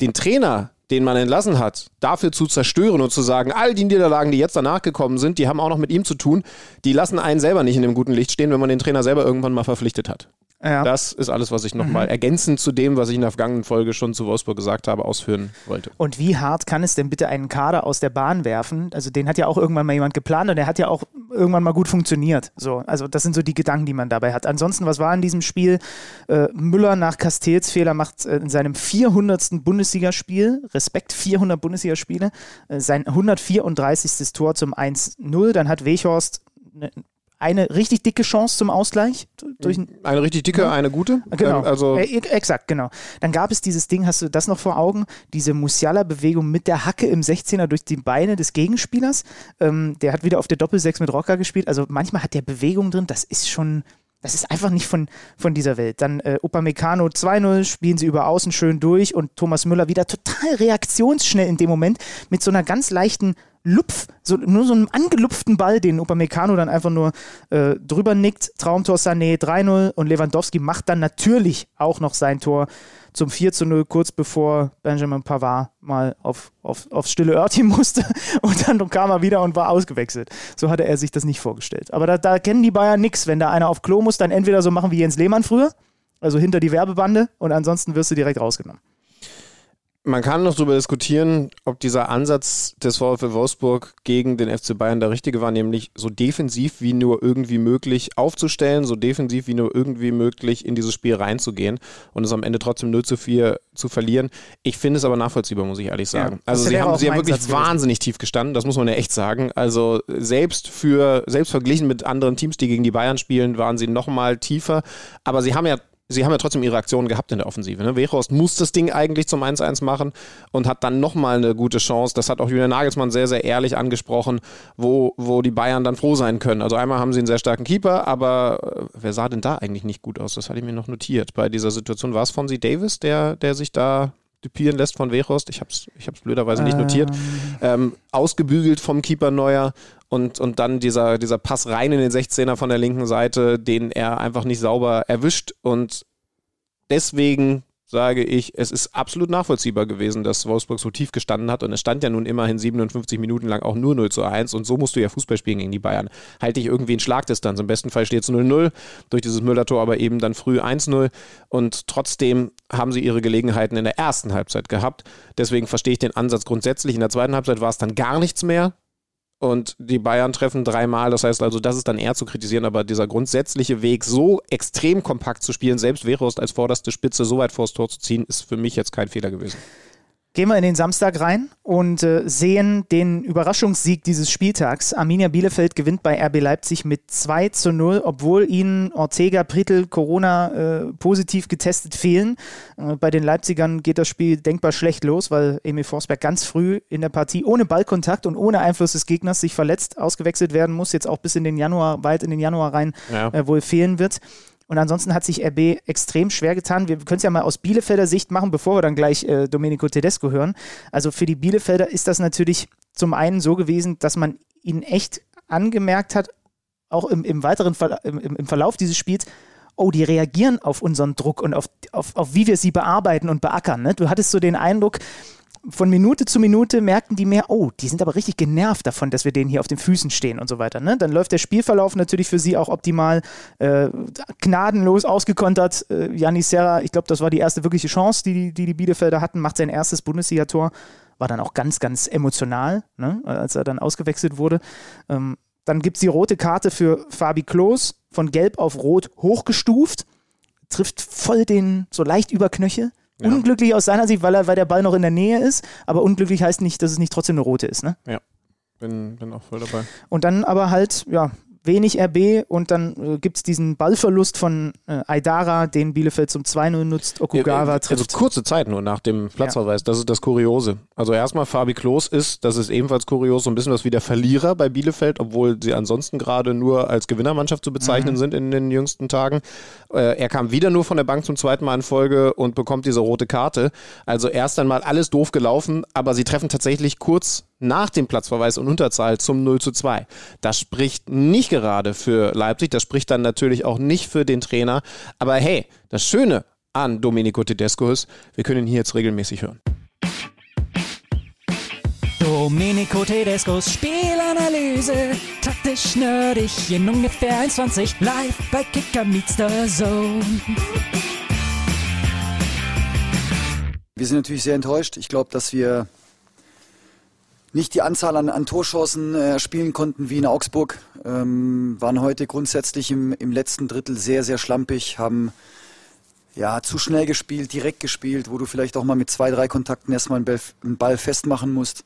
S6: den Trainer, den man entlassen hat, dafür zu zerstören und zu sagen, all die Niederlagen, die jetzt danach gekommen sind, die haben auch noch mit ihm zu tun, die lassen einen selber nicht in dem guten Licht stehen, wenn man den Trainer selber irgendwann mal verpflichtet hat. Ja. Das ist alles, was ich nochmal mhm. ergänzend zu dem, was ich in der vergangenen Folge schon zu Wolfsburg gesagt habe, ausführen wollte.
S5: Und wie hart kann es denn bitte einen Kader aus der Bahn werfen? Also den hat ja auch irgendwann mal jemand geplant und der hat ja auch irgendwann mal gut funktioniert. So, also das sind so die Gedanken, die man dabei hat. Ansonsten, was war in diesem Spiel? Äh, Müller nach Castells Fehler macht äh, in seinem 400. Bundesligaspiel, Respekt, 400 Bundesligaspiele, äh, sein 134. Tor zum 1-0. Dann hat Wechhorst ne, eine richtig dicke Chance zum Ausgleich.
S6: Durch eine richtig dicke, ja. eine gute?
S5: Genau, ähm, also äh, exakt, genau. Dann gab es dieses Ding, hast du das noch vor Augen? Diese Musiala-Bewegung mit der Hacke im 16er durch die Beine des Gegenspielers. Ähm, der hat wieder auf der Doppel-6 mit Rocker gespielt. Also manchmal hat der Bewegung drin, das ist schon... Das ist einfach nicht von, von dieser Welt. Dann äh, Upamecano 2-0, spielen sie über außen schön durch und Thomas Müller wieder total reaktionsschnell in dem Moment mit so einer ganz leichten Lupf, so, nur so einen angelupften Ball, den Upamecano dann einfach nur äh, drüber nickt. Traumtor Sané 3-0 und Lewandowski macht dann natürlich auch noch sein Tor zum 4-0, kurz bevor Benjamin Pavard mal auf, auf, aufs stille Örtchen *laughs* musste und dann kam er wieder und war ausgewechselt. So hatte er sich das nicht vorgestellt. Aber da, da kennen die Bayern nichts. Wenn da einer auf Klo muss, dann entweder so machen wie Jens Lehmann früher, also hinter die Werbebande und ansonsten wirst du direkt rausgenommen.
S6: Man kann noch darüber diskutieren, ob dieser Ansatz des VfL Wolfsburg gegen den FC Bayern der richtige war, nämlich so defensiv wie nur irgendwie möglich aufzustellen, so defensiv wie nur irgendwie möglich in dieses Spiel reinzugehen und es am Ende trotzdem 0 zu 4 zu verlieren. Ich finde es aber nachvollziehbar, muss ich ehrlich sagen. Ja, also sie haben, sie haben wirklich Satz wahnsinnig tief gestanden, das muss man ja echt sagen. Also selbst für, selbst verglichen mit anderen Teams, die gegen die Bayern spielen, waren sie nochmal tiefer. Aber sie haben ja sie haben ja trotzdem ihre Aktionen gehabt in der Offensive. Ne? Wechhorst muss das Ding eigentlich zum 1-1 machen und hat dann nochmal eine gute Chance. Das hat auch Julian Nagelsmann sehr, sehr ehrlich angesprochen, wo, wo die Bayern dann froh sein können. Also einmal haben sie einen sehr starken Keeper, aber äh, wer sah denn da eigentlich nicht gut aus? Das hatte ich mir noch notiert. Bei dieser Situation war es Fonzie Davis, der, der sich da dupieren lässt von Wechhorst. Ich habe es ich hab's blöderweise nicht notiert. Ähm, ausgebügelt vom Keeper Neuer und, und dann dieser, dieser Pass rein in den 16er von der linken Seite, den er einfach nicht sauber erwischt und deswegen sage ich, es ist absolut nachvollziehbar gewesen, dass Wolfsburg so tief gestanden hat und es stand ja nun immerhin 57 Minuten lang auch nur 0 zu 1 und so musst du ja Fußball spielen gegen die Bayern. Halte ich irgendwie in Schlagdistanz. Im besten Fall steht es 0-0, durch dieses Müller-Tor aber eben dann früh 1-0 und trotzdem haben sie ihre Gelegenheiten in der ersten Halbzeit gehabt. Deswegen verstehe ich den Ansatz grundsätzlich. In der zweiten Halbzeit war es dann gar nichts mehr und die Bayern treffen dreimal. Das heißt also, das ist dann eher zu kritisieren, aber dieser grundsätzliche Weg, so extrem kompakt zu spielen, selbst Wehrhorst als vorderste Spitze so weit vors Tor zu ziehen, ist für mich jetzt kein Fehler gewesen.
S5: Gehen wir in den Samstag rein und äh, sehen den Überraschungssieg dieses Spieltags. Arminia Bielefeld gewinnt bei RB Leipzig mit 2 zu 0, obwohl ihnen Ortega, Pritel, Corona äh, positiv getestet fehlen. Äh, bei den Leipzigern geht das Spiel denkbar schlecht los, weil Emil Forsberg ganz früh in der Partie ohne Ballkontakt und ohne Einfluss des Gegners sich verletzt ausgewechselt werden muss, jetzt auch bis in den Januar, weit in den Januar rein ja. Äh, wohl fehlen wird. Und ansonsten hat sich RB extrem schwer getan. Wir können es ja mal aus Bielefelder Sicht machen, bevor wir dann gleich äh, Domenico Tedesco hören. Also für die Bielefelder ist das natürlich zum einen so gewesen, dass man ihnen echt angemerkt hat, auch im, im weiteren Ver im, im Verlauf dieses Spiels, oh, die reagieren auf unseren Druck und auf, auf, auf wie wir sie bearbeiten und beackern. Ne? Du hattest so den Eindruck, von Minute zu Minute merkten die mehr, oh, die sind aber richtig genervt davon, dass wir denen hier auf den Füßen stehen und so weiter. Ne? Dann läuft der Spielverlauf natürlich für sie auch optimal, äh, gnadenlos ausgekontert. Äh, Serra, ich glaube, das war die erste wirkliche Chance, die, die die Bielefelder hatten, macht sein erstes Bundesligator, war dann auch ganz, ganz emotional, ne? als er dann ausgewechselt wurde. Ähm, dann gibt es die rote Karte für Fabi Klos, von gelb auf rot hochgestuft, trifft voll den, so leicht über Knöchel. Ja. Unglücklich aus seiner Sicht, weil, er, weil der Ball noch in der Nähe ist, aber unglücklich heißt nicht, dass es nicht trotzdem eine rote ist. Ne?
S6: Ja, bin, bin auch voll dabei.
S5: Und dann aber halt, ja, wenig RB und dann äh, gibt es diesen Ballverlust von äh, Aidara, den Bielefeld zum 2-0 nutzt. Okugawa
S6: Also
S5: trifft.
S6: kurze Zeit nur nach dem Platzverweis. Das ist das Kuriose. Also erstmal Fabi Klos ist, das ist ebenfalls kurios, so ein bisschen was wie der Verlierer bei Bielefeld, obwohl sie ansonsten gerade nur als Gewinnermannschaft zu bezeichnen sind in den jüngsten Tagen. Äh, er kam wieder nur von der Bank zum zweiten Mal in Folge und bekommt diese rote Karte. Also erst einmal alles doof gelaufen, aber sie treffen tatsächlich kurz nach dem Platzverweis und Unterzahl zum 0 zu 2. Das spricht nicht gerade für Leipzig, das spricht dann natürlich auch nicht für den Trainer. Aber hey, das Schöne an Domenico Tedesco ist, wir können ihn hier jetzt regelmäßig hören.
S7: Domenico Tedescos Spielanalyse. Taktisch nerdig in ungefähr 1,20. Live bei Kicker meets the Zone.
S8: Wir sind natürlich sehr enttäuscht. Ich glaube, dass wir nicht die Anzahl an, an Torchancen äh, spielen konnten wie in Augsburg. Ähm, waren heute grundsätzlich im, im letzten Drittel sehr, sehr schlampig, haben ja zu schnell gespielt, direkt gespielt, wo du vielleicht auch mal mit zwei, drei Kontakten erstmal einen Ball, einen Ball festmachen musst.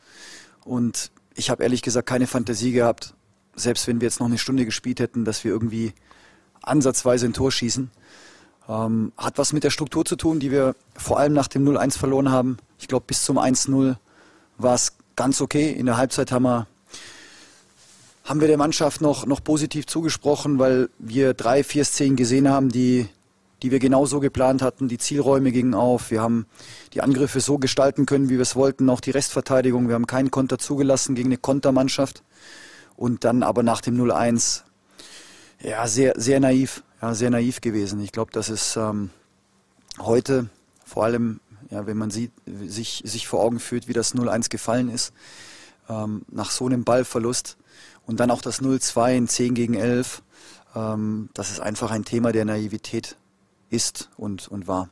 S8: Und ich habe ehrlich gesagt keine Fantasie gehabt, selbst wenn wir jetzt noch eine Stunde gespielt hätten, dass wir irgendwie ansatzweise ein Tor schießen. Ähm, hat was mit der Struktur zu tun, die wir vor allem nach dem 0-1 verloren haben. Ich glaube, bis zum 1-0 war es ganz okay. In der Halbzeit haben wir, haben wir der Mannschaft noch, noch positiv zugesprochen, weil wir drei, vier Szenen gesehen haben, die, die wir genauso geplant hatten. Die Zielräume gingen auf. Wir haben die Angriffe so gestalten können, wie wir es wollten. Auch die Restverteidigung. Wir haben keinen Konter zugelassen gegen eine Kontermannschaft. Und dann aber nach dem 0-1, ja, sehr, sehr naiv. Ja, sehr naiv gewesen. Ich glaube, das ist ähm, heute, vor allem, ja, wenn man sieht, sich, sich vor Augen führt, wie das 0-1 gefallen ist, ähm, nach so einem Ballverlust und dann auch das 0-2 in 10 gegen 11, ähm, das ist einfach ein Thema der Naivität ist und, und war.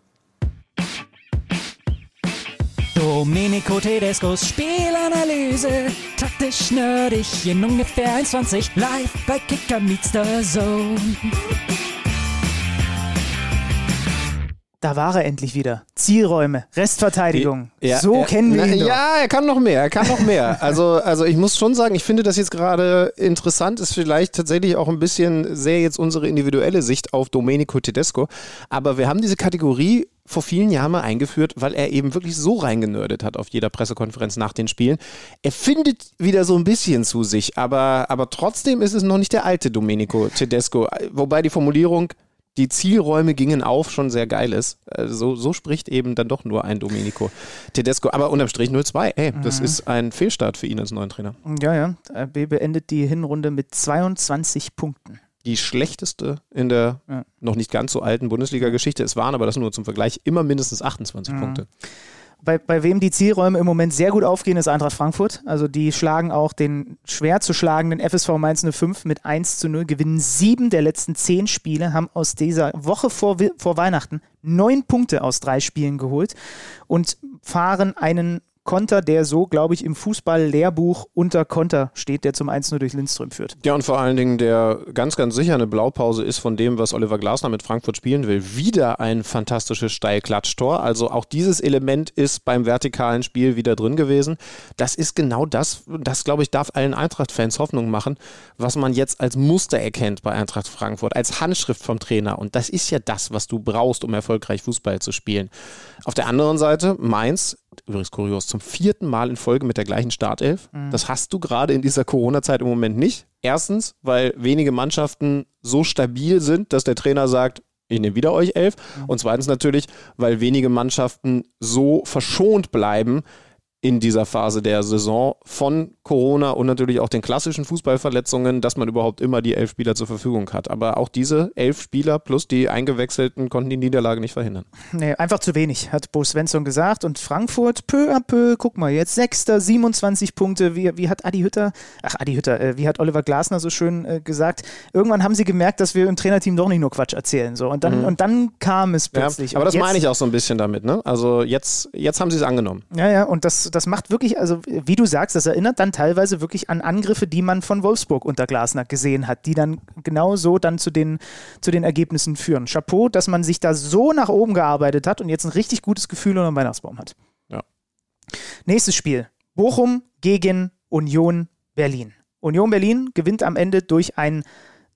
S7: Domenico Tedescos Spielanalyse. Taktisch nerdig in ungefähr 1,20. Live bei Kicker meets the Zone.
S5: Da war er endlich wieder. Zielräume, Restverteidigung.
S6: Ja,
S5: so
S6: er,
S5: kennen wir
S6: na,
S5: ihn doch.
S6: Ja, er kann noch mehr, er kann noch mehr. *laughs* Also, also ich muss schon sagen, ich finde das jetzt gerade interessant, ist vielleicht tatsächlich auch ein bisschen sehr jetzt unsere individuelle Sicht auf Domenico Tedesco. Aber wir haben diese Kategorie vor vielen Jahren mal eingeführt, weil er eben wirklich so reingenördet hat auf jeder Pressekonferenz nach den Spielen. Er findet wieder so ein bisschen zu sich, aber, aber trotzdem ist es noch nicht der alte Domenico Tedesco. Wobei die Formulierung die Zielräume gingen auf, schon sehr geil ist. Also so, so spricht eben dann doch nur ein Domenico Tedesco. Aber unterm Strich 0-2. Ey, das ist ein Fehlstart für ihn als neuen Trainer.
S5: Ja, ja. RB beendet die Hinrunde mit 22 Punkten.
S6: Die schlechteste in der
S5: Ja.
S6: noch nicht ganz so alten Bundesliga-Geschichte. Es waren aber das nur zum Vergleich immer mindestens 28 Punkte.
S5: Bei, bei wem die Zielräume im Moment sehr gut aufgehen, ist Eintracht Frankfurt. Also die schlagen auch den schwer zu schlagenden FSV Mainz 05 mit 1 zu 0, gewinnen sieben der letzten zehn Spiele, haben aus dieser Woche vor, vor Weihnachten neun Punkte aus drei Spielen geholt und fahren einen Konter, der so, glaube ich, im Fußball-Lehrbuch unter Konter steht, der zum 1-0 durch Lindström führt.
S6: Ja, und vor allen Dingen, der ganz, ganz sicher eine Blaupause ist von dem, was Oliver Glasner mit Frankfurt spielen will. Wieder ein fantastisches Steilklatschtor. Also auch dieses Element ist beim vertikalen Spiel wieder drin gewesen. Das ist genau das, das glaube ich, darf allen Eintracht-Fans Hoffnung machen, was man jetzt als Muster erkennt bei Eintracht Frankfurt, als Handschrift vom Trainer. Und das ist ja das, was du brauchst, um erfolgreich Fußball zu spielen. Auf der anderen Seite, Mainz, übrigens kurios, zum vierten Mal in Folge mit der gleichen Startelf. Das hast du gerade in dieser Corona-Zeit im Moment nicht. Erstens, weil wenige Mannschaften so stabil sind, dass der Trainer sagt, ich nehme wieder euch elf. Und zweitens natürlich, weil wenige Mannschaften so verschont bleiben in dieser Phase der Saison von Corona und natürlich auch den klassischen Fußballverletzungen, dass man überhaupt immer die elf Spieler zur Verfügung hat. Aber auch diese elf Spieler plus die Eingewechselten konnten die Niederlage nicht verhindern.
S5: Nee, einfach zu wenig, hat Bo Svensson gesagt. Und Frankfurt, peu à peu, guck mal, jetzt Sechster, 27 Punkte. Wie, wie hat Adi Hütter, ach Adi Hütter, äh, wie hat Oliver Glasner so schön äh, gesagt, irgendwann haben sie gemerkt, dass wir im Trainerteam doch nicht nur Quatsch erzählen. So. Und, dann, und dann kam es plötzlich.
S6: Ja, aber das
S5: jetzt,
S6: meine ich auch so ein bisschen damit. Ne? Also jetzt, jetzt haben sie es angenommen.
S5: Ja, ja, und das, das macht wirklich, also wie du sagst, das erinnert dann teilweise wirklich an Angriffe, die man von Wolfsburg unter Glasner gesehen hat, die dann genau so dann zu den, zu den Ergebnissen führen. Chapeau, dass man sich da so nach oben gearbeitet hat und jetzt ein richtig gutes Gefühl unter dem Weihnachtsbaum hat.
S6: Ja.
S5: Nächstes Spiel. Bochum gegen Union Berlin. Union Berlin gewinnt am Ende durch ein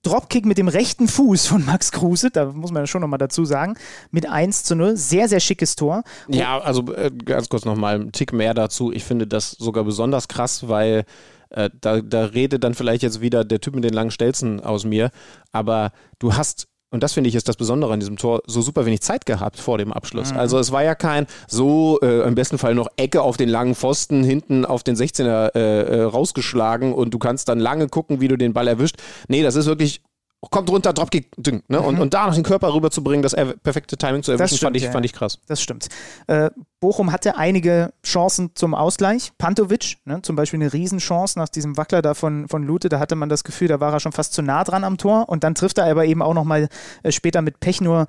S5: Dropkick mit dem rechten Fuß von Max Kruse, da muss man schon nochmal dazu sagen, mit 1 zu 0. Sehr, sehr schickes Tor.
S6: Ja, also äh, ganz kurz nochmal einen Tick mehr dazu. Ich finde das sogar besonders krass, weil äh, da, da redet dann vielleicht jetzt wieder der Typ mit den langen Stelzen aus mir, aber du hast und das finde ich ist das Besondere an diesem Tor, so super wenig Zeit gehabt vor dem Abschluss.
S5: Mhm.
S6: Also es war ja kein so äh, im besten Fall noch Ecke auf den langen Pfosten, hinten auf den 16er äh, äh, rausgeschlagen und du kannst dann lange gucken, wie du den Ball erwischt. Nee, das ist wirklich kommt runter, Dropkick, ding, ne? und, und da noch den Körper rüberzubringen, das er- perfekte Timing zu erwischen,
S5: stimmt,
S6: fand, ich,
S5: ja.
S6: fand ich krass.
S5: Das stimmt. Äh, Bochum hatte einige Chancen zum Ausgleich. Pantovic, ne, zum Beispiel eine Riesenchance nach diesem Wackler da von, von Lute, da hatte man das Gefühl, da war er schon fast zu nah dran am Tor und dann trifft er aber eben auch nochmal äh, später mit Pech nur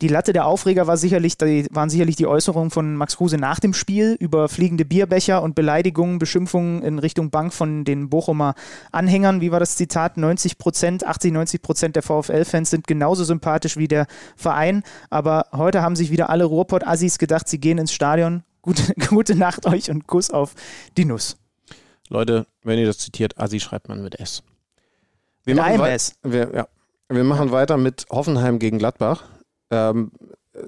S5: die Latte. Der Aufreger war sicherlich, die, waren sicherlich die Äußerungen von Max Kruse nach dem Spiel über fliegende Bierbecher und Beleidigungen, Beschimpfungen in Richtung Bank von den Bochumer Anhängern. Wie war das Zitat? 90 Prozent, 80, 90 Prozent der VfL-Fans sind genauso sympathisch wie der Verein. Aber heute haben sich wieder alle Ruhrpott-Assis gedacht, sie gehen ins Stadion. Gute, *laughs* gute Nacht euch und Kuss auf die Nuss.
S6: Leute, wenn ihr das zitiert, Asi schreibt man mit S. Wir
S5: Mit
S6: machen,
S5: einem S.
S6: wir, ja. wir machen weiter mit Hoffenheim gegen Gladbach. Ähm,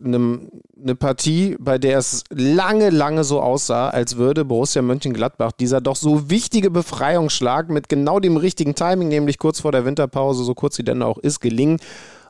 S6: eine, eine Partie, bei der es lange, lange so aussah, als würde Borussia Mönchengladbach dieser doch so wichtige Befreiungsschlag mit genau dem richtigen Timing, nämlich kurz vor der Winterpause, so kurz sie denn auch ist, gelingen.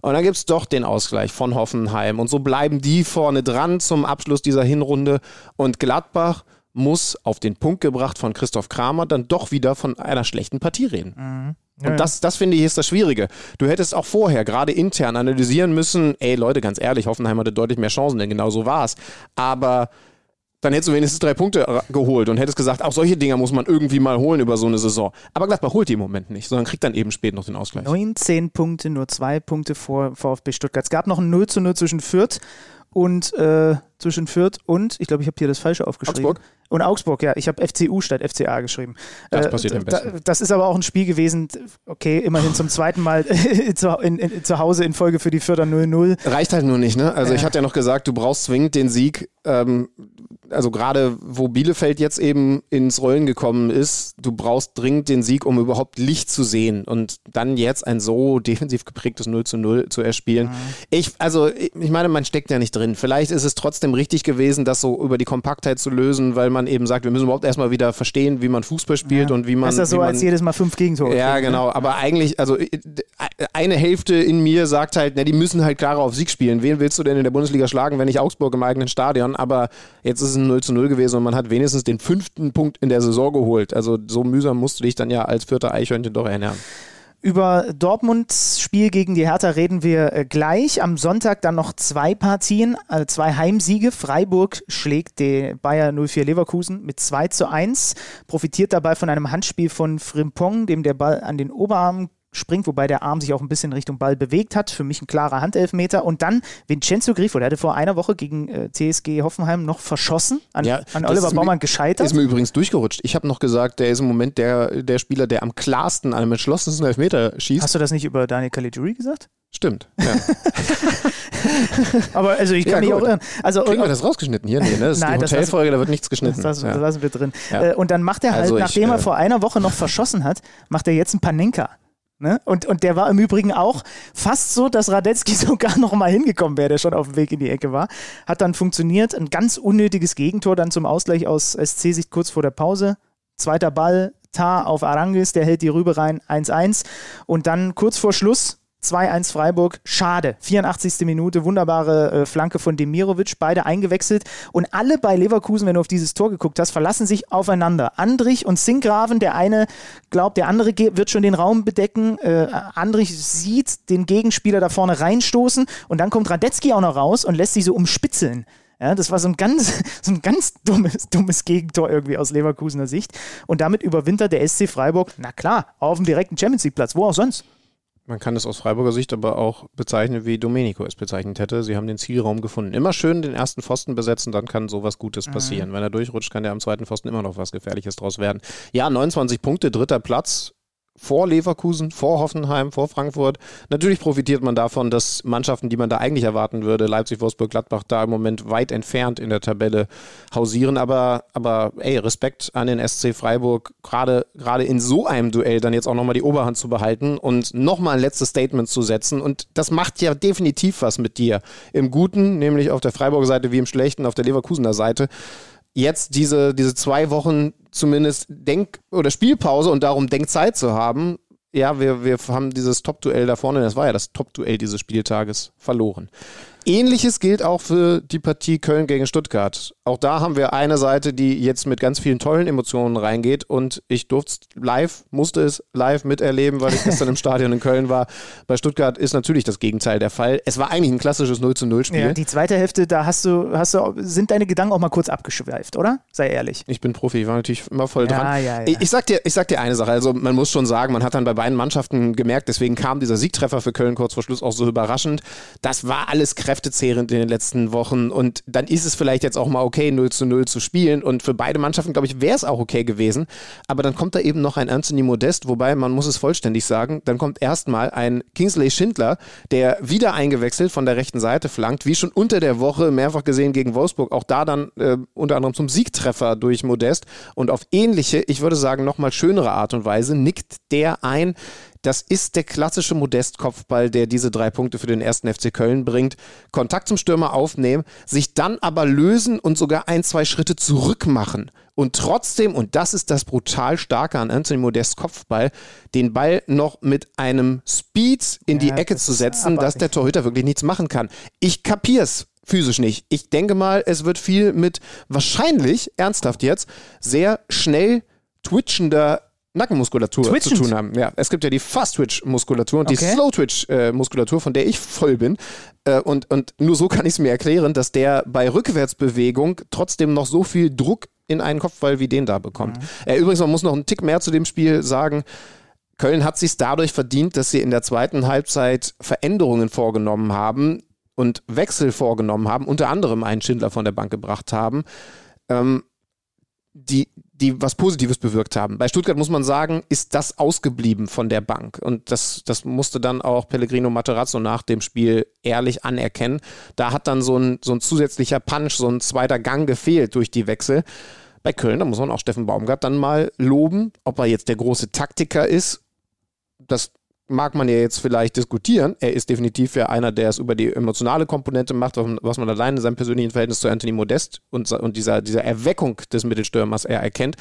S6: Und dann gibt es doch den Ausgleich von Hoffenheim. Und so bleiben die vorne dran zum Abschluss dieser Hinrunde. Und Gladbach muss auf den Punkt gebracht von Christoph Kramer dann doch wieder von einer schlechten Partie reden. Und das, das finde ich ist das Schwierige. Du hättest auch vorher gerade intern analysieren müssen, ey Leute, ganz ehrlich, Hoffenheim hatte deutlich mehr Chancen, denn genau so war es. Aber dann hättest du wenigstens drei Punkte geholt und hättest gesagt, auch solche Dinger muss man irgendwie mal holen über so eine Saison. Aber Gladbach holt die im Moment nicht, sondern kriegt dann eben spät noch den Ausgleich.
S5: 19 Punkte, nur zwei Punkte vor VfB Stuttgart. Es gab noch ein 0 zu 0 zwischen Fürth und äh, zwischen Fürth und, ich glaube, ich habe hier das Falsche aufgeschrieben.
S6: Augsburg?
S5: Und Augsburg, ja. Ich habe FCU statt FCA geschrieben.
S6: Das passiert
S5: d-
S6: am besten.
S5: da- Das ist aber auch ein Spiel gewesen, okay, immerhin zum zweiten Mal *laughs* zu, in, in, zu Hause in Folge für die Fürther 0-0.
S6: Reicht halt nur nicht, ne? Also
S5: Ja.
S6: ich hatte ja noch gesagt, du brauchst zwingend den Sieg. Ähm, also gerade wo Bielefeld jetzt eben ins Rollen gekommen ist, du brauchst dringend den Sieg, um überhaupt Licht zu sehen. Und dann jetzt ein so defensiv geprägtes 0 zu 0 zu erspielen. Ich, also ich meine, man steckt ja nicht drin. Vielleicht ist es trotzdem richtig gewesen, das so über die Kompaktheit zu lösen, weil man eben sagt, wir müssen überhaupt erstmal wieder verstehen, wie man Fußball spielt und wie man.
S5: ist das so,
S6: man,
S5: als jedes Mal fünf Gegentore
S6: ja,
S5: kriegen, ne?
S6: genau. Aber eigentlich, also äh, eine Hälfte in mir sagt halt, na, die müssen halt klarer auf Sieg spielen. Wen willst du denn in der Bundesliga schlagen, wenn nicht Augsburg im eigenen Stadion? Aber jetzt ist es ein 0 zu 0 gewesen und man hat wenigstens den fünften Punkt in der Saison geholt. Also so mühsam musst du dich dann ja als vierter Eichhörnchen doch ernähren.
S5: Über Dortmunds Spiel gegen die Hertha reden wir äh, gleich. Am Sonntag dann noch zwei Partien, also zwei Heimsiege. Freiburg schlägt die Bayer 04 Leverkusen mit 2 zu 1, profitiert dabei von einem Handspiel von Frimpong, dem der Ball an den Oberarm springt, wobei der Arm sich auch ein bisschen Richtung Ball bewegt hat. Für mich ein klarer Handelfmeter. Und dann Vincenzo Grifo, der hatte vor einer Woche gegen äh, TSG Hoffenheim noch verschossen, an,
S6: Ja,
S5: an Oliver Baumann gescheitert.
S6: Ist mir übrigens durchgerutscht. Ich habe noch gesagt, der ist im Moment der, der Spieler, der am klarsten an einem entschlossensten Elfmeter schießt.
S5: Hast du das nicht über Daniel Caligiuri gesagt?
S6: Stimmt. Ja. *laughs*
S5: Aber also ich kann
S6: Ja,
S5: mich
S6: gut.
S5: auch irren. Also,
S6: Kriegen wir das rausgeschnitten hier? Nee, ne? Das ist *laughs*
S5: Nein,
S6: die Hotelfolge, da wird nichts geschnitten.
S5: Das, lassen-
S6: Ja.
S5: das lassen wir drin.
S6: Ja.
S5: Äh, und dann macht er halt,
S6: Also ich,
S5: nachdem er
S6: äh,
S5: vor einer Woche noch verschossen hat, macht er jetzt einen Panenka. Ne? Und, und der war im Übrigen auch fast so, dass Radetzky *laughs* sogar noch mal hingekommen wäre, der schon auf dem Weg in die Ecke war. Hat dann funktioniert. Ein ganz unnötiges Gegentor dann zum Ausgleich aus SC-Sicht kurz vor der Pause. Zweiter Ball, Tar auf Arangis, der hält die Rübe rein, 1-1. Und dann kurz vor Schluss 2-1 Freiburg. Schade. 84. Minute, wunderbare äh, Flanke von Demirovic, beide eingewechselt. Und alle bei Leverkusen, wenn du auf dieses Tor geguckt hast, verlassen sich aufeinander. Andrich und Sinkgraven, der eine glaubt, der andere wird schon den Raum bedecken. Äh, Andrich sieht den Gegenspieler da vorne reinstoßen und dann kommt Radetzky auch noch raus und lässt sich so umspitzeln. Ja, das war so ein ganz, *laughs* so ein ganz dummes, dummes Gegentor irgendwie aus Leverkusener Sicht. Und damit überwintert der SC Freiburg, na klar, auf dem direkten Champions League Platz, wo auch sonst.
S6: Man kann es aus Freiburger Sicht aber auch bezeichnen, wie Domenico es bezeichnet hätte. Sie haben den Zielraum gefunden. Immer schön den ersten Pfosten besetzen, dann kann sowas Gutes passieren. Wenn er durchrutscht, kann der am zweiten Pfosten immer noch was Gefährliches draus werden. Ja, 29 Punkte, dritter Platz. Vor Leverkusen, vor Hoffenheim, vor Frankfurt. Natürlich profitiert man davon, dass Mannschaften, die man da eigentlich erwarten würde, Leipzig, Wolfsburg, Gladbach, da im Moment weit entfernt in der Tabelle hausieren. Aber, aber ey, Respekt an den SC Freiburg, gerade gerade in so einem Duell dann jetzt auch nochmal die Oberhand zu behalten und nochmal ein letztes Statement zu setzen. Und das macht ja definitiv was mit dir. Im Guten, nämlich auf der Freiburger Seite wie im Schlechten, auf der Leverkusener Seite jetzt diese, diese zwei Wochen zumindest Denk- oder Spielpause und darum Denkzeit zu haben, ja, wir, wir haben dieses Top-Duell da vorne, das war ja das Top-Duell dieses Spieltages, verloren. Ähnliches gilt auch für die Partie Köln gegen Stuttgart. Auch da haben wir eine Seite, die jetzt mit ganz vielen tollen Emotionen reingeht und ich durfte es live, musste es live miterleben, weil ich gestern im *laughs* Stadion in Köln war. Bei Stuttgart ist natürlich das Gegenteil der Fall. Es war eigentlich ein klassisches 0 zu 0 Spiel.
S5: Ja, die zweite Hälfte, da hast du, hast du, sind deine Gedanken auch mal kurz abgeschweift, oder? Sei ehrlich.
S6: Ich bin Profi, ich war natürlich immer voll
S5: Ja,
S6: dran.
S5: ja.
S6: Ich, ich, sag dir, ich sag dir eine Sache, also man muss schon sagen, man hat dann bei beiden Mannschaften gemerkt, deswegen kam dieser Siegtreffer für Köln kurz vor Schluss auch so überraschend. Das war alles kräftezehrend in den letzten Wochen. Und dann ist es vielleicht jetzt auch mal okay, 0 zu 0 zu spielen. Und für beide Mannschaften, glaube ich, wäre es auch okay gewesen. Aber dann kommt da eben noch ein Anthony Modest, wobei man muss es vollständig sagen, dann kommt erstmal ein Kingsley Schindler, der wieder eingewechselt von der rechten Seite flankt, wie schon unter der Woche mehrfach gesehen gegen Wolfsburg, auch da dann äh, unter anderem zum Siegtreffer durch Modest. Und auf ähnliche, ich würde sagen, nochmal schönere Art und Weise nickt der ein, das ist der klassische Modest-Kopfball, der diese drei Punkte für den ersten FC Köln bringt. Kontakt zum Stürmer aufnehmen, sich dann aber lösen und sogar ein, zwei Schritte zurück machen. Und trotzdem, und das ist das brutal Starke an Anthony Modest Kopfball, den Ball noch mit einem Speed in die
S5: Ja,
S6: Ecke
S5: das
S6: zu setzen, dass der Torhüter wirklich nichts machen kann. Ich kapier's physisch nicht. Ich denke mal, es wird viel mit wahrscheinlich, ernsthaft jetzt, sehr schnell twitchender Nackenmuskulatur
S5: Twitchend?
S6: zu tun haben. Ja, es gibt ja die Fast-Twitch-Muskulatur und die
S5: Okay.
S6: Slow-Twitch-Muskulatur, von der ich voll bin. Äh, Und, und nur so *laughs* kann ich es mir erklären, dass der bei Rückwärtsbewegung trotzdem noch so viel Druck in einen Kopfball wie den da bekommt. Äh, übrigens, man muss noch einen Tick mehr zu dem Spiel sagen. Köln hat sich dadurch verdient, dass sie in der zweiten Halbzeit Veränderungen vorgenommen haben und Wechsel vorgenommen haben, unter anderem einen Schindler von der Bank gebracht haben, ähm, die, die was Positives bewirkt haben. Bei Stuttgart muss man sagen, ist das ausgeblieben von der Bank. Und das, das musste dann auch Pellegrino Materazzo nach dem Spiel ehrlich anerkennen. Da hat dann so ein, so ein zusätzlicher Punch, so ein zweiter Gang gefehlt durch die Wechsel. Bei Köln, da muss man auch Steffen Baumgart dann mal loben, ob er jetzt der große Taktiker ist. Das mag man ja jetzt vielleicht diskutieren. Er ist definitiv ja einer, der es über die emotionale Komponente macht, was man- allein in seinem persönlichen Verhältnis zu Anthony Modest und, und dieser, dieser Erweckung des Mittelstürmers er erkennt.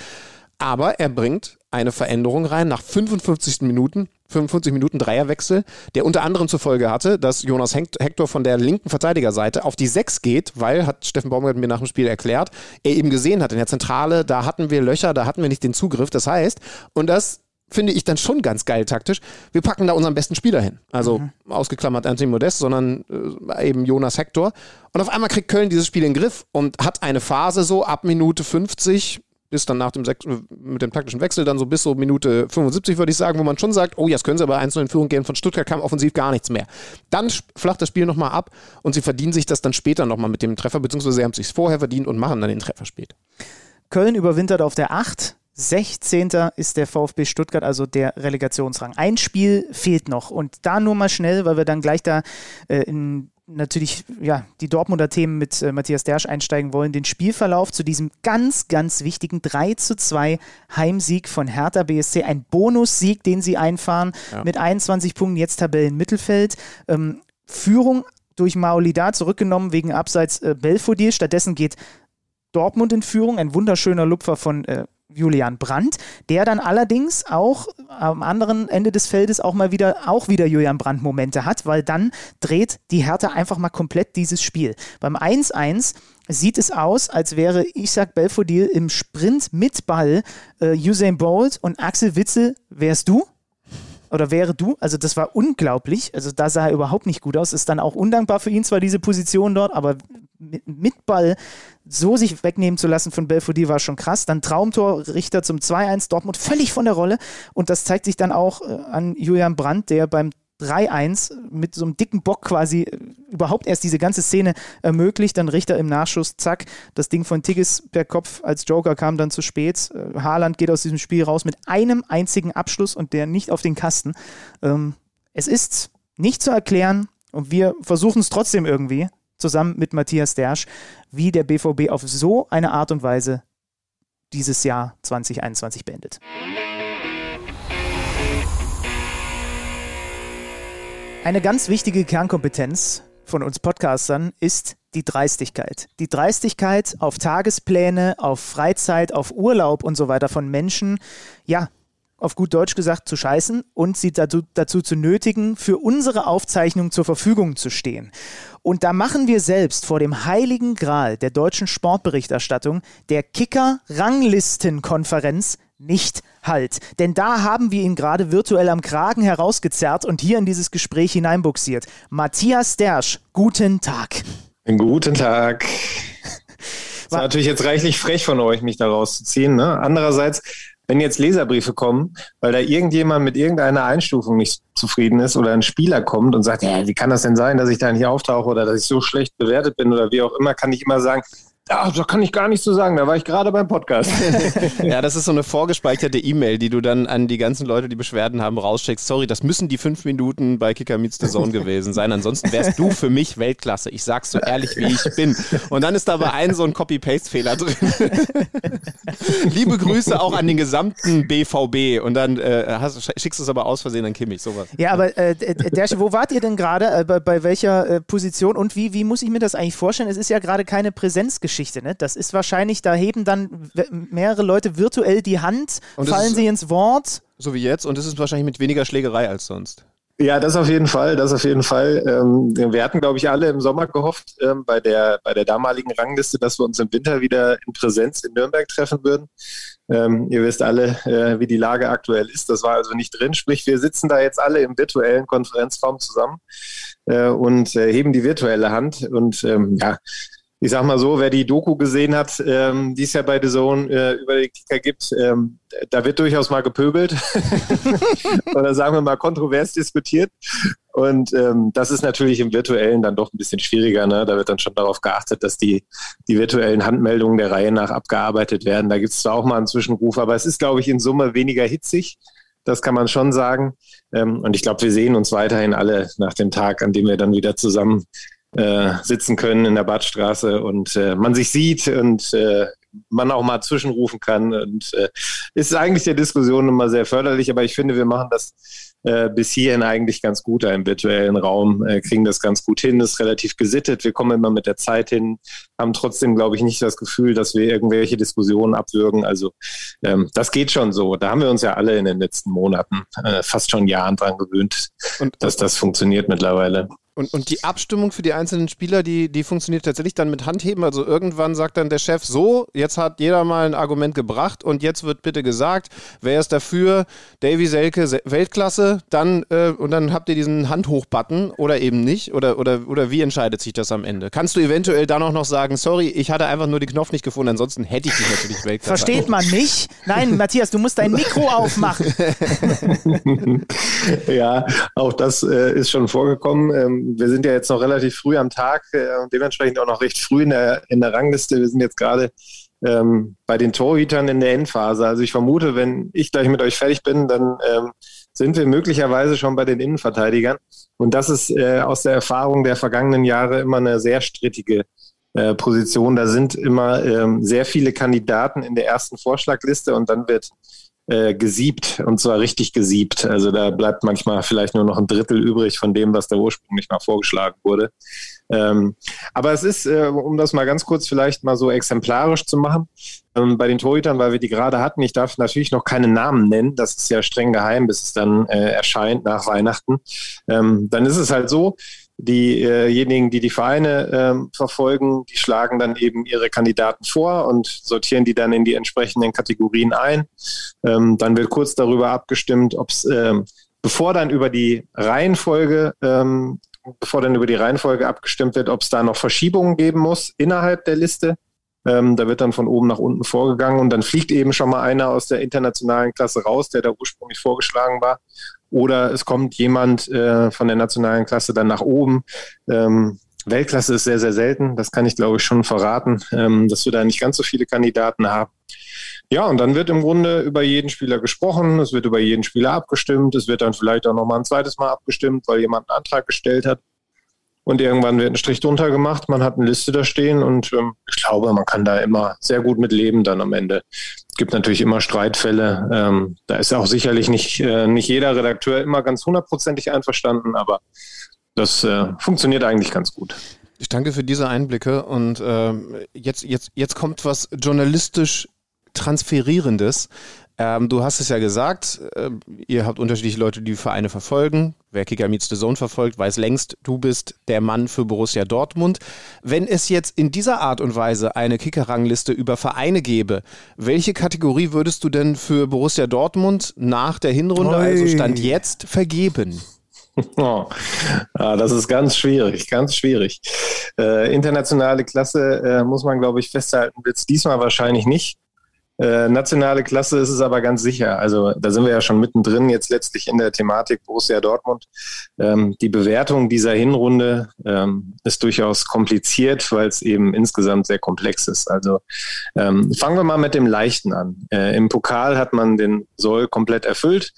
S6: Aber er bringt eine Veränderung rein nach 55 Minuten, 55 Minuten Dreierwechsel, der unter anderem zur Folge hatte, dass Jonas Hector von der linken Verteidigerseite auf die 6 geht, weil, hat Steffen Baumgart mir nach dem Spiel erklärt, er eben gesehen hat, in der Zentrale, da hatten wir Löcher, da hatten wir nicht den Zugriff. Das heißt, und das finde ich dann schon ganz geil taktisch. Wir packen da unseren besten Spieler hin. Also ausgeklammert Anthony Modest, sondern äh, eben Jonas Hector. Und auf einmal kriegt Köln dieses Spiel in den Griff und hat eine Phase so ab Minute 50 bis dann nach dem Sech mit dem taktischen Wechsel dann so bis so Minute 75 würde ich sagen, wo man schon sagt, oh, jetzt können sie aber 1 in Führung gehen. Von Stuttgart kam offensiv gar nichts mehr. Dann flacht das Spiel nochmal ab und sie verdienen sich das dann später nochmal mit dem Treffer, beziehungsweise sie haben es sich vorher verdient und machen dann den Treffer spät.
S5: Köln überwintert auf der 8. 16. ist der VfB Stuttgart, also der Relegationsrang. Ein Spiel fehlt noch und da nur mal schnell, weil wir dann gleich da äh, in natürlich ja, die Dortmunder Themen mit äh, Matthias Dersch einsteigen wollen, den Spielverlauf zu diesem ganz, ganz wichtigen 3 zu 2 Heimsieg von Hertha BSC. Ein Bonussieg, den sie einfahren mit 21 Punkten, jetzt Tabellenmittelfeld. Ähm, Führung durch Maolida zurückgenommen wegen Abseits äh, Belfodil. Stattdessen geht Dortmund in Führung, ein wunderschöner Lupfer von äh, Julian Brandt, der dann allerdings auch am anderen Ende des Feldes auch mal wieder auch wieder Julian Brandt Momente hat, weil dann dreht die Hertha einfach mal komplett dieses Spiel. Beim 1-1 sieht es aus, als wäre Isaac Belfodil im Sprint mit Ball äh, Usain Bolt und Axel Witzel wärst du oder wäre du. Also das war unglaublich. Also da sah er überhaupt nicht gut aus. Ist dann auch undankbar für ihn zwar diese Position dort, aber mit, Ball so sich wegnehmen zu lassen von Belfodil war schon krass. Dann Traumtor, Richter zum 2-1, Dortmund völlig von der Rolle. Und das zeigt sich dann auch äh, an Julian Brandt, der beim 3-1 mit so einem dicken Bock quasi äh, überhaupt erst diese ganze Szene ermöglicht. Dann Richter im Nachschuss, zack, das Ding von Tigges per Kopf als Joker kam dann zu spät. Äh, Haaland geht aus diesem Spiel raus mit einem einzigen Abschluss und der nicht auf den Kasten. Ähm, es ist nicht zu erklären und wir versuchen es trotzdem irgendwie zusammen mit Matthias Dersch, wie der BVB auf so eine Art und Weise dieses Jahr 2021 beendet. Eine ganz wichtige Kernkompetenz von uns Podcastern ist die Dreistigkeit. Die Dreistigkeit auf Tagespläne, auf Freizeit, auf Urlaub und so weiter von Menschen, ja, auf gut Deutsch gesagt, zu scheißen und sie dazu, dazu zu nötigen, für unsere Aufzeichnung zur Verfügung zu stehen. Und da machen wir selbst vor dem heiligen Gral der deutschen Sportberichterstattung, der Kicker-Ranglistenkonferenz, nicht Halt. Denn da haben wir ihn gerade virtuell am Kragen herausgezerrt und hier in dieses Gespräch hineinbuxiert. Matthias Dersch, guten Tag.
S9: Guten Ttag. War *laughs* natürlich jetzt reichlich frech von euch, mich da rauszuziehen. Ne? Andererseits, wenn jetzt Leserbriefe kommen, weil da irgendjemand mit irgendeiner Einstufung nicht zufrieden ist oder ein Spieler kommt und sagt, ja, wie kann das denn sein, dass ich da nicht auftauche oder dass ich so schlecht bewertet bin oder wie auch immer, kann ich immer sagen, ja, da kann ich gar nichts zu sagen, da war ich gerade beim Podcast. *laughs*
S6: ja, das ist so eine vorgespeicherte E-Mail, die du dann an die ganzen Leute, die Beschwerden haben, rausschickst. Sorry, das müssen die fünf Minuten bei Kicker Meets the Zone gewesen sein. Ansonsten wärst du für mich Weltklasse. Ich sag's so ehrlich, wie ich bin. Und dann ist da aber ein so ein Copy-Paste-Fehler drin. *laughs* Liebe Grüße auch an den gesamten BVB. Und dann äh, hast, schickst du es aber aus Versehen an Kimmich, sowas.
S5: Ja, aber äh, Dersche, wo wart ihr denn gerade? Äh, bei, bei, welcher äh, Position? Und wie, wie muss ich mir das eigentlich vorstellen? Es ist ja gerade keine Präsenzgeschichte. Geschichte. Ne? Das ist wahrscheinlich, da heben dann mehrere Leute virtuell die Hand, fallen sie ins Wort.
S6: So wie jetzt. Und es ist wahrscheinlich mit weniger Schlägerei als sonst.
S9: Ja, das auf jeden Fall, das auf jeden Fall. Ähm, wir hatten, glaube ich, alle im Sommer gehofft, ähm, bei, der, bei der damaligen Rangliste, dass wir uns im Winter wieder in Präsenz in Nürnberg treffen würden. Ähm, ihr wisst alle, äh, wie die Lage aktuell ist. Das war also nicht drin. Sprich, wir sitzen da jetzt alle im virtuellen Konferenzraum zusammen äh, und äh, heben die virtuelle Hand. Und ähm, ja, ich sag mal so, wer die Doku gesehen hat, ähm, die es ja bei The Zone äh, über den Kicker gibt, ähm, da wird durchaus mal gepöbelt *laughs* oder sagen wir mal kontrovers diskutiert. Und ähm, das ist natürlich im Virtuellen dann doch ein bisschen schwieriger. Ne? Da wird dann schon darauf geachtet, dass die, die virtuellen Handmeldungen der Reihe nach abgearbeitet werden. Da gibt es zwar auch mal einen Zwischenruf, aber es ist, glaube ich, in Summe weniger hitzig. Das kann man schon sagen. Ähm, und ich glaube, wir sehen uns weiterhin alle nach dem Tag, an dem wir dann wieder zusammen äh, sitzen können in der Badstraße und äh, man sich sieht und äh, man auch mal zwischenrufen kann. Und äh, ist eigentlich der Diskussion immer sehr förderlich, aber ich finde, wir machen das äh, bis hierhin eigentlich ganz gut im virtuellen Raum, äh, kriegen das ganz gut hin, ist relativ gesittet, wir kommen immer mit der Zeit hin, haben trotzdem, glaube ich, nicht das Gefühl, dass wir irgendwelche Diskussionen abwürgen. Also ähm, das geht schon so. Da haben wir uns ja alle in den letzten Monaten, äh, fast schon Jahren dran gewöhnt, und, dass das funktioniert mittlerweile.
S6: Und, und die Abstimmung für die einzelnen Spieler, die, die funktioniert tatsächlich dann mit Handheben. Also irgendwann sagt dann der Chef so, jetzt hat jeder mal ein Argument gebracht und jetzt wird bitte gesagt, wer ist dafür, Davy Selke, Weltklasse, dann äh, und dann habt ihr diesen Handhoch-Button oder eben nicht. Oder, oder, oder wie entscheidet sich das am Ende? Kannst du eventuell dann auch noch sagen, sorry, ich hatte einfach nur den Knopf nicht gefunden, ansonsten hätte ich dich natürlich *laughs* Weltklasse.
S5: Versteht man mich? Nein, Matthias, du musst dein Mikro aufmachen. *laughs*
S9: ja, auch das äh, ist schon vorgekommen. Ähm, wir sind ja jetzt noch relativ früh am Tag äh, und dementsprechend auch noch recht früh in der, in der Rangliste. Wir sind jetzt gerade ähm, bei den Torhütern in der Endphase. Also ich vermute, wenn ich gleich mit euch fertig bin, dann ähm, sind wir möglicherweise schon bei den Innenverteidigern. Und das ist äh, aus der Erfahrung der vergangenen Jahre immer eine sehr strittige äh, Position. Da sind immer ähm, sehr viele Kandidaten in der ersten Vorschlagliste und dann wird äh, gesiebt und zwar richtig gesiebt. Also da bleibt manchmal vielleicht nur noch ein Drittel übrig von dem, was da ursprünglich mal vorgeschlagen wurde. Ähm, aber es ist, äh, um das mal ganz kurz vielleicht mal so exemplarisch zu machen, ähm, bei den Torhütern, weil wir die gerade hatten, ich darf natürlich noch keine Namen nennen, das ist ja streng geheim, bis es dann äh, erscheint nach Weihnachten. Ähm, dann ist es halt so, diejenigen, die die Vereine ähm, verfolgen, die schlagen dann eben ihre Kandidaten vor und sortieren die dann in die entsprechenden Kategorien ein. Ähm, dann wird kurz darüber abgestimmt, ob es, ähm, bevor dann über die Reihenfolge, ähm, bevor dann über die Reihenfolge abgestimmt wird, ob es da noch Verschiebungen geben muss innerhalb der Liste. Ähm, da wird dann von oben nach unten vorgegangen und dann fliegt eben schon mal einer aus der internationalen Klasse raus, der da ursprünglich vorgeschlagen war. Oder es kommt jemand äh, von der nationalen Klasse dann nach oben. Ähm, Weltklasse ist sehr, sehr selten. Das kann ich, glaube ich, schon verraten, ähm, dass wir da nicht ganz so viele Kandidaten haben. Ja, und dann wird im Grunde über jeden Spieler gesprochen, es wird über jeden Spieler abgestimmt, es wird dann vielleicht auch nochmal ein zweites Mal abgestimmt, weil jemand einen Antrag gestellt hat. Und irgendwann wird ein Strich drunter gemacht, man hat eine Liste da stehen und ähm, ich glaube, man kann da immer sehr gut mit leben dann am Ende. Es gibt natürlich immer Streitfälle. Ähm, da ist auch sicherlich nicht, äh, nicht jeder Redakteur immer ganz hundertprozentig einverstanden, aber das äh, funktioniert eigentlich ganz gut.
S6: Ich danke für diese Einblicke und äh, jetzt, jetzt, jetzt kommt was journalistisch Transferierendes. Ähm, du hast es ja gesagt, äh, ihr habt unterschiedliche Leute, die Vereine verfolgen. Wer Kicker Meets the Zone verfolgt, weiß längst, du bist der Mann für Borussia Dortmund. Wenn es jetzt in dieser Art und Weise eine Kicker-Rangliste über Vereine gäbe, welche Kategorie würdest du denn für Borussia Dortmund nach der Hinrunde, Oi. also Stand jetzt, vergeben? *laughs*
S9: Oh, ah, das ist ganz schwierig, ganz schwierig. Äh, internationale Klasse äh, muss man, glaube ich, festhalten, wird es diesmal wahrscheinlich nicht. Äh, nationale Klasse ist es aber ganz sicher. Also da sind wir ja schon mittendrin jetzt letztlich in der Thematik Borussia Dortmund. Ähm, die Bewertung dieser Hinrunde ähm, ist durchaus kompliziert, weil es eben insgesamt sehr komplex ist. Also ähm, fangen wir mal mit dem Leichten an. Äh, Im Pokal hat man den Soll komplett erfüllt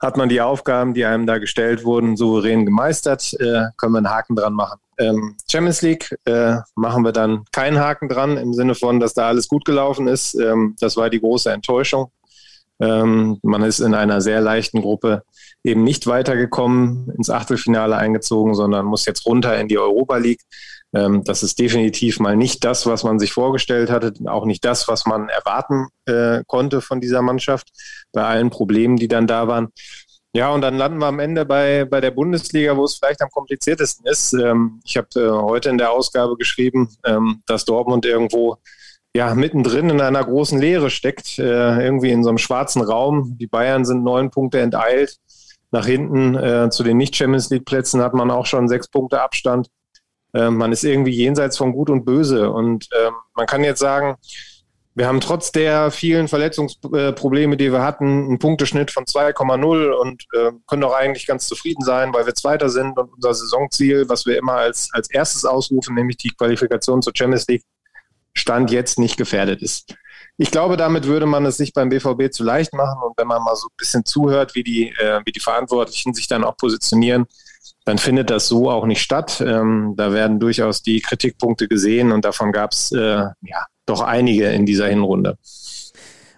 S9: hat man die Aufgaben, die einem da gestellt wurden, souverän gemeistert, äh, können wir einen Haken dran machen. Ähm, Champions League äh, machen wir dann keinen Haken dran im Sinne von, dass da alles gut gelaufen ist. Ähm, das war die große Enttäuschung. Ähm, man ist in einer sehr leichten Gruppe eben nicht weitergekommen, ins Achtelfinale eingezogen, sondern muss jetzt runter in die Europa League. Ähm, das ist definitiv mal nicht das, was man sich vorgestellt hatte, auch nicht das, was man erwarten äh, konnte von dieser Mannschaft, bei allen Problemen, die dann da waren. Ja, und dann landen wir am Ende bei, bei der Bundesliga, wo es vielleicht am kompliziertesten ist. Ähm, ich habe äh, heute in der Ausgabe geschrieben, ähm, dass Dortmund irgendwo ja, mittendrin in einer großen Leere steckt, äh, irgendwie in so einem schwarzen Raum. Die Bayern sind neun Punkte enteilt. Nach hinten äh, zu den Nicht-Champions League-Plätzen hat man auch schon sechs Punkte Abstand. Ähm, man ist irgendwie jenseits von Gut und Böse. Und ähm, man kann jetzt sagen, wir haben trotz der vielen Verletzungsprobleme, die wir hatten, einen Punkteschnitt von 2,0 und äh, können doch eigentlich ganz zufrieden sein, weil wir Zweiter sind und unser Saisonziel, was wir immer als, als erstes ausrufen, nämlich die Qualifikation zur Champions League, Stand jetzt nicht gefährdet ist. Ich glaube, damit würde man es sich beim BVB zu leicht machen. Und wenn man mal so ein bisschen zuhört, wie die, äh, wie die Verantwortlichen sich dann auch positionieren, dann findet das so auch nicht statt. Ähm, da werden durchaus die Kritikpunkte gesehen und davon gab es äh, ja, doch einige in dieser Hinrunde.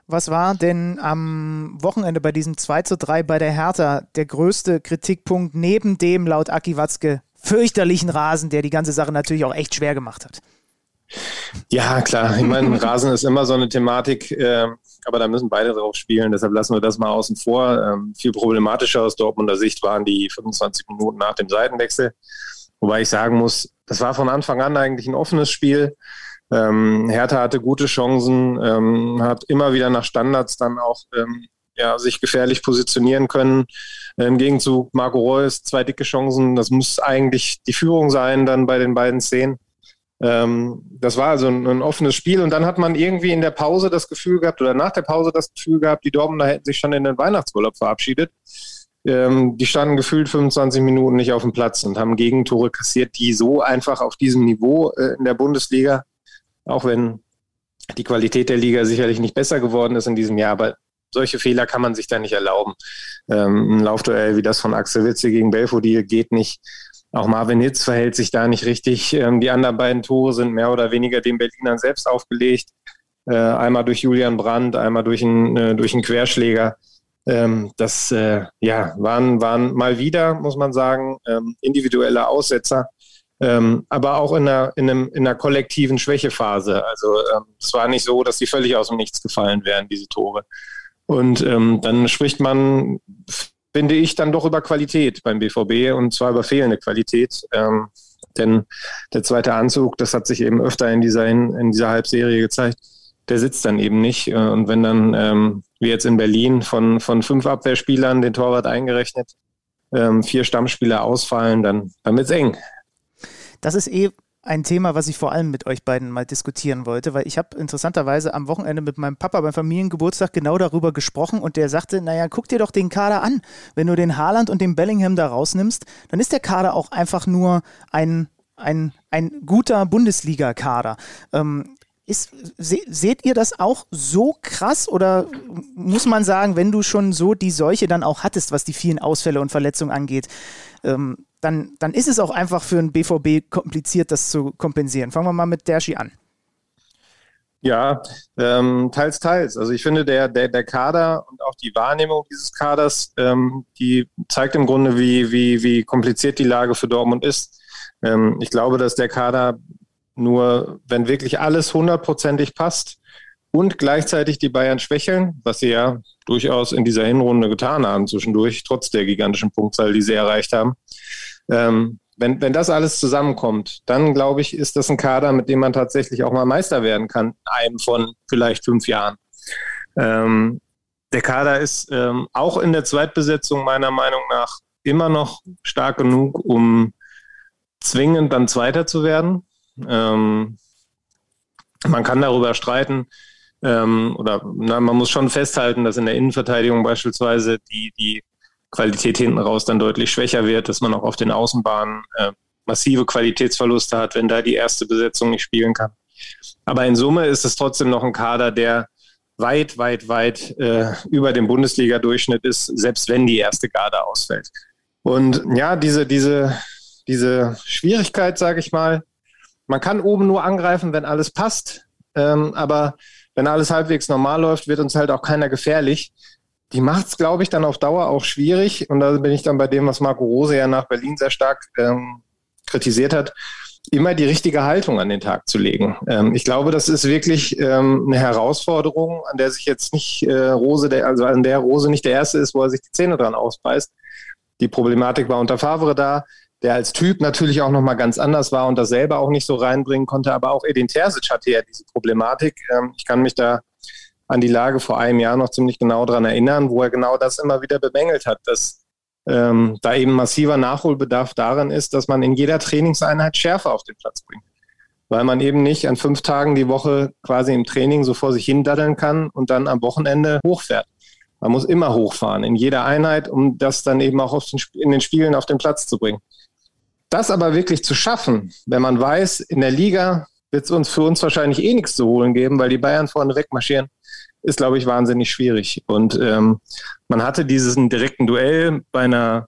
S5: Was war denn am Wochenende bei diesem 2 zu 3 bei der Hertha der größte Kritikpunkt neben dem laut Aki Watzke fürchterlichen Rasen, der die ganze Sache natürlich auch echt schwer gemacht hat?
S9: Ja, klar. Ich meine, Rasen ist immer so eine Thematik, äh, aber da müssen beide drauf spielen. Deshalb lassen wir das mal außen vor. Ähm, viel problematischer aus Dortmunder Sicht waren die 25 Minuten nach dem Seitenwechsel. Wobei ich sagen muss, das war von Anfang an eigentlich ein offenes Spiel. Ähm, Hertha hatte gute Chancen, ähm, hat immer wieder nach Standards dann auch ähm, ja, sich gefährlich positionieren können. Im Gegenzug Marco Reus, zwei dicke Chancen. Das muss eigentlich die Führung sein dann bei den beiden Szenen. Ähm, das war also ein, ein, offenes Spiel und dann hat man irgendwie in der Pause das Gefühl gehabt oder nach der Pause das Gefühl gehabt, die Dortmunder hätten sich schon in den Weihnachtsurlaub verabschiedet. Ähm, die standen gefühlt 25 Minuten nicht auf dem Platz und haben Gegentore kassiert, die so einfach auf diesem Niveau äh, in der Bundesliga, auch wenn die Qualität der Liga sicherlich nicht besser geworden ist in diesem Jahr, aber solche Fehler kann man sich da nicht erlauben. Ähm, ein Laufduell wie das von Axel Witze gegen Belfodil geht nicht. Auch Marvin Hitz verhält sich da nicht richtig. Ähm, die anderen beiden Tore sind mehr oder weniger den Berlinern selbst aufgelegt. Äh, einmal durch Julian Brandt, einmal durch einen, äh, durch einen Querschläger. Ähm, das äh, ja, waren, waren mal wieder, muss man sagen, ähm, individuelle Aussetzer. Ähm, aber auch in einer, in, einem, in einer kollektiven Schwächephase. Also ähm, es war nicht so, dass die völlig aus dem Nichts gefallen wären, diese Tore. Und ähm, dann spricht man finde ich, dann doch über Qualität beim BVB und zwar über fehlende Qualität. Ähm, denn der zweite Anzug, das hat sich eben öfter in dieser, in dieser Halbserie gezeigt, der sitzt dann eben nicht. Äh, und wenn dann, ähm, wie jetzt in Berlin, von, von fünf Abwehrspielern, den Torwart eingerechnet, ähm, vier Stammspieler ausfallen, dann, dann wird es eng.
S5: Das ist eh ein Thema, was ich vor allem mit euch beiden mal diskutieren wollte, weil ich habe interessanterweise am Wochenende mit meinem Papa beim Familiengeburtstag genau darüber gesprochen und der sagte, naja, guck dir doch den Kader an. Wenn du den Haaland und den Bellingham da rausnimmst, dann ist der Kader auch einfach nur ein, ein, ein guter Bundesliga-Kader. Ähm, ist, se, seht ihr das auch so krass oder muss man sagen, wenn du schon so die Seuche dann auch hattest, was die vielen Ausfälle und Verletzungen angeht, ähm, dann, dann ist es auch einfach für einen BVB kompliziert, das zu kompensieren. Fangen wir mal mit Derschi an.
S9: Ja, ähm, teils, teils. Also ich finde, der, der, der Kader und auch die Wahrnehmung dieses Kaders, ähm, die zeigt im Grunde, wie, wie, wie kompliziert die Lage für Dortmund ist. Ähm, ich glaube, dass der Kader nur, wenn wirklich alles hundertprozentig passt und gleichzeitig die Bayern schwächeln, was sie ja durchaus in dieser Hinrunde getan haben zwischendurch, trotz der gigantischen Punktzahl, die sie erreicht haben, ähm, wenn, wenn das alles zusammenkommt, dann glaube ich, ist das ein Kader, mit dem man tatsächlich auch mal Meister werden kann, in einem von vielleicht fünf Jahren. Ähm, der Kader ist ähm, auch in der Zweitbesetzung meiner Meinung nach immer noch stark genug, um zwingend dann Zweiter zu werden. Ähm, man kann darüber streiten, ähm, oder na, man muss schon festhalten, dass in der Innenverteidigung beispielsweise die, die Qualität hinten raus dann deutlich schwächer wird, dass man auch auf den Außenbahnen äh, massive Qualitätsverluste hat, wenn da die erste Besetzung nicht spielen kann. Aber in Summe ist es trotzdem noch ein Kader, der weit, weit, weit äh, über dem Bundesliga-Durchschnitt ist, selbst wenn die erste Garde ausfällt. Und ja, diese, diese, diese Schwierigkeit, sage ich mal, man kann oben nur angreifen, wenn alles passt, ähm, aber wenn alles halbwegs normal läuft, wird uns halt auch keiner gefährlich die macht es, glaube ich, dann auf Dauer auch schwierig. Und da bin ich dann bei dem, was Marco Rose ja nach Berlin sehr stark ähm, kritisiert hat, immer die richtige Haltung an den Tag zu legen. Ähm, ich glaube, das ist wirklich ähm, eine Herausforderung, an der sich jetzt nicht äh, Rose, der, also an der Rose nicht der erste ist, wo er sich die Zähne dran ausbeißt. Die Problematik war unter Favre da, der als Typ natürlich auch nochmal ganz anders war und das selber auch nicht so reinbringen konnte. Aber auch Edin Terzic hatte ja diese Problematik. Ähm, ich kann mich da an die Lage vor einem Jahr noch ziemlich genau daran erinnern, wo er genau das immer wieder bemängelt hat, dass ähm, da eben massiver Nachholbedarf darin ist, dass man in jeder Trainingseinheit Schärfe auf den Platz bringt. Weil man eben nicht an fünf Tagen die Woche quasi im Training so vor sich hin daddeln kann und dann am Wochenende hochfährt. Man muss immer hochfahren in jeder Einheit, um das dann eben auch den, in den Spielen auf den Platz zu bringen. Das aber wirklich zu schaffen, wenn man weiß, in der Liga wird es uns für uns wahrscheinlich eh nichts zu holen geben, weil die Bayern vorne wegmarschieren, ist, glaube ich, wahnsinnig schwierig. Und ähm, man hatte diesen direkten Duell bei einer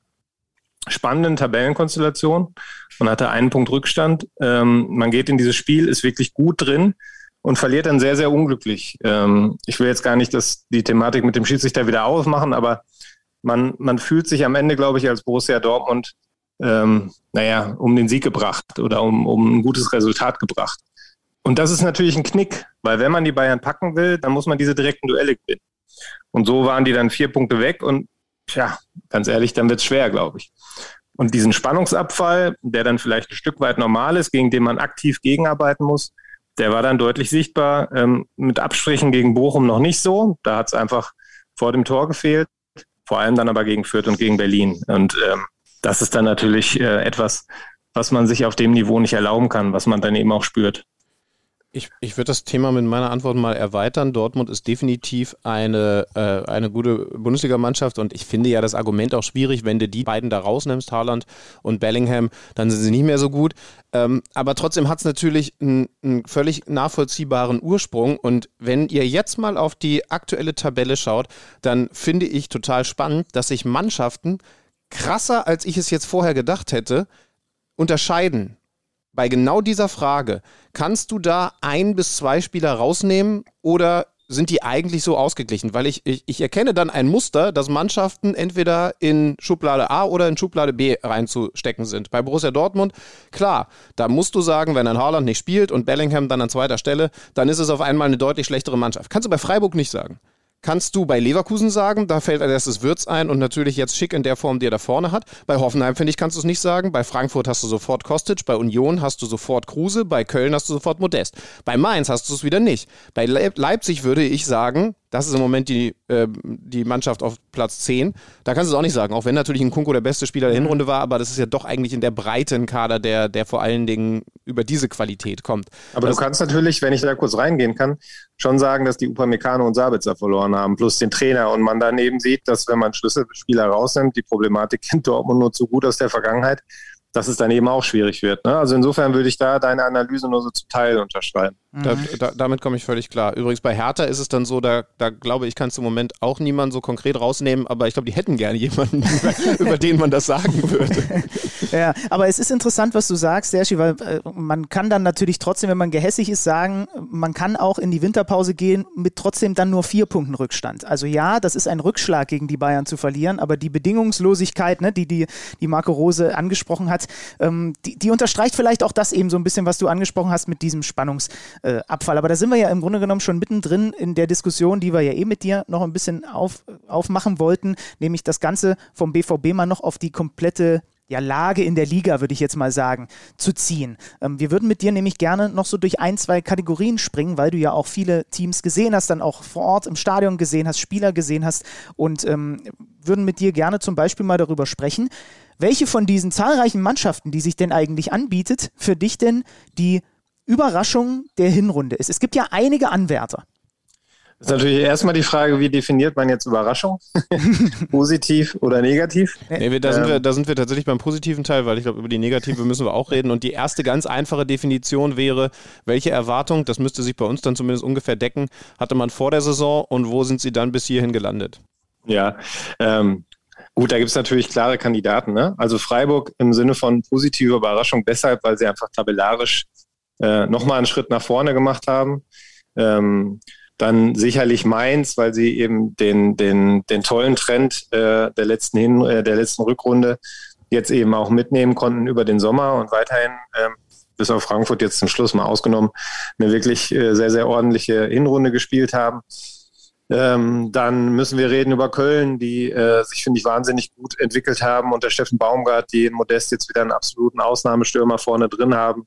S9: spannenden Tabellenkonstellation. Man hatte einen Punkt Rückstand. Ähm, man geht in dieses Spiel, ist wirklich gut drin und verliert dann sehr, sehr unglücklich. Ähm, ich will jetzt gar nicht das, die Thematik mit dem Schiedsrichter wieder aufmachen, aber man, man fühlt sich am Ende, glaube ich, als Borussia Dortmund, ähm, naja, um den Sieg gebracht oder um, um ein gutes Resultat gebracht. Und das ist natürlich ein Knick, weil wenn man die Bayern packen will, dann muss man diese direkten Duelle gewinnen. Und so waren die dann vier Punkte weg und tja, ganz ehrlich, dann wird es schwer, glaube ich. Und diesen Spannungsabfall, der dann vielleicht ein Stück weit normal ist, gegen den man aktiv gegenarbeiten muss, der war dann deutlich sichtbar. Ähm, mit Abstrichen gegen Bochum noch nicht so. Da hat es einfach vor dem Tor gefehlt. Vor allem dann aber gegen Fürth und gegen Berlin. Und ähm, das ist dann natürlich äh, etwas, was man sich auf dem Niveau nicht erlauben kann, was man dann eben auch spürt.
S6: Ich, ich würde das Thema mit meiner Antwort mal erweitern. Dortmund ist definitiv eine, äh, eine gute Bundesligamannschaft und ich finde ja das Argument auch schwierig, wenn du die beiden da rausnimmst, Haaland und Bellingham, dann sind sie nicht mehr so gut. Ähm, aber trotzdem hat es natürlich einen, einen völlig nachvollziehbaren Ursprung und wenn ihr jetzt mal auf die aktuelle Tabelle schaut, dann finde ich total spannend, dass sich Mannschaften krasser, als ich es jetzt vorher gedacht hätte, unterscheiden bei genau dieser Frage, kannst du da ein bis zwei Spieler rausnehmen oder sind die eigentlich so ausgeglichen? Weil ich, ich, ich erkenne dann ein Muster, dass Mannschaften entweder in Schublade A oder in Schublade B reinzustecken sind. Bei Borussia Dortmund, klar, da musst du sagen, wenn ein Haaland nicht spielt und Bellingham dann an zweiter Stelle, dann ist es auf einmal eine deutlich schlechtere Mannschaft. Kannst du bei Freiburg nicht sagen. Kannst du bei Leverkusen sagen, da fällt als erstes Wirtz ein und natürlich jetzt Schick in der Form, die er da vorne hat. Bei Hoffenheim, finde ich, kannst du es nicht sagen. Bei Frankfurt hast du sofort Kostic, bei Union hast du sofort Kruse, bei Köln hast du sofort Modest. Bei Mainz hast du es wieder nicht. Bei Leipzig würde ich sagen, das ist im Moment die, äh, die Mannschaft auf Platz 10. Da kannst du es auch nicht sagen, auch wenn natürlich ein Kunko der beste Spieler der Hinrunde war, aber das ist ja doch eigentlich in der breiten Kader, der, der vor allen Dingen über diese Qualität kommt.
S9: Aber
S6: das
S9: du kannst natürlich, wenn ich da kurz reingehen kann, schon sagen, dass die Upamecano und Sabitzer verloren haben, plus den Trainer. Und man daneben sieht, dass wenn man Schlüsselspieler rausnimmt, die Problematik kennt Dortmund nur zu gut aus der Vergangenheit, dass es dann eben auch schwierig wird. Ne? Also insofern würde ich da deine Analyse nur so zum Teil unterschreiben.
S6: Da, da, damit komme ich völlig klar. Übrigens bei Hertha ist es dann so, da, da glaube ich, kannst du im Moment auch niemanden so konkret rausnehmen, aber ich glaube, die hätten gerne jemanden, *laughs* über, über den man das sagen würde. *laughs*
S5: Ja, aber es ist interessant, was du sagst, Sergi, weil äh, man kann dann natürlich trotzdem, wenn man gehässig ist, sagen, man kann auch in die Winterpause gehen mit trotzdem dann nur vier Punkten Rückstand. Also ja, das ist ein Rückschlag gegen die Bayern zu verlieren, aber die Bedingungslosigkeit, ne, die, die, die Marco Rose angesprochen hat, ähm, die, die unterstreicht vielleicht auch das eben so ein bisschen, was du angesprochen hast mit diesem Spannungs äh. Aber da sind wir ja im Grunde genommen schon mittendrin in der Diskussion, die wir ja eh mit dir noch ein bisschen auf, aufmachen wollten, nämlich das Ganze vom BVB mal noch auf die komplette ja, Lage in der Liga, würde ich jetzt mal sagen, zu ziehen. Ähm, wir würden mit dir nämlich gerne noch so durch ein, zwei Kategorien springen, weil du ja auch viele Teams gesehen hast, dann auch vor Ort im Stadion gesehen hast, Spieler gesehen hast und ähm, würden mit dir gerne zum Beispiel mal darüber sprechen, welche von diesen zahlreichen Mannschaften, die sich denn eigentlich anbietet, für dich denn die Überraschung der Hinrunde ist. Es gibt ja einige Anwärter.
S9: Das ist natürlich erstmal die Frage, wie definiert man jetzt Überraschung? *laughs* Positiv oder negativ?
S6: Nee, da, sind wir, da sind wir tatsächlich beim positiven Teil, weil ich glaube, über die negative müssen wir auch reden. Und die erste ganz einfache Definition wäre, welche Erwartung, das müsste sich bei uns dann zumindest ungefähr decken, hatte man vor der Saison und wo sind sie dann bis hierhin gelandet?
S9: Ja, ähm, Gut, da gibt es natürlich klare Kandidaten. Ne? Also Freiburg im Sinne von positive Überraschung deshalb, weil sie einfach tabellarisch äh, nochmal einen Schritt nach vorne gemacht haben. Ähm, dann sicherlich Mainz, weil sie eben den, den, den tollen Trend äh, der, letzten Hin äh, der letzten Rückrunde jetzt eben auch mitnehmen konnten über den Sommer und weiterhin, äh, bis auf Frankfurt jetzt zum Schluss mal ausgenommen, eine wirklich äh, sehr, sehr ordentliche Hinrunde gespielt haben. Ähm, dann müssen wir reden über Köln, die äh, sich, finde ich, wahnsinnig gut entwickelt haben unter Steffen Baumgart, die in Modest jetzt wieder einen absoluten Ausnahmestürmer vorne drin haben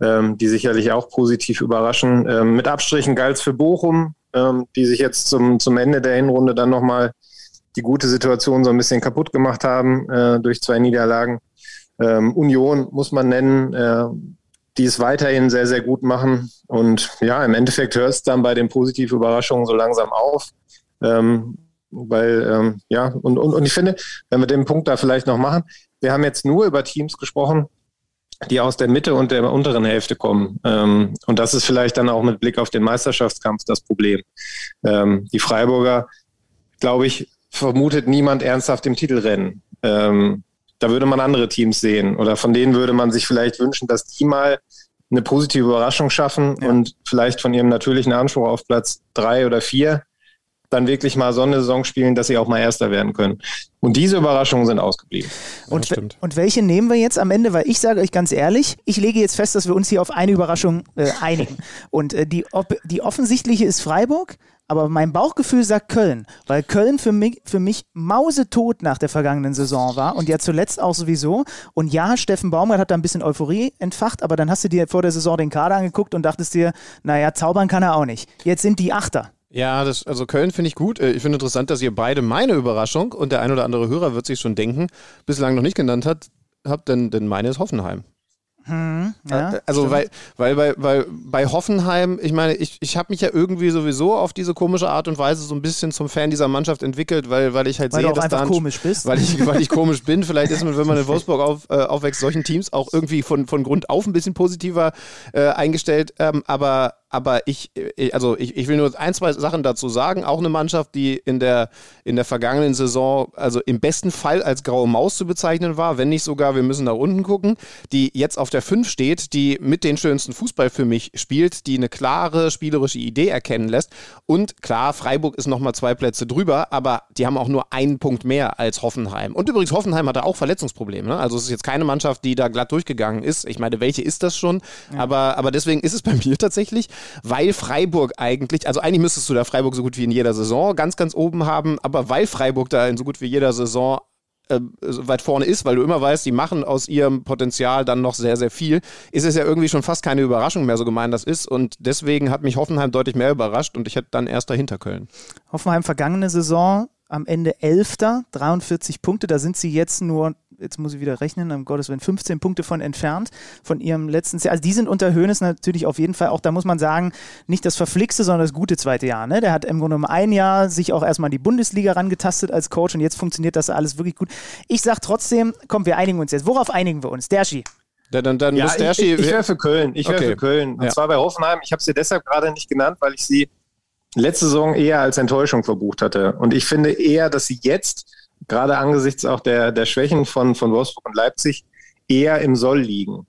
S9: ähm, die sicherlich auch positiv überraschen. Ähm, mit Abstrichen galt es für Bochum, ähm, die sich jetzt zum, zum Ende der Hinrunde dann nochmal die gute Situation so ein bisschen kaputt gemacht haben äh, durch zwei Niederlagen. Ähm, Union muss man nennen, äh, die es weiterhin sehr, sehr gut machen. Und ja, im Endeffekt hört es dann bei den positiven Überraschungen so langsam auf. Ähm, weil, ähm, ja, und, und, und ich finde, wenn wir den Punkt da vielleicht noch machen, wir haben jetzt nur über Teams gesprochen, die aus der Mitte und der unteren Hälfte kommen. Ähm, und das ist vielleicht dann auch mit Blick auf den Meisterschaftskampf das Problem. Ähm, die Freiburger, glaube ich, vermutet niemand ernsthaft im Titelrennen. Ähm, da würde man andere Teams sehen oder von denen würde man sich vielleicht wünschen, dass die mal eine positive Überraschung schaffen ja. und vielleicht von ihrem natürlichen Anspruch auf Platz drei oder vier dann wirklich mal so eine Saison spielen, dass sie auch mal Erster werden können. Und diese Überraschungen sind ausgeblieben.
S5: Und, und welche nehmen wir jetzt am Ende? Weil ich sage euch ganz ehrlich, ich lege jetzt fest, dass wir uns hier auf eine Überraschung äh, einigen. *laughs* Und äh, die, die offensichtliche ist Freiburg, aber mein Bauchgefühl sagt Köln, weil Köln für mich, für mich mausetot nach der vergangenen Saison war und ja zuletzt auch sowieso. Und ja, Steffen Baumgart hat da ein bisschen Euphorie entfacht, aber dann hast du dir vor der Saison den Kader angeguckt und dachtest dir, naja, zaubern kann er auch nicht. Jetzt sind die Achter.
S6: Ja, das, also Köln finde ich gut. Äh, ich finde interessant, dass ihr beide meine Überraschung und der ein oder andere Hörer wird sich schon denken, bislang noch nicht genannt hat, habt, denn, denn meine ist Hoffenheim.
S5: Hm, ja,
S6: äh, also weil, weil, weil, weil bei Hoffenheim, ich meine, ich, ich habe mich ja irgendwie sowieso auf diese komische Art und Weise so ein bisschen zum Fan dieser Mannschaft entwickelt, weil, weil ich halt
S5: weil
S6: sehe,
S5: dass
S6: da
S5: komisch bist.
S6: Weil ich, weil ich *laughs* komisch bin. Vielleicht ist man, wenn man in Wolfsburg auf, äh, aufwächst, solchen Teams auch irgendwie von, von Grund auf ein bisschen positiver äh, eingestellt. Ähm, aber aber ich, äh, also ich, ich will nur ein, zwei Sachen dazu sagen. Auch eine Mannschaft, die in der, in der vergangenen Saison, also im besten Fall als graue Maus zu bezeichnen war, wenn nicht sogar, wir müssen nach unten gucken, die jetzt auf der 5 steht, die mit den schönsten Fußball für mich spielt, die eine klare spielerische Idee erkennen lässt. Und klar, Freiburg ist nochmal zwei Plätze drüber, aber die haben auch nur einen Punkt mehr als Hoffenheim. Und übrigens, Hoffenheim hatte auch Verletzungsprobleme. Ne? Also es ist jetzt keine Mannschaft, die da glatt durchgegangen ist. Ich meine, welche ist das schon? Ja. Aber, aber deswegen ist es bei *laughs* mir tatsächlich weil Freiburg eigentlich, also eigentlich müsstest du da Freiburg so gut wie in jeder Saison ganz, ganz oben haben, aber weil Freiburg da in so gut wie jeder Saison äh, weit vorne ist, weil du immer weißt, die machen aus ihrem Potenzial dann noch sehr, sehr viel, ist es ja irgendwie schon fast keine Überraschung mehr, so gemein das ist. Und deswegen hat mich Hoffenheim deutlich mehr überrascht und ich hätte dann erst dahinter Köln.
S5: Hoffenheim vergangene Saison am Ende Elfter, 43 Punkte. Da sind sie jetzt nur, jetzt muss ich wieder rechnen, um Gottes Willen, 15 Punkte von entfernt, von ihrem letzten Jahr. Also die sind unter Höhnes natürlich auf jeden Fall auch, da muss man sagen, nicht das verflixte, sondern das gute zweite Jahr. Ne? Der hat im Grunde um ein Jahr sich auch erstmal in die Bundesliga rangetastet als Coach und jetzt funktioniert das alles wirklich gut. Ich sag trotzdem, komm, wir einigen uns jetzt. Worauf einigen wir uns? Derschi.
S6: Dann, dann, dann
S9: ja,
S6: muss der
S9: ich, ich, ich wäre für Köln. Ich wäre
S6: Okay.
S9: für Köln. Und
S6: Ja.
S9: zwar bei Hoffenheim. Ich habe sie deshalb gerade nicht genannt, weil ich sie letzte Saison eher als Enttäuschung verbucht hatte. Und ich finde eher, dass sie jetzt, gerade angesichts auch der, der Schwächen von, von Wolfsburg und Leipzig, eher im Soll liegen.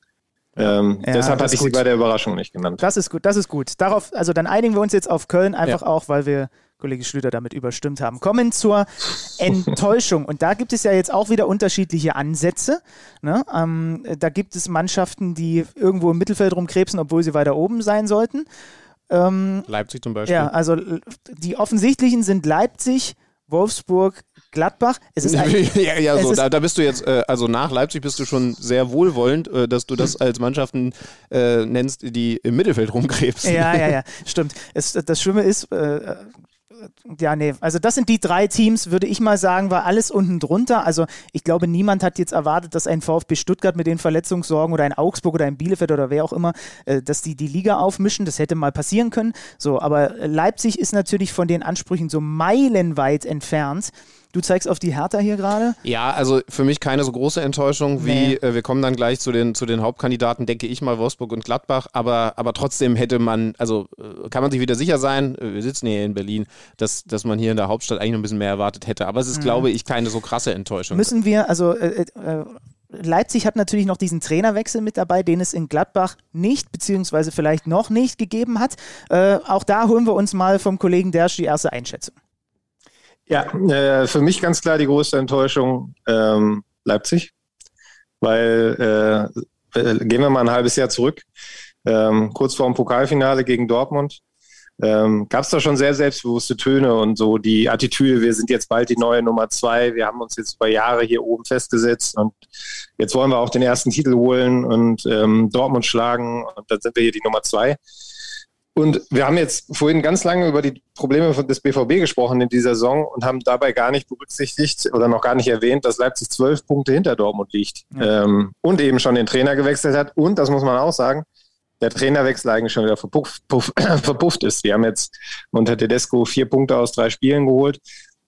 S9: Ähm,
S5: Ja,
S9: deshalb
S5: das
S9: hatte ich sie
S5: gut.
S9: bei der Überraschung nicht genannt.
S5: Das ist gut, das ist gut. Darauf, also dann einigen wir uns jetzt auf Köln, einfach auch, weil wir Kollege Schlüter damit überstimmt haben. Kommen zur Enttäuschung. Und da gibt es ja jetzt auch wieder unterschiedliche Ansätze. Ne? Ähm, da gibt es Mannschaften, die irgendwo im Mittelfeld rumkrebsen, obwohl sie weiter oben sein sollten. Ähm,
S6: Leipzig zum Beispiel.
S5: ja, also die offensichtlichen sind Leipzig, Wolfsburg, Gladbach. Es ist ein, *laughs*
S6: ja, ja, so, da, da bist du jetzt, äh, also nach Leipzig bist du schon sehr wohlwollend, äh, dass du das als Mannschaften äh, nennst, die im Mittelfeld rumkrebsen.
S5: Ja, ja, ja, *laughs* stimmt. Es, das Schlimme ist, äh, äh, ja, nee, also das sind die drei Teams, würde ich mal sagen, war alles unten drunter. Also ich glaube, niemand hat jetzt erwartet, dass ein VfB Stuttgart mit den Verletzungssorgen oder ein Augsburg oder ein Bielefeld oder wer auch immer, äh, dass die die Liga aufmischen. Das hätte mal passieren können. So, aber Leipzig ist natürlich von den Ansprüchen so meilenweit entfernt. Du zeigst auf die Hertha hier gerade.
S6: Ja, also für mich keine so große Enttäuschung wie,
S5: Nee.
S6: äh, wir kommen dann gleich zu den, zu den Hauptkandidaten, denke ich mal, Wolfsburg und Gladbach, aber, aber trotzdem hätte man, also äh, kann man sich wieder sicher sein, äh, wir sitzen hier in Berlin, dass, dass man hier in der Hauptstadt eigentlich noch ein bisschen mehr erwartet hätte. Aber es ist,
S5: Mhm.
S6: glaube ich, keine so krasse Enttäuschung.
S5: Müssen wir, also äh, äh, Leipzig hat natürlich noch diesen Trainerwechsel mit dabei, den es in Gladbach nicht, beziehungsweise vielleicht noch nicht gegeben hat. Äh, auch da holen wir uns mal vom Kollegen Dersch die erste Einschätzung.
S9: Ja, äh, für mich ganz klar die größte Enttäuschung ähm, Leipzig, weil äh, äh, gehen wir mal ein halbes Jahr zurück, ähm, kurz vor dem Pokalfinale gegen Dortmund. Ähm, Gab es da schon sehr selbstbewusste Töne und so die Attitüde, wir sind jetzt bald die neue Nummer zwei, wir haben uns jetzt über Jahre hier oben festgesetzt und jetzt wollen wir auch den ersten Titel holen und ähm, Dortmund schlagen und dann sind wir hier die Nummer zwei. Und wir haben jetzt vorhin ganz lange über die Probleme des BVB gesprochen in dieser Saison und haben dabei gar nicht berücksichtigt oder noch gar nicht erwähnt, dass Leipzig zwölf Punkte hinter Dortmund liegt ähm, und eben schon den Trainer gewechselt hat. Und, das muss man auch sagen, der Trainerwechsel eigentlich schon wieder verpufft, puff, *clears throat* verpufft ist. Wir haben jetzt unter Tedesco vier Punkte aus drei Spielen geholt,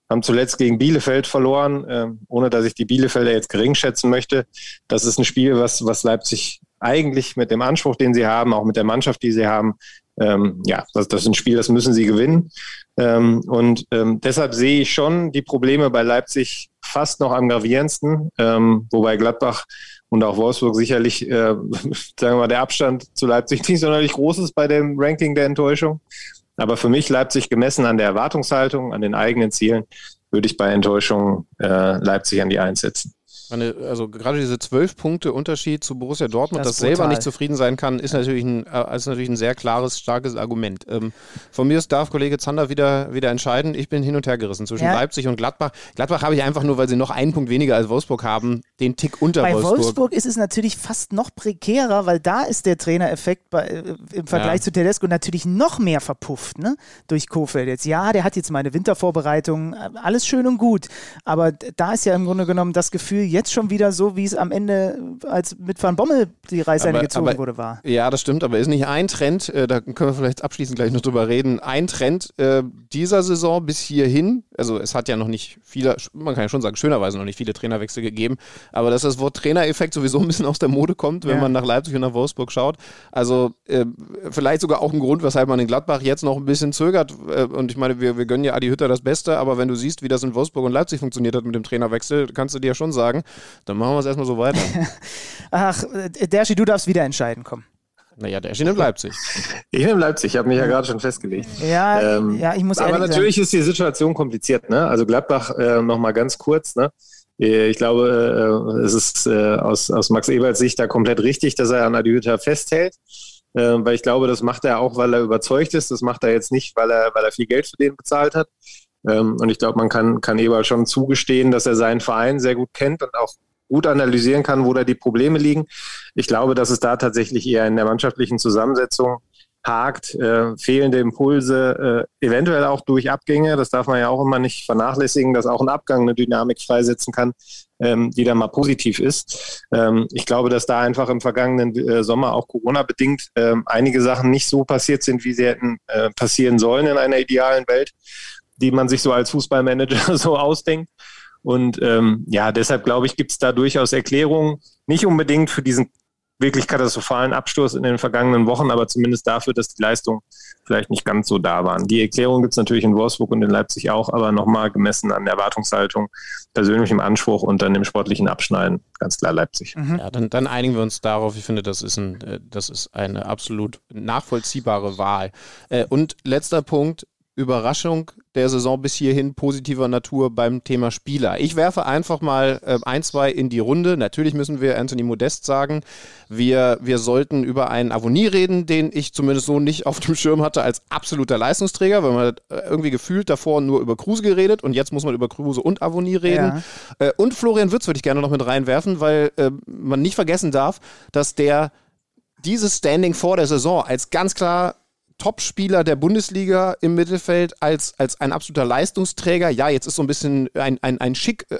S9: haben zuletzt gegen Bielefeld verloren, ähm, ohne dass ich die Bielefelder jetzt gering schätzen möchte. Das ist ein Spiel, was, was Leipzig eigentlich mit dem Anspruch, den sie haben, auch mit der Mannschaft, die sie haben, ähm, ja, das, das ist ein Spiel, das müssen sie gewinnen. Ähm, und ähm, deshalb sehe ich schon die Probleme bei Leipzig fast noch am gravierendsten, ähm, wobei Gladbach und auch Wolfsburg sicherlich, äh, *laughs* sagen wir mal, der Abstand zu Leipzig nicht sonderlich groß ist bei dem Ranking der Enttäuschung. Aber für mich Leipzig gemessen an der Erwartungshaltung, an den eigenen Zielen, würde ich bei Enttäuschung äh, Leipzig an die Eins setzen.
S6: Meine, also gerade diese zwölf Punkte Unterschied zu Borussia Dortmund,
S5: Das
S6: das,
S5: ist
S6: selber nicht zufrieden sein kann, ist natürlich ein, äh, ist natürlich ein sehr klares, starkes Argument. Ähm, von mir aus darf Kollege Zander wieder, wieder entscheiden. Ich bin hin und her gerissen zwischen
S5: Ja.
S6: Leipzig und Gladbach. Gladbach habe ich einfach nur, weil sie noch einen Punkt weniger als Wolfsburg haben, den Tick unter
S5: Bei
S6: Wolfsburg.
S5: Wolfsburg ist es natürlich fast noch prekärer, weil da ist der Trainereffekt bei, äh, im Vergleich
S6: Ja.
S5: zu Tedesco natürlich noch mehr verpufft, ne? Durch Kofeld jetzt. Ja, der hat jetzt mal eine Wintervorbereitung, äh, alles schön und gut. Aber da ist ja im Grunde genommen das Gefühl jetzt schon wieder so, wie es am Ende, als mit Van Bommel die Reißleine gezogen
S6: aber-
S5: wurde, war.
S6: Ja, das stimmt, aber ist nicht ein Trend, äh, da können wir vielleicht abschließend gleich noch drüber reden, ein Trend äh, dieser Saison bis hierhin, also es hat ja noch nicht viele, man kann ja schon sagen, schönerweise noch nicht viele Trainerwechsel gegeben, aber dass das Wort Trainereffekt sowieso ein bisschen aus der Mode kommt, wenn
S5: Ja.
S6: man nach Leipzig und nach Wolfsburg schaut. Also äh, vielleicht sogar auch ein Grund, weshalb man in Gladbach jetzt noch ein bisschen zögert. Äh, und ich meine, wir, wir gönnen ja Adi Hütter das Beste, aber wenn du siehst, wie das in Wolfsburg und Leipzig funktioniert hat mit dem Trainerwechsel, kannst du dir ja schon sagen, dann machen wir es erstmal so weiter. *laughs*
S5: Ach, Derschi, du darfst wieder entscheiden, komm.
S6: Naja, der steht in Leipzig.
S9: Ich nehme Leipzig, ich habe mich ja gerade schon festgelegt.
S5: Ja,
S9: Ähm,
S5: ja, ich muss
S9: Aber natürlich ist die Situation kompliziert. Ne? Also Gladbach äh, noch mal ganz kurz. Ne? Äh, Ich glaube, äh, es ist äh, aus, aus Max Eberts Sicht da komplett richtig, dass er an Adi Hütter festhält. äh, weil ich glaube, das macht er auch, weil er überzeugt ist. Das macht er jetzt nicht, weil er, weil er viel Geld für den bezahlt hat. Ähm, und ich glaube, man kann, kann Eberl schon zugestehen, dass er seinen Verein sehr gut kennt und auch gut analysieren kann, wo da die Probleme liegen. Ich glaube, dass es da tatsächlich eher in der mannschaftlichen Zusammensetzung hakt, äh, fehlende Impulse, äh, eventuell auch durch Abgänge. Das darf man ja auch immer nicht vernachlässigen, dass auch ein Abgang eine Dynamik freisetzen kann, ähm, die dann mal positiv ist. Ähm, ich glaube, dass da einfach im vergangenen äh, Sommer auch Corona-bedingt ähm, einige Sachen nicht so passiert sind, wie sie hätten äh, passieren sollen in einer idealen Welt, die man sich so als Fußballmanager *laughs* so ausdenkt. Und ähm, ja, deshalb glaube ich, gibt es da durchaus Erklärungen, nicht unbedingt für diesen wirklich katastrophalen Absturz in den vergangenen Wochen, aber zumindest dafür, dass die Leistungen vielleicht nicht ganz so da waren. Die Erklärung gibt es natürlich in Wolfsburg und in Leipzig auch, aber nochmal gemessen an der Erwartungshaltung, persönlichem Anspruch und dann dem sportlichen Abschneiden, ganz klar Leipzig.
S6: Mhm. Ja, dann, dann, einigen wir uns darauf. Ich finde, das ist, ein, äh, das ist eine absolut nachvollziehbare Wahl. Äh, und letzter Punkt, Überraschung der Saison bis hierhin positiver Natur beim Thema Spieler. Ich werfe einfach mal äh, ein, zwei in die Runde. Natürlich müssen wir Anthony Modest sagen, wir, wir sollten über einen Avonie reden, den ich zumindest so nicht auf dem Schirm hatte als absoluter Leistungsträger, weil man äh, irgendwie gefühlt davor nur über Kruse geredet und jetzt muss man über Kruse und Avonie reden. Ja. Äh, und Florian Würz würde ich gerne noch mit reinwerfen, weil äh, man nicht vergessen darf, dass der dieses Standing vor der Saison als ganz klar Topspieler der Bundesliga im Mittelfeld als, als ein absoluter Leistungsträger. Ja, jetzt ist so ein bisschen ein, ein, ein Schick äh,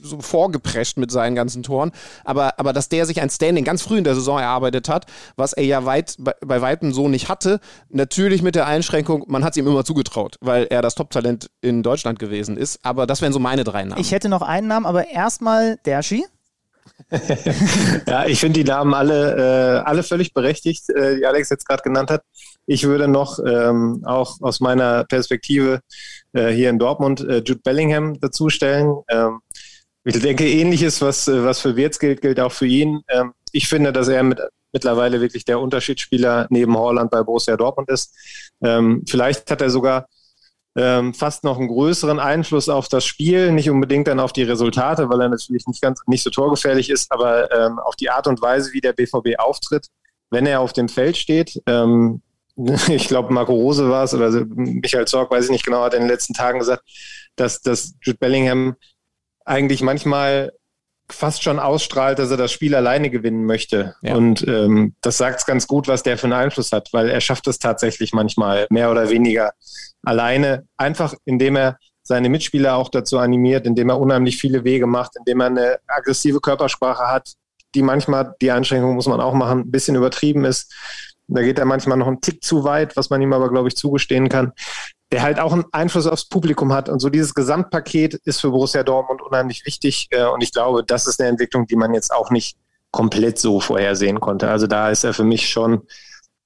S6: so vorgeprescht mit seinen ganzen Toren, aber, aber dass der sich ein Standing ganz früh in der Saison erarbeitet hat, was er ja weit, bei, bei weitem so nicht hatte. Natürlich mit der Einschränkung, man hat es ihm immer zugetraut, weil er das Toptalent in Deutschland gewesen ist. Aber das wären so meine drei Namen.
S5: Ich hätte noch einen Namen, aber erstmal Derschi. *laughs*
S9: ja, ich finde die Namen alle, äh, alle völlig berechtigt, äh, die Alex jetzt gerade genannt hat. Ich würde noch ähm, auch aus meiner Perspektive äh, hier in Dortmund äh, Jude Bellingham dazustellen. Ähm, ich denke, ähnliches, was, äh, was für Wirtz gilt, gilt auch für ihn. Ähm, ich finde, dass er mit, mittlerweile wirklich der Unterschiedsspieler neben Holland bei Borussia Dortmund ist. Ähm, vielleicht hat er sogar ähm, fast noch einen größeren Einfluss auf das Spiel, nicht unbedingt dann auf die Resultate, weil er natürlich nicht ganz nicht so torgefährlich ist, aber ähm, auf die Art und Weise, wie der BVB auftritt, wenn er auf dem Feld steht. Ähm, *laughs* ich glaube, Marco Rose war es oder Michael Zorg, weiß ich nicht genau, hat in den letzten Tagen gesagt, dass, dass Jude Bellingham eigentlich manchmal fast schon ausstrahlt, dass er das Spiel alleine gewinnen möchte. Ja. Und ähm, das sagt es ganz gut, was der für einen Einfluss hat, weil er schafft es tatsächlich manchmal mehr oder weniger alleine, einfach indem er seine Mitspieler auch dazu animiert, indem er unheimlich viele Wege macht, indem er eine aggressive Körpersprache hat, die manchmal, die Einschränkung muss man auch machen, ein bisschen übertrieben ist. Da geht er manchmal noch einen Tick zu weit, was man ihm aber, glaube ich, zugestehen kann. Der halt auch einen Einfluss aufs Publikum hat. Und so dieses Gesamtpaket ist für Borussia Dortmund unheimlich wichtig. Äh, und ich glaube, das ist eine Entwicklung, die man jetzt auch nicht komplett so vorhersehen konnte. Also da ist er für mich schon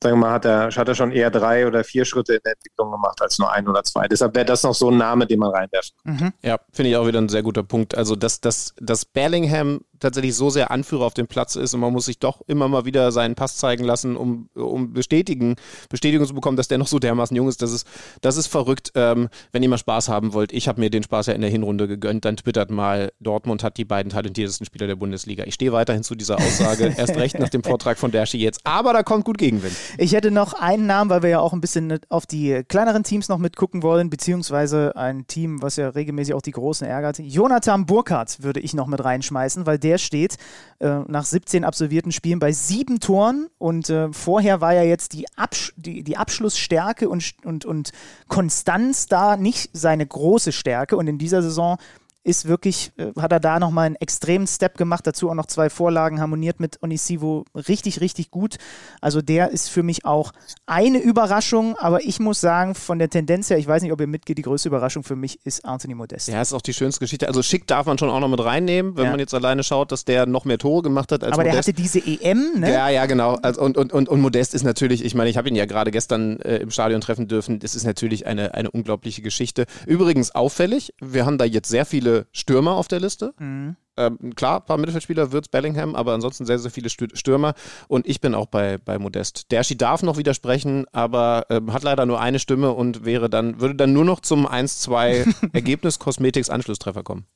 S9: sagen wir mal, hat er, hat er schon eher drei oder vier Schritte in der Entwicklung gemacht als nur ein oder zwei. Deshalb wäre das noch so ein Name, den man reinwerfen
S6: mhm. Ja, finde ich auch wieder ein sehr guter Punkt. Also, dass, dass, dass Bellingham tatsächlich so sehr Anführer auf dem Platz ist und man muss sich doch immer mal wieder seinen Pass zeigen lassen, um, um bestätigen, Bestätigung zu bekommen, dass der noch so dermaßen jung ist. Das ist, das ist verrückt. Ähm, wenn ihr mal Spaß haben wollt, ich habe mir den Spaß ja in der Hinrunde gegönnt, dann twittert mal, Dortmund hat die beiden talentiertesten Spieler der Bundesliga. Ich stehe weiterhin zu dieser Aussage, *laughs* erst recht nach dem Vortrag von Derschi jetzt. Aber da kommt gut Gegenwind.
S5: Ich hätte noch einen Namen, weil wir ja auch ein bisschen auf die kleineren Teams noch mitgucken wollen, beziehungsweise ein Team, was ja regelmäßig auch die Großen ärgert. Jonathan Burkhardt würde ich noch mit reinschmeißen, weil der steht äh, nach 17 absolvierten Spielen bei sieben Toren. Und äh, vorher war ja jetzt die, Absch die, die Abschlussstärke und, und, und Konstanz da nicht seine große Stärke. Und in dieser Saison ist wirklich, äh, hat er da nochmal einen extremen Step gemacht, dazu auch noch zwei Vorlagen harmoniert mit Onisivo richtig, richtig gut. Also der ist für mich auch eine Überraschung, aber ich muss sagen, von der Tendenz her, ich weiß nicht, ob ihr mitgeht, die größte Überraschung für mich ist Anthony Modest.
S6: Ja, ist auch die schönste Geschichte. Also Schick darf man schon auch noch mit reinnehmen, wenn ja. man jetzt alleine schaut, dass der noch mehr Tore gemacht hat als
S5: Aber
S6: Modest.
S5: der hatte diese EM, ne?
S6: Ja, ja, genau. Also, und, und, und, und Modest ist natürlich, ich meine, ich habe ihn ja gerade gestern äh, im Stadion treffen dürfen, das ist natürlich eine, eine unglaubliche Geschichte. Übrigens auffällig, wir haben da jetzt sehr viele Stürmer auf der Liste. Mhm. Ähm, klar, ein paar Mittelfeldspieler wird Bellingham, aber ansonsten sehr, sehr viele Stürmer. Und ich bin auch bei, bei Modest. Derschi darf noch widersprechen, aber ähm, hat leider nur eine Stimme und wäre dann, würde dann nur noch zum 1-2 *laughs* Ergebnis Cosmetics Anschlusstreffer kommen.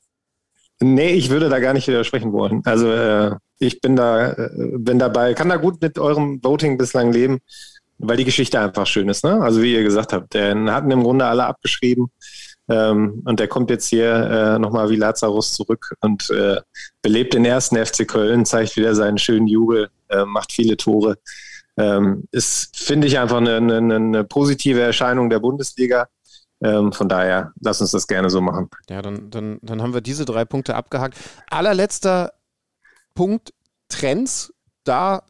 S9: Nee, ich würde da gar nicht widersprechen wollen. Also äh, ich bin da, äh, bin dabei, kann da gut mit eurem Voting bislang leben, weil die Geschichte einfach schön ist. Ne? Also wie ihr gesagt habt, den hatten im Grunde alle abgeschrieben. Ähm, und der kommt jetzt hier äh, nochmal wie Lazarus zurück und äh, belebt den ersten FC Köln, zeigt wieder seinen schönen Jubel, äh, macht viele Tore. Ähm, ist, finde ich, einfach eine, eine, eine positive Erscheinung der Bundesliga. Ähm, von daher, lass uns das gerne so machen.
S6: Ja, dann, dann, dann haben wir diese drei Punkte abgehakt. Allerletzter Punkt, Trends. Da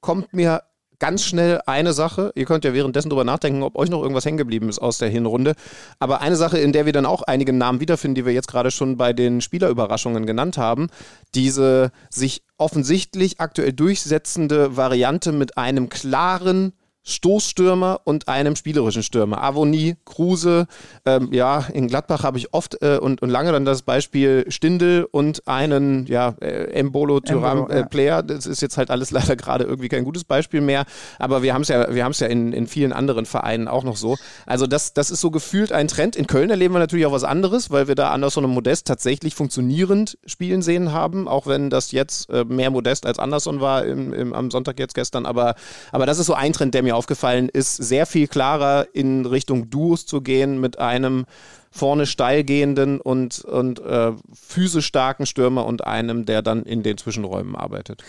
S6: kommt mir ganz schnell eine Sache. Ihr könnt ja währenddessen drüber nachdenken, ob euch noch irgendwas hängen geblieben ist aus der Hinrunde. Aber eine Sache, in der wir dann auch einige Namen wiederfinden, die wir jetzt gerade schon bei den Spielerüberraschungen genannt haben. Diese sich offensichtlich aktuell durchsetzende Variante mit einem klaren Stoßstürmer und einem spielerischen Stürmer. Avonie, Kruse, ähm, ja, in Gladbach habe ich oft äh, und, und lange dann das Beispiel Stindel und einen, ja, äh, Embolo Tyram äh, Player. Das ist jetzt halt alles *laughs* leider gerade irgendwie kein gutes Beispiel mehr, aber wir haben es ja, wir haben es ja in, in vielen anderen Vereinen auch noch so. Also das, das ist so gefühlt ein Trend. In Köln erleben wir natürlich auch was anderes, weil wir da Anderson und Modest tatsächlich funktionierend spielen sehen haben, auch wenn das jetzt äh, mehr Modest als Anderson war im, im, am Sonntag jetzt gestern, aber, aber das ist so ein Trend, der mir aufgefallen ist, sehr viel klarer in Richtung Duos zu gehen mit einem vorne steil gehenden und, und äh, physisch starken Stürmer und einem, der dann in den Zwischenräumen arbeitet.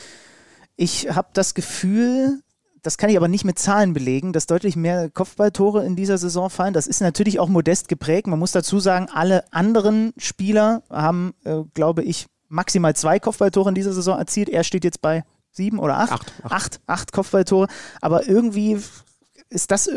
S5: Ich habe das Gefühl, das kann ich aber nicht mit Zahlen belegen, dass deutlich mehr Kopfballtore in dieser Saison fallen. Das ist natürlich auch modest geprägt. Man muss dazu sagen, alle anderen Spieler haben, äh, glaube ich, maximal zwei Kopfballtore in dieser Saison erzielt. Er steht jetzt bei sieben oder acht?
S6: Acht.
S5: Acht, acht, acht Kopfballtore. Aber irgendwie ist das,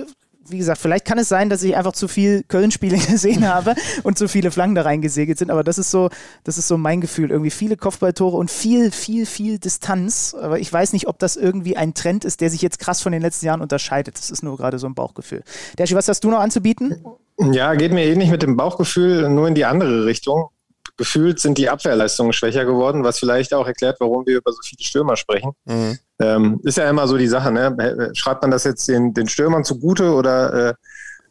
S5: wie gesagt, vielleicht kann es sein, dass ich einfach zu viel Köln-Spiele *laughs* gesehen habe und zu viele Flanken da reingesegelt sind. Aber das ist so, das ist so mein Gefühl. Irgendwie viele Kopfballtore und viel, viel, viel Distanz. Aber ich weiß nicht, ob das irgendwie ein Trend ist, der sich jetzt krass von den letzten Jahren unterscheidet. Das ist nur gerade so ein Bauchgefühl. Derschi, was hast du noch anzubieten?
S9: Ja, geht mir ähnlich mit dem Bauchgefühl, nur in die andere Richtung gefühlt sind die Abwehrleistungen schwächer geworden, was vielleicht auch erklärt, warum wir über so viele Stürmer sprechen. Mhm. Ähm, ist ja immer so die Sache, ne? Schreibt man das jetzt den, den Stürmern zugute oder äh,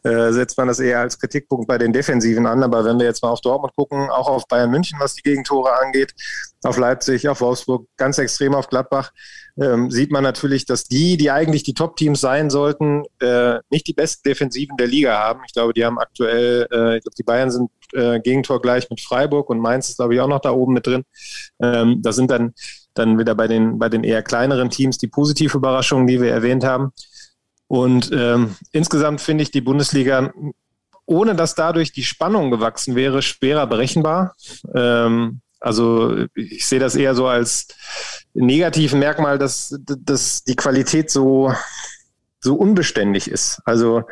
S9: äh, setzt man das eher als Kritikpunkt bei den Defensiven an. Aber wenn wir jetzt mal auf Dortmund gucken, auch auf Bayern München, was die Gegentore angeht, auf Leipzig, auf Wolfsburg, ganz extrem auf Gladbach, ähm, sieht man natürlich, dass die, die eigentlich die Top-Teams sein sollten, äh, nicht die besten Defensiven der Liga haben. Ich glaube, die haben aktuell, äh, ich glaube, die Bayern sind äh, Gegentor gleich mit Freiburg und Mainz ist, glaube ich, auch noch da oben mit drin. Ähm, das sind dann, dann wieder bei den, bei den eher kleineren Teams die positive Überraschungen, die wir erwähnt haben. Und ähm, insgesamt finde ich die Bundesliga, ohne dass dadurch die Spannung gewachsen wäre, schwerer berechenbar. Ähm, also ich sehe das eher so als negativen Merkmal, dass, dass die Qualität so, so unbeständig ist. Also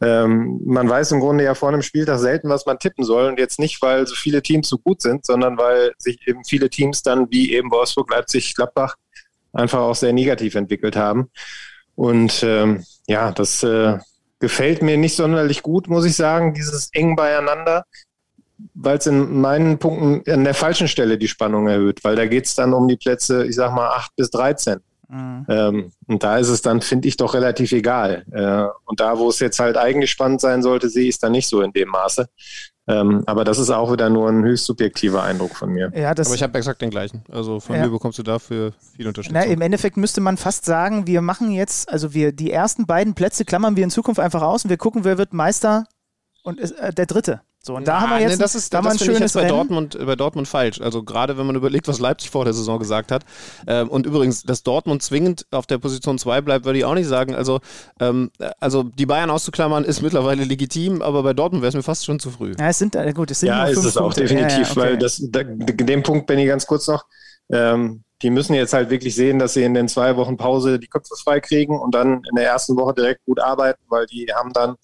S9: ähm, man weiß im Grunde ja vor einem Spieltag selten, was man tippen soll. Und jetzt nicht, weil so viele Teams so gut sind, sondern weil sich eben viele Teams dann wie eben Wolfsburg, Leipzig, Gladbach einfach auch sehr negativ entwickelt haben. Und ähm, ja, das äh, gefällt mir nicht sonderlich gut, muss ich sagen, dieses eng beieinander, weil es in meinen Punkten an der falschen Stelle die Spannung erhöht, weil da geht es dann um die Plätze, ich sag mal, 8 bis 13. Mhm. Ähm, und da ist es dann, finde ich, doch relativ egal. Äh, und da, wo es jetzt halt spannend sein sollte, sehe ich es dann nicht so in dem Maße. Ähm, aber das ist auch wieder nur ein höchst subjektiver Eindruck von mir.
S6: Ja, aber ich habe exakt den gleichen. Also von ja. mir bekommst du dafür viel Unterstützung.
S5: Na, Im Endeffekt müsste man fast sagen, wir machen jetzt, also wir die ersten beiden Plätze klammern wir in Zukunft einfach aus und wir gucken, wer wird Meister und ist, äh, der Dritte. So, und da haben wir jetzt
S6: nee, das ist, da das ein schönes ich jetzt bei Dortmund, bei Dortmund falsch. Also gerade wenn man überlegt, was Leipzig vor der Saison gesagt hat. Ähm, und übrigens, dass Dortmund zwingend auf der Position 2 bleibt, würde ich auch nicht sagen. Also, ähm, also die Bayern auszuklammern ist *laughs* mittlerweile legitim, aber bei Dortmund wäre es mir fast schon zu früh.
S5: Ja, es sind, äh, gut, es sind
S9: ja, ist es auch definitiv, ja, ja, okay. weil das, da, den Punkt bin ich ganz kurz noch. Ähm, die müssen jetzt halt wirklich sehen, dass sie in den zwei Wochen Pause die Köpfe frei kriegen und dann in der ersten Woche direkt gut arbeiten, weil die haben dann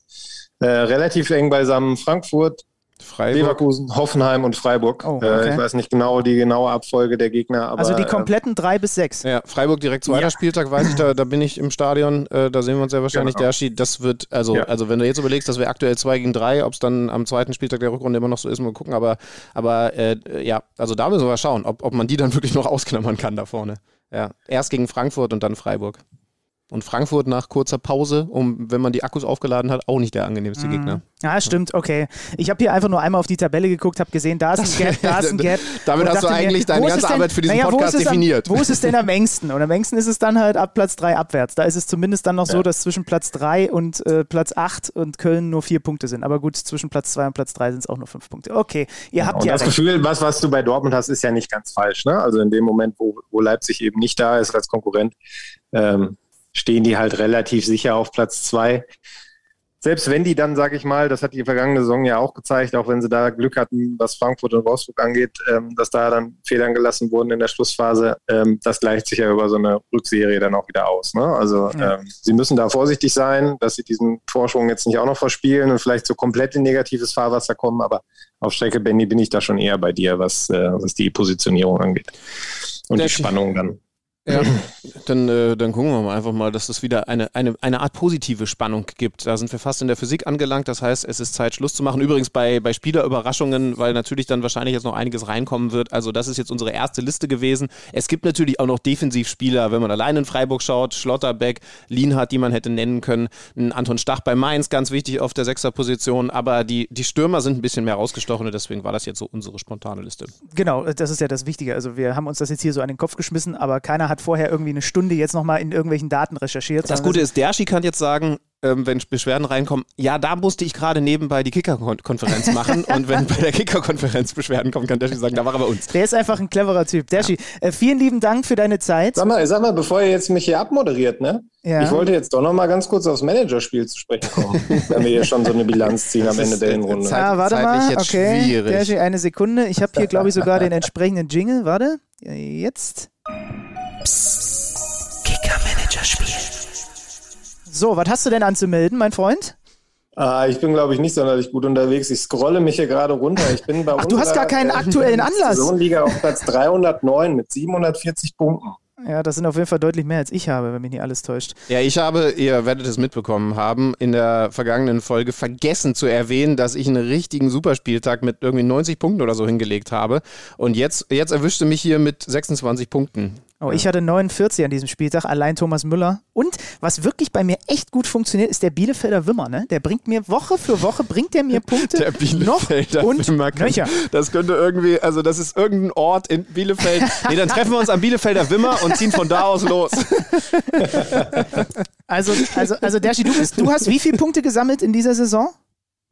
S9: äh, relativ eng beisammen Frankfurt, Freiburg. Leverkusen, Hoffenheim und Freiburg. Oh, äh, okay. äh, ich weiß nicht genau die genaue Abfolge der Gegner. Aber,
S5: also die kompletten drei bis sechs.
S6: Ja, Freiburg direkt zweiter ja. Spieltag, weiß ich, da, da bin ich im Stadion, äh, da sehen wir uns ja wahrscheinlich. Genau. Der das wird, also, ja. also wenn du jetzt überlegst, dass wir aktuell zwei gegen drei, ob es dann am zweiten Spieltag der Rückrunde immer noch so ist, mal gucken. Aber, aber äh, ja, also da müssen wir schauen, ob, ob man die dann *laughs* wirklich noch ausklammern kann da vorne. Ja, erst gegen Frankfurt und dann Freiburg. Und Frankfurt nach kurzer Pause, um, wenn man die Akkus aufgeladen hat, auch nicht der angenehmste
S5: Mhm.
S6: Gegner.
S5: Ja, stimmt, okay. Ich habe hier einfach nur einmal auf die Tabelle geguckt, habe gesehen, da ist ein Gap, *laughs* da ist ein Gap.
S6: Damit
S5: Und
S6: hast du eigentlich deine
S5: wo ist
S6: ganze
S5: denn-
S6: Arbeit für diesen
S5: naja,
S6: Podcast
S5: es am-
S6: definiert.
S5: Wo ist es denn am engsten? Und am engsten ist es dann halt ab Platz 3 abwärts. Da ist es zumindest dann noch so, dass zwischen Platz 3 und äh, Platz 8 und Köln nur vier Punkte sind. Aber gut, zwischen Platz 2 und Platz 3 sind es auch nur fünf Punkte. Okay, ihr habt
S9: Und
S5: ja
S9: das
S5: recht.
S9: Gefühl, was, was du bei Dortmund hast, ist ja nicht ganz falsch. Ne? Also in dem Moment, wo, wo Leipzig eben nicht da ist als Konkurrent, ähm, stehen die halt relativ sicher auf Platz zwei. Selbst wenn die dann, sage ich mal, das hat die vergangene Saison ja auch gezeigt, auch wenn sie da Glück hatten, was Frankfurt und Wolfsburg angeht, ähm, dass da dann Federn gelassen wurden in der Schlussphase, ähm, das gleicht sich ja über so eine Rückserie dann auch wieder aus. Ne? Also
S5: Ja.
S9: ähm, sie müssen da vorsichtig sein, dass sie diesen Vorsprung jetzt nicht auch noch verspielen und vielleicht so komplett in negatives Fahrwasser kommen, aber auf Strecke, Benny, bin ich da schon eher bei dir, was, äh, was die Positionierung angeht. Und
S6: Der-
S9: die Spannung dann.
S6: Ja, *clears throat* dann, äh, dann gucken wir mal einfach mal, dass es wieder eine, eine, eine Art positive Spannung gibt. Da sind wir fast in der Physik angelangt. Das heißt, es ist Zeit, Schluss zu machen. Übrigens bei, bei Spielerüberraschungen, weil natürlich dann wahrscheinlich jetzt noch einiges reinkommen wird. Also das ist jetzt unsere erste Liste gewesen. Es gibt natürlich auch noch Defensivspieler, wenn man allein in Freiburg schaut. Schlotterbeck, Lienhardt, die man hätte nennen können. Anton Stach bei Mainz, ganz wichtig auf der Sechserposition. Aber die, die Stürmer sind ein bisschen mehr rausgestochen und deswegen war das jetzt so unsere spontane Liste.
S5: Genau, das ist ja das Wichtige. Also wir haben uns das jetzt hier so an den Kopf geschmissen, aber keiner hat vorher irgendwie eine Stunde jetzt nochmal in irgendwelchen Daten recherchiert.
S6: Das Gute ist, Derschi kann jetzt sagen, ähm, wenn Beschwerden reinkommen, ja, da musste ich gerade nebenbei die Kicker-Konferenz *laughs* machen und wenn bei der Kicker-Konferenz Beschwerden kommen, kann Derschi sagen, da war er bei uns.
S5: Der ist einfach ein cleverer Typ. Derschi, äh, vielen lieben Dank für deine Zeit.
S9: Sag mal, sag mal, bevor ihr jetzt mich hier abmoderiert, ne?
S5: Ja.
S9: Ich wollte jetzt doch noch mal ganz kurz aufs Managerspiel zu sprechen kommen, *laughs* wenn wir hier schon so eine Bilanz ziehen am Ende der Hinrunde.
S6: Zeit-
S5: Ah, warte mal.
S6: jetzt
S5: okay,
S6: schwierig.
S5: Derschi, eine Sekunde. Ich habe hier, glaube ich, sogar den *laughs* entsprechenden Jingle. Warte, jetzt.
S7: Kicker-Manager-Spiel.
S5: So, was hast du denn anzumelden, mein Freund?
S9: Ah, ich bin, glaube ich, nicht sonderlich gut unterwegs. Ich scrolle mich hier gerade runter. Ich bin bei
S5: Ach, du hast gar keinen aktuellen Anlass.
S9: Saisonliga auf Platz 309 mit 740 Punkten.
S5: Ja, das sind auf jeden Fall deutlich mehr, als ich habe, wenn mich nicht alles täuscht.
S6: Ja, ich habe, ihr werdet es mitbekommen haben, in der vergangenen Folge vergessen zu erwähnen, dass ich einen richtigen Superspieltag mit irgendwie 90 Punkten oder so hingelegt habe. Und jetzt, jetzt erwischte mich hier mit 26 Punkten.
S5: Oh, ich hatte 49 an diesem Spieltag, allein Thomas Müller. Und was wirklich bei mir echt gut funktioniert, ist der Bielefelder Wimmer. Ne? Der bringt mir Woche für Woche, bringt der mir *laughs* Punkte
S6: Der Bielefelder
S5: noch und
S6: Wimmer kann-
S5: nöcher.
S6: Das könnte irgendwie, also das ist irgendein Ort in Bielefeld. Nee, dann treffen wir uns am Bielefelder Wimmer und ziehen von da aus los. *laughs*
S5: Also, also, also Derschi, du, bist, du hast wie viele Punkte gesammelt in dieser Saison?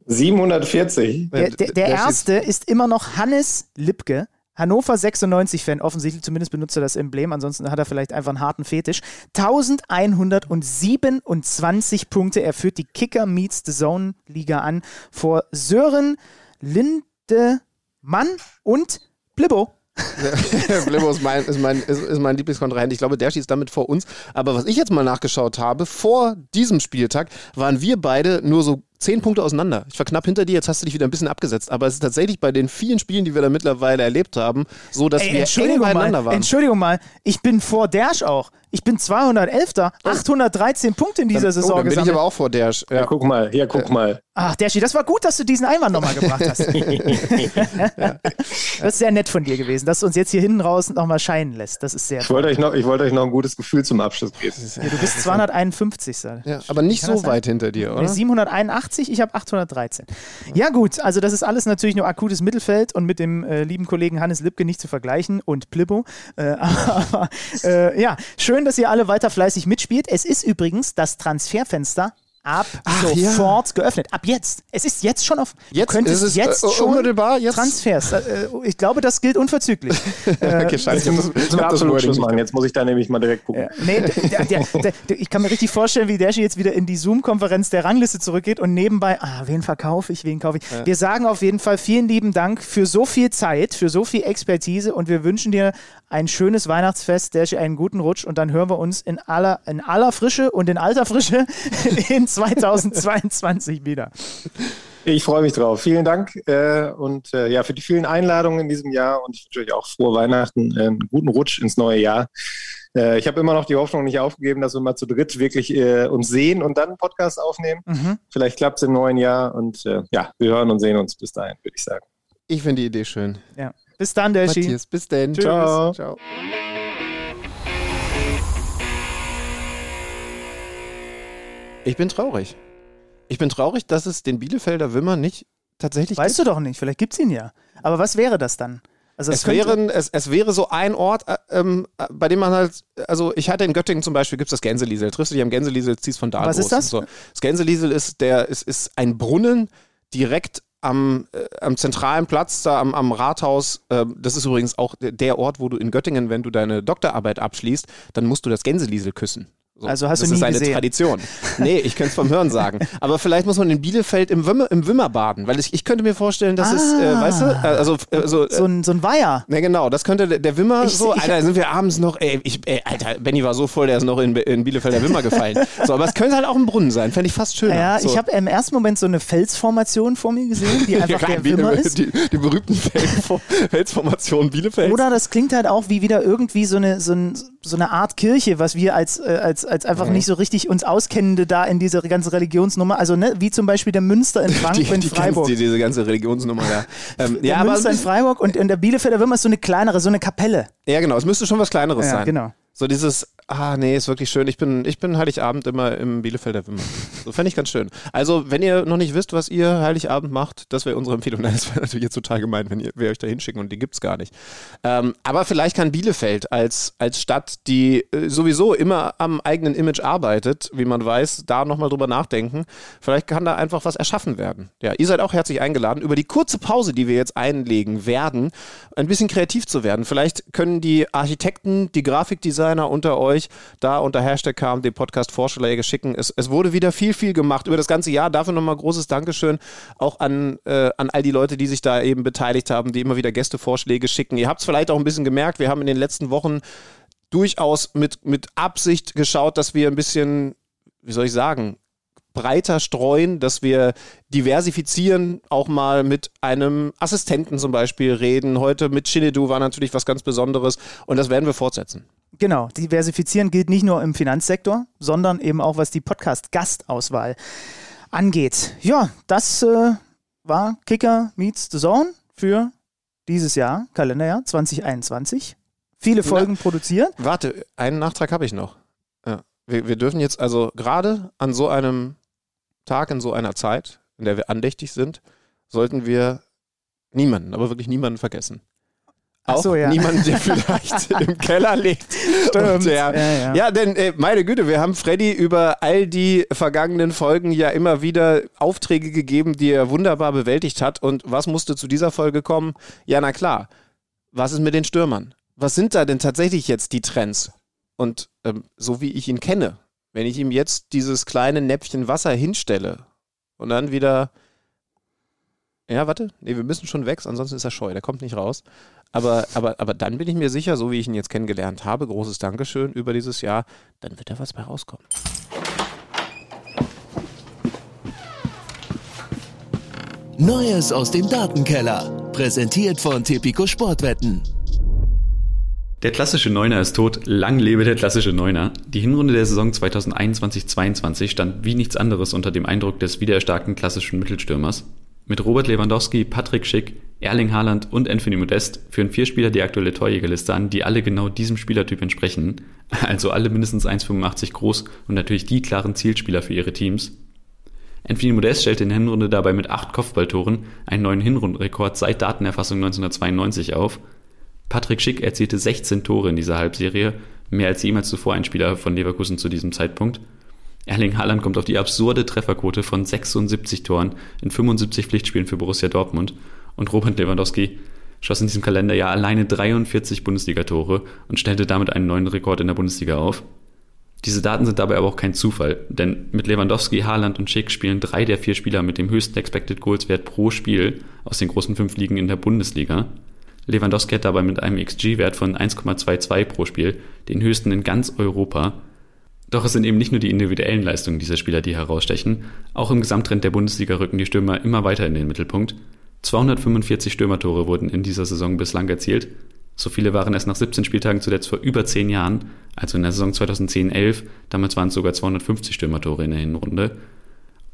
S9: 740.
S5: Der, der, der
S6: Der
S5: erste ist immer noch Hannes Lipke. Hannover 96-Fan, offensichtlich zumindest benutzt er das Emblem, ansonsten hat er vielleicht einfach einen harten Fetisch. 1127 Punkte. Er führt die Kicker Meets the Zone Liga an vor Sören Lindemann und Blibbo. *laughs*
S6: Blimbo ist mein, ist mein, ist, ist mein Lieblingskontrahent. Ich glaube, der schießt damit vor uns. Aber was ich jetzt mal nachgeschaut habe, vor diesem Spieltag waren wir beide nur so zehn Punkte auseinander. Ich war knapp hinter dir, jetzt hast du dich wieder ein bisschen abgesetzt. Aber es ist tatsächlich bei den vielen Spielen, die wir da mittlerweile erlebt haben, so, dass
S5: Ey,
S6: wir eng
S5: Entschuldigung
S6: beieinander
S5: mal,
S6: waren.
S5: Entschuldigung mal, ich bin vor Dersch auch. Ich bin 211. 813 Punkte in dieser
S6: oh,
S5: Saison
S6: dann bin ich aber auch vor der.
S9: Ja,
S6: Ja.
S9: guck mal, hier, guck mal.
S5: Ach, Derschi, das war gut, dass du diesen Einwand nochmal gebracht hast. *laughs* *laughs* das ist sehr nett von dir gewesen, dass du uns jetzt hier hinten raus nochmal scheinen lässt. Das ist sehr
S9: Ich wollte euch noch, ich wollte euch noch ein gutes Gefühl zum Abschluss geben.
S5: ja, Du bist *laughs* 251. Sal.
S6: Ja, aber nicht so weit hinter dir, oder?
S5: 781, ich habe 813. Ja gut, also das ist alles natürlich nur akutes Mittelfeld und mit dem äh, lieben Kollegen Hannes Lipke nicht zu vergleichen und Plippo. Äh, *laughs* aber äh, ja, schön, dass ihr alle weiter fleißig mitspielt. Es ist übrigens das Transferfenster ab
S6: Ach,
S5: sofort geöffnet. Ab jetzt. Es ist jetzt schon auf.
S6: Jetzt
S5: du
S6: es,
S5: jetzt
S6: äh,
S5: schon
S6: unmittelbar jetzt?
S5: Transfers. Äh, ich glaube, das gilt unverzüglich. *laughs*
S6: okay, scheiße. Ich hab das, ich das
S9: Schluss machen. Jetzt muss ich da nämlich mal direkt gucken.
S5: Ja, nee, der, der, der, der, ich kann mir richtig vorstellen, wie Dashi jetzt wieder in die Zoom-Konferenz der Rangliste zurückgeht und nebenbei, ah, wen verkaufe ich, wen kaufe ich. Wir sagen auf jeden Fall vielen lieben Dank für so viel Zeit, für so viel Expertise und wir wünschen dir ein schönes Weihnachtsfest, Dashi, einen guten Rutsch und dann hören wir uns in aller, in aller Frische und in alter Frische *laughs* in 2022 wieder.
S9: Ich freue mich drauf. Vielen Dank äh, und äh, ja für die vielen Einladungen in diesem Jahr und ich wünsche euch auch frohe Weihnachten, äh, einen guten Rutsch ins neue Jahr. Äh, ich habe immer noch die Hoffnung nicht aufgegeben, dass wir mal zu dritt wirklich äh, uns sehen und dann einen Podcast aufnehmen.
S5: Mhm.
S9: Vielleicht klappt es im neuen Jahr und äh, ja, wir hören und sehen uns bis dahin, würde ich sagen.
S6: Ich finde die Idee schön.
S5: Ja. Bis dann, Dashi.
S6: Matthias, bis denn.
S5: Tschüss.
S6: Ciao. Ciao. Ich bin traurig. Ich bin traurig, dass es den Bielefelder Wimmer nicht tatsächlich
S5: Weißt
S6: gibt.
S5: du doch nicht, vielleicht gibt es ihn ja. Aber was wäre das dann? Also
S6: Es
S5: könnte-
S6: wäre, es, es wäre so ein Ort, äh, ähm, äh, bei dem man halt, also ich hatte in Göttingen zum Beispiel, gibt es das Gänseliesel. Triffst du dich am Gänseliesel, ziehst von da
S5: Was
S6: los.
S5: ist das?
S6: So. Das Gänseliesel ist, der, ist, ist ein Brunnen direkt am, äh, am zentralen Platz, da am, am Rathaus. Äh, das ist übrigens auch der- Ort, wo du in Göttingen, wenn du deine Doktorarbeit abschließt, dann musst du das Gänseliesel küssen. So,
S5: Also hast du
S6: das
S5: nie
S6: ist eine
S5: gesehen?
S6: Tradition. *laughs* Nee, ich könnte es vom Hören sagen. Aber vielleicht muss man in Bielefeld im Wimmer, im Wimmer baden, weil ich, ich könnte mir vorstellen, dass es, äh,
S5: Ah.
S6: weißt du, äh, also, äh, also äh,
S5: so ein, so ein Weiher.
S6: na genau, das könnte der, der Wimmer
S5: Ich-
S6: so,
S5: ich-
S6: Alter, sind wir abends noch, ey, ich, ey, Alter, Benny war so voll, der ist noch in, in Bielefelder Wimmer gefallen. *laughs* So, aber es könnte halt auch ein Brunnen sein, fände ich fast schöner.
S5: Ja,
S6: so.
S5: ich habe im ersten Moment so eine Felsformation vor mir gesehen, die *laughs* einfach
S6: Ja,
S5: der
S6: wie-
S5: Wimmer ist.
S6: Die, die berühmten Fels- Felsformationen Bielefeld.
S5: Oder das klingt halt auch wie wieder irgendwie so eine, so, ein, so eine Art Kirche, was wir als, äh, als, als einfach
S6: Mhm.
S5: nicht so richtig uns Auskennende da in dieser ganzen Religionsnummer, also ne, wie zum Beispiel der Münster in *laughs* Frank
S6: die,
S5: in
S6: die
S5: Freiburg.
S6: du, diese ganze Religionsnummer da. *laughs* Ähm,
S5: der
S6: ja, aber,
S5: Münster in Freiburg und, und der Bielefelder Wimmer ist so eine kleinere, so eine Kapelle.
S6: ja, genau, es müsste schon was Kleineres
S5: Ja,
S6: sein.
S5: genau.
S6: So dieses, ah nee, ist wirklich schön. Ich bin, ich bin Heiligabend immer im Bielefelder Wimmer. So fände ich ganz schön. Also, wenn ihr noch nicht wisst, was ihr Heiligabend macht, das wäre unsere Empfehlung. *laughs* Nein, das wäre natürlich jetzt total gemein, wenn ihr, wir euch da hinschicken und die gibt's gar nicht. Ähm, aber vielleicht kann Bielefeld als, als Stadt, die äh, sowieso immer am eigenen Image arbeitet, wie man weiß, da nochmal drüber nachdenken. Vielleicht kann da einfach was erschaffen werden. Ja, ihr seid auch herzlich eingeladen, über die kurze Pause, die wir jetzt einlegen werden, ein bisschen kreativ zu werden. Vielleicht können die Architekten, die Grafikdesigner unter euch da unter Hashtag KMD Podcast Vorschläge schicken. Es, es wurde wieder viel, viel gemacht über das ganze Jahr. Dafür nochmal großes Dankeschön auch an, äh, an all die Leute, die sich da eben beteiligt haben, die immer wieder Gästevorschläge schicken. Ihr habt es vielleicht auch ein bisschen gemerkt, wir haben in den letzten Wochen durchaus mit, mit Absicht geschaut, dass wir ein bisschen, wie soll ich sagen, breiter streuen, dass wir diversifizieren, auch mal mit einem Assistenten zum Beispiel reden. Heute mit Shinedu war natürlich was ganz Besonderes und das werden wir fortsetzen.
S5: Genau, diversifizieren gilt nicht nur im Finanzsektor, sondern eben auch was die Podcast-Gastauswahl angeht. Ja, das äh, war Kicker Meets the Zone für dieses Jahr, Kalenderjahr 2021. Viele Folgen produziert.
S6: Warte, einen Nachtrag habe ich noch. Ja. Wir, wir dürfen jetzt also gerade an so einem Tag, in so einer Zeit, in der wir andächtig sind, sollten wir niemanden, aber wirklich niemanden vergessen. Auch
S5: so, ja.
S6: niemanden, der *laughs* vielleicht im Keller liegt. Und der,
S5: Ja, ja.
S6: ja, denn äh, meine Güte, wir haben Freddy über all die vergangenen Folgen ja immer wieder Aufträge gegeben, die er wunderbar bewältigt hat. Und was musste zu dieser Folge kommen? Ja, na klar. Was ist mit den Stürmern? Was sind da denn tatsächlich jetzt die Trends? Und ähm, so wie ich ihn kenne, wenn ich ihm jetzt dieses kleine Näpfchen Wasser hinstelle und dann wieder. Ja, warte. Nee, wir müssen schon weg, ansonsten ist er scheu, der kommt nicht raus. Aber, aber, aber dann bin ich mir sicher, so wie ich ihn jetzt kennengelernt habe, großes Dankeschön über dieses Jahr, dann wird da was bei rauskommen.
S4: Neues aus dem Datenkeller. Präsentiert von Tipico Sportwetten.
S10: Der klassische Neuner ist tot, lang lebe der klassische Neuner. Die Hinrunde der Saison 2021-22 stand wie nichts anderes unter dem Eindruck des wiedererstarkten klassischen Mittelstürmers. Mit Robert Lewandowski, Patrick Schick, Erling Haaland und Anthony Modest führen vier Spieler die aktuelle Torjägerliste an, die alle genau diesem Spielertyp entsprechen. Also alle mindestens 1,85 groß und natürlich die klaren Zielspieler für ihre Teams. Anthony Modest stellte in der Hinrunde dabei mit acht Kopfballtoren einen neuen Hinrundenrekord seit Datenerfassung 1992 auf. Patrick Schick erzielte 16 Tore in dieser Halbserie, mehr als jemals zuvor ein Spieler von Leverkusen zu diesem Zeitpunkt. Erling Haaland kommt auf die absurde Trefferquote von 76 Toren in 75 Pflichtspielen für Borussia Dortmund und Robert Lewandowski schoss in diesem Kalenderjahr alleine 43 Bundesligatore und stellte damit einen neuen Rekord in der Bundesliga auf. Diese Daten sind dabei aber auch kein Zufall, denn mit Lewandowski, Haaland und Schick spielen drei der vier Spieler mit dem höchsten Expected Goals Wert pro Spiel aus den großen fünf Ligen in der Bundesliga. Lewandowski hat dabei mit einem XG-Wert von 1,22 pro Spiel den höchsten in ganz Europa. Doch es sind eben nicht nur die individuellen Leistungen dieser Spieler, die herausstechen. Auch im Gesamttrend der Bundesliga rücken die Stürmer immer weiter in den Mittelpunkt. 245 Stürmertore wurden in dieser Saison bislang erzielt. So viele waren es nach 17 Spieltagen zuletzt vor über 10 Jahren, also in der Saison 2010-11. Damals waren es sogar 250 Stürmertore in der Hinrunde.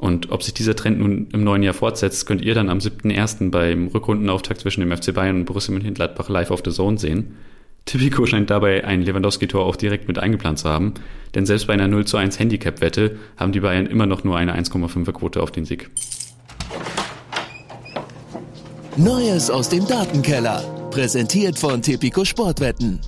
S10: Und ob sich dieser Trend nun im neuen Jahr fortsetzt, könnt ihr dann am 7.1. beim Rückrundenauftakt zwischen dem FC Bayern und Borussia Mönchengladbach live auf The Zone sehen. Tipico scheint dabei ein Lewandowski-Tor auch direkt mit eingeplant zu haben, denn selbst bei einer 0 zu 1 Handicap-Wette haben die Bayern immer noch nur eine 1,5er Quote auf den Sieg.
S4: Neues aus dem Datenkeller. Präsentiert von Tipico Sportwetten.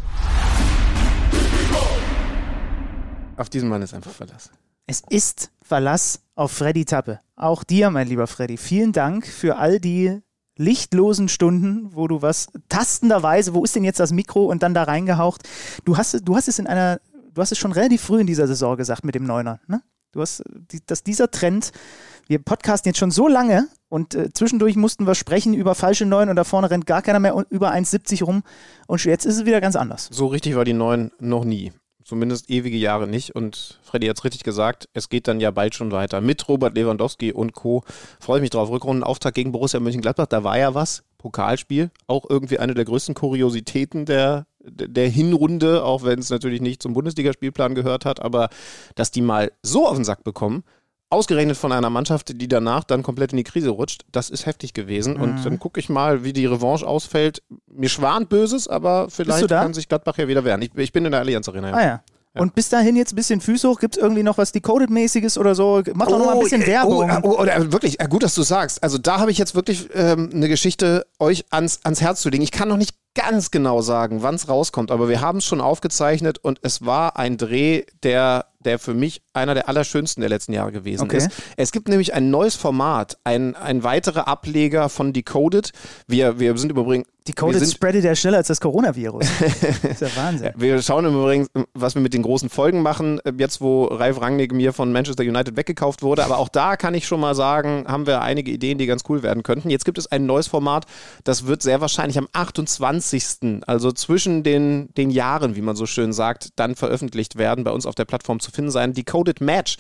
S6: Auf diesen Mann ist einfach Verlass.
S5: Es ist Verlass auf Freddy Tappe. Auch dir, mein lieber Freddy, vielen Dank für all die lichtlosen Stunden, wo du was tastenderweise, wo ist denn jetzt das Mikro und dann da reingehaucht. Du hast, du hast es in einer, du hast es schon relativ früh in dieser Saison gesagt mit dem Neuner. Ne? Du hast, dass dieser Trend, wir podcasten jetzt schon so lange und äh, zwischendurch mussten wir sprechen über falsche Neun und da vorne rennt gar keiner mehr über 1,70 rum und jetzt ist es wieder ganz anders.
S6: So richtig war die Neun noch nie. Zumindest ewige Jahre nicht. Und Freddy hat es richtig gesagt, es geht dann ja bald schon weiter. Mit Robert Lewandowski und Co. Freue ich mich drauf. Rückrundenauftakt gegen Borussia Mönchengladbach, da war ja was. Pokalspiel, auch irgendwie eine der größten Kuriositäten der, der Hinrunde, auch wenn es natürlich nicht zum Bundesligaspielplan gehört hat, aber dass die mal so auf den Sack bekommen, ausgerechnet von einer Mannschaft, die danach dann komplett in die Krise rutscht, das ist heftig gewesen. Mhm. Und dann gucke ich mal, wie die Revanche ausfällt. Mir schwant Böses, aber vielleicht kann sich Gladbach ja wieder wehren. Ich, ich bin in der Allianz Arena.
S5: Ja. Ah ja. Ja. Und bis dahin jetzt ein bisschen Füße hoch. Gibt es irgendwie noch was Decoded-mäßiges oder so? Mach doch oh, noch mal ein bisschen Werbung.
S6: Oh, oh, oh, wirklich, gut, dass du sagst. Also da habe ich jetzt wirklich ähm, eine Geschichte euch ans, ans Herz zu legen. Ich kann noch nicht ganz genau sagen, wann es rauskommt, aber wir haben es schon aufgezeichnet und es war ein Dreh, der der für mich einer der allerschönsten der letzten Jahre gewesen okay. ist. Es gibt nämlich ein neues Format, ein, ein weiterer Ableger von Decoded. Wir, wir sind übrigens.
S5: Decoded sind, spreadet ja schneller als das Coronavirus. das *laughs* ist ja Wahnsinn.
S6: Wir schauen übrigens, was wir mit den großen Folgen machen, jetzt wo Ralf Rangnick mir von Manchester United weggekauft wurde. Aber auch da kann ich schon mal sagen, haben wir einige Ideen, die ganz cool werden könnten. Jetzt gibt es ein neues Format, das wird sehr wahrscheinlich am 28. also zwischen den, den Jahren, wie man so schön sagt, dann veröffentlicht werden, bei uns auf der Plattform zu finden sein. Decoded Match.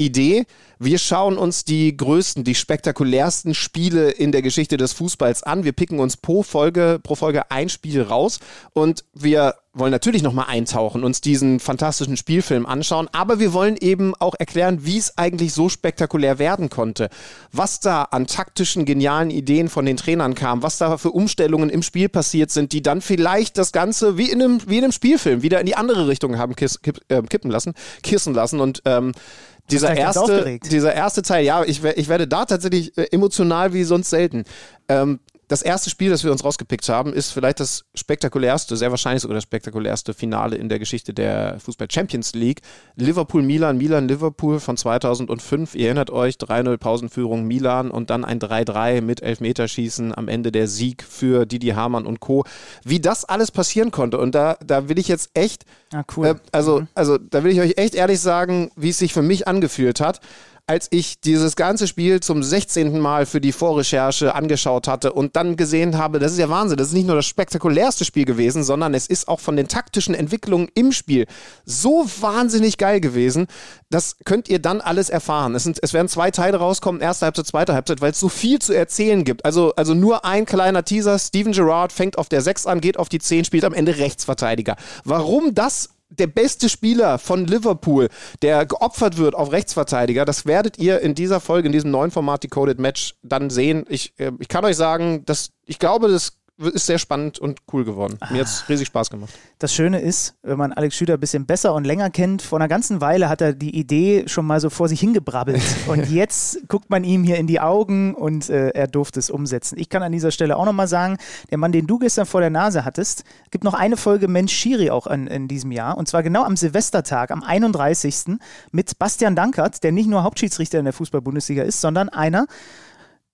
S6: Idee. Wir schauen uns die größten, die spektakulärsten Spiele in der Geschichte des Fußballs an. Wir picken uns pro Folge, pro Folge ein Spiel raus und wir wollen natürlich nochmal eintauchen, uns diesen fantastischen Spielfilm anschauen, aber wir wollen eben auch erklären, wie es eigentlich so spektakulär werden konnte. Was da an taktischen, genialen Ideen von den Trainern kam, was da für Umstellungen im Spiel passiert sind, die dann vielleicht das Ganze wie in einem, wie in einem Spielfilm wieder in die andere Richtung haben kiss, kipp, äh, kippen lassen, kissen lassen und ähm, dieser erste, dieser erste Teil, ja, ich, ich werde da tatsächlich äh, emotional wie sonst selten. Ähm, das erste Spiel, das wir uns rausgepickt haben, ist vielleicht das spektakulärste, sehr wahrscheinlich sogar das spektakulärste Finale in der Geschichte der Fußball Champions League. Liverpool-Milan, Milan-Liverpool von 2005. Ihr erinnert euch, 3-0 Pausenführung Milan und dann ein 3-3 mit Elfmeterschießen am Ende der Sieg für Didi Hamann und Co. Wie das alles passieren konnte und da, da will ich jetzt echt,
S5: ah, cool. äh,
S6: also, mhm. also da will ich euch echt ehrlich sagen, wie es sich für mich angefühlt hat als ich dieses ganze Spiel zum 16. Mal für die Vorrecherche angeschaut hatte und dann gesehen habe, das ist ja Wahnsinn, das ist nicht nur das spektakulärste Spiel gewesen, sondern es ist auch von den taktischen Entwicklungen im Spiel so wahnsinnig geil gewesen. Das könnt ihr dann alles erfahren. Es, sind, es werden zwei Teile rauskommen, erste Halbzeit, zweite Halbzeit, weil es so viel zu erzählen gibt. Also, also nur ein kleiner Teaser. Steven Gerrard fängt auf der 6 an, geht auf die 10, spielt am Ende Rechtsverteidiger. Warum das der beste Spieler von Liverpool, der geopfert wird auf Rechtsverteidiger. Das werdet ihr in dieser Folge, in diesem neuen Format Decoded Match dann sehen. Ich, äh, ich kann euch sagen, dass ich glaube, das ist sehr spannend und cool geworden. Mir hat es riesig Spaß gemacht.
S5: Das Schöne ist, wenn man Alex Schüter ein bisschen besser und länger kennt, vor einer ganzen Weile hat er die Idee schon mal so vor sich hingebrabbelt. *laughs* und jetzt guckt man ihm hier in die Augen und äh, er durfte es umsetzen. Ich kann an dieser Stelle auch nochmal sagen, der Mann, den du gestern vor der Nase hattest, gibt noch eine Folge Mensch Schiri auch an, in diesem Jahr. Und zwar genau am Silvestertag, am 31. mit Bastian Dankert, der nicht nur Hauptschiedsrichter in der Fußball-Bundesliga ist, sondern einer,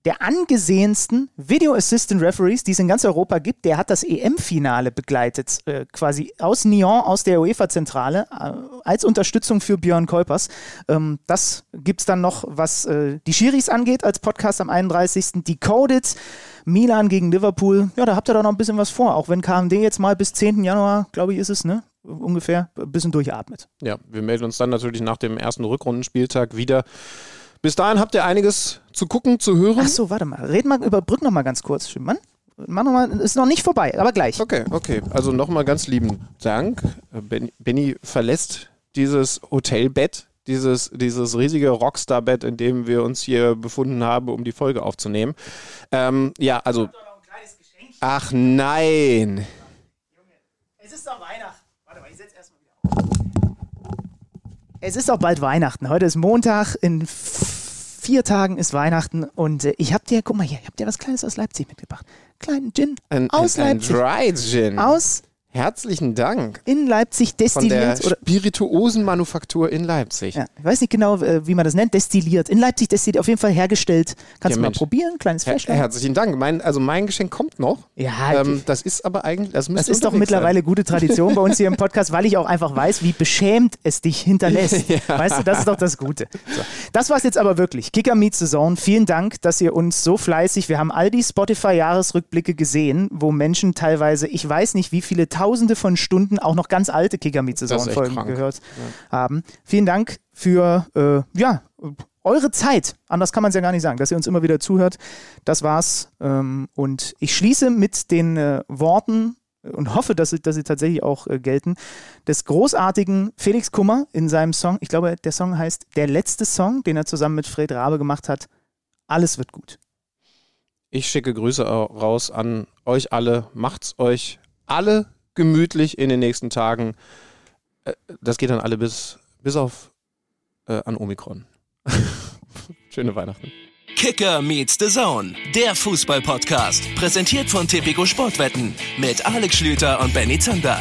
S5: der angesehensten Video Assistant Referees, die es in ganz Europa gibt. Der hat das EM-Finale begleitet, äh, quasi aus Nyon, aus der UEFA-Zentrale, äh, als Unterstützung für Björn Kolpers. Ähm, das gibt es dann noch, was äh, die Schiris angeht, als Podcast am 31. Decoded, Milan gegen Liverpool. Ja, da habt ihr doch noch ein bisschen was vor, auch wenn KMD jetzt mal bis 10. Januar, glaube ich, ist es, ne? Ungefähr, ein bisschen durchatmet.
S6: Ja, wir melden uns dann natürlich nach dem ersten Rückrundenspieltag wieder. Bis dahin habt ihr einiges zu gucken, zu hören.
S5: Ach so, warte mal. Red mal, überbrück noch mal ganz kurz, Schimmern. Mach noch mal, ist noch nicht vorbei, aber gleich.
S6: Okay, okay. Also nochmal ganz lieben Dank. Ben, Benny verlässt dieses Hotelbett, dieses, dieses riesige Rockstar-Bett, in dem wir uns hier befunden haben, um die Folge aufzunehmen. Ähm, ja, also. Ach nein.
S5: Es ist auch bald Weihnachten. Heute ist Montag. In vier Tagen ist Weihnachten. Und äh, ich habe dir, guck mal hier, ich habe dir was Kleines aus Leipzig mitgebracht. Kleinen Gin
S6: Ein,
S5: aus
S6: ein, ein
S5: Leipzig.
S6: Dry Gin.
S5: Aus
S6: Herzlichen Dank.
S5: in Leipzig
S6: Von der
S5: destilliert. Oder,
S6: Spirituosenmanufaktur in Leipzig.
S5: ja, ich weiß nicht genau, äh, wie man das nennt. Destilliert. In Leipzig destilliert. Auf jeden Fall hergestellt. Kannst
S6: Ja,
S5: du mal
S6: Mensch.
S5: probieren. Kleines
S6: Her
S5: Fläschchen.
S6: herzlichen Dank. Mein, also mein Geschenk kommt noch.
S5: Ja,
S6: Ähm, das ist aber eigentlich, das,
S5: Das ist doch mittlerweile gute Tradition bei uns hier im *laughs* Podcast, weil ich auch einfach weiß, wie beschämt es dich hinterlässt. *laughs*
S6: Ja.
S5: Weißt du, das ist doch das Gute. So. Das war's jetzt aber wirklich. Kicker Meets the Zone. Vielen Dank, dass ihr uns so fleißig, wir haben all die Spotify-Jahresrückblicke gesehen, wo Menschen teilweise, ich weiß nicht, wie viele Tausende von Stunden auch noch ganz alte Kicker Meets the
S6: Das ist echt
S5: Zone-Folgen
S6: krank.
S5: gehört haben. Vielen Dank für, äh, ja, eure Zeit, anders kann man es ja gar nicht sagen, dass ihr uns immer wieder zuhört. Das war's. Ähm, und ich schließe mit den äh, Worten und hoffe, dass sie, dass sie tatsächlich auch äh, gelten, des großartigen Felix Kummer in seinem Song, ich glaube, der Song heißt Der letzte Song, den er zusammen mit Fred Rabe gemacht hat. Alles wird gut.
S6: Ich schicke Grüße au- raus an euch alle. Macht's euch alle gemütlich in den nächsten Tagen. Äh, Das geht dann alle bis, bis auf äh, an Omikron. *laughs* Schöne Weihnachten.
S4: Kicker meets the Zone, der Fußball-Podcast. Präsentiert von Tipico Sportwetten mit Alex Schlüter und Benny Zander.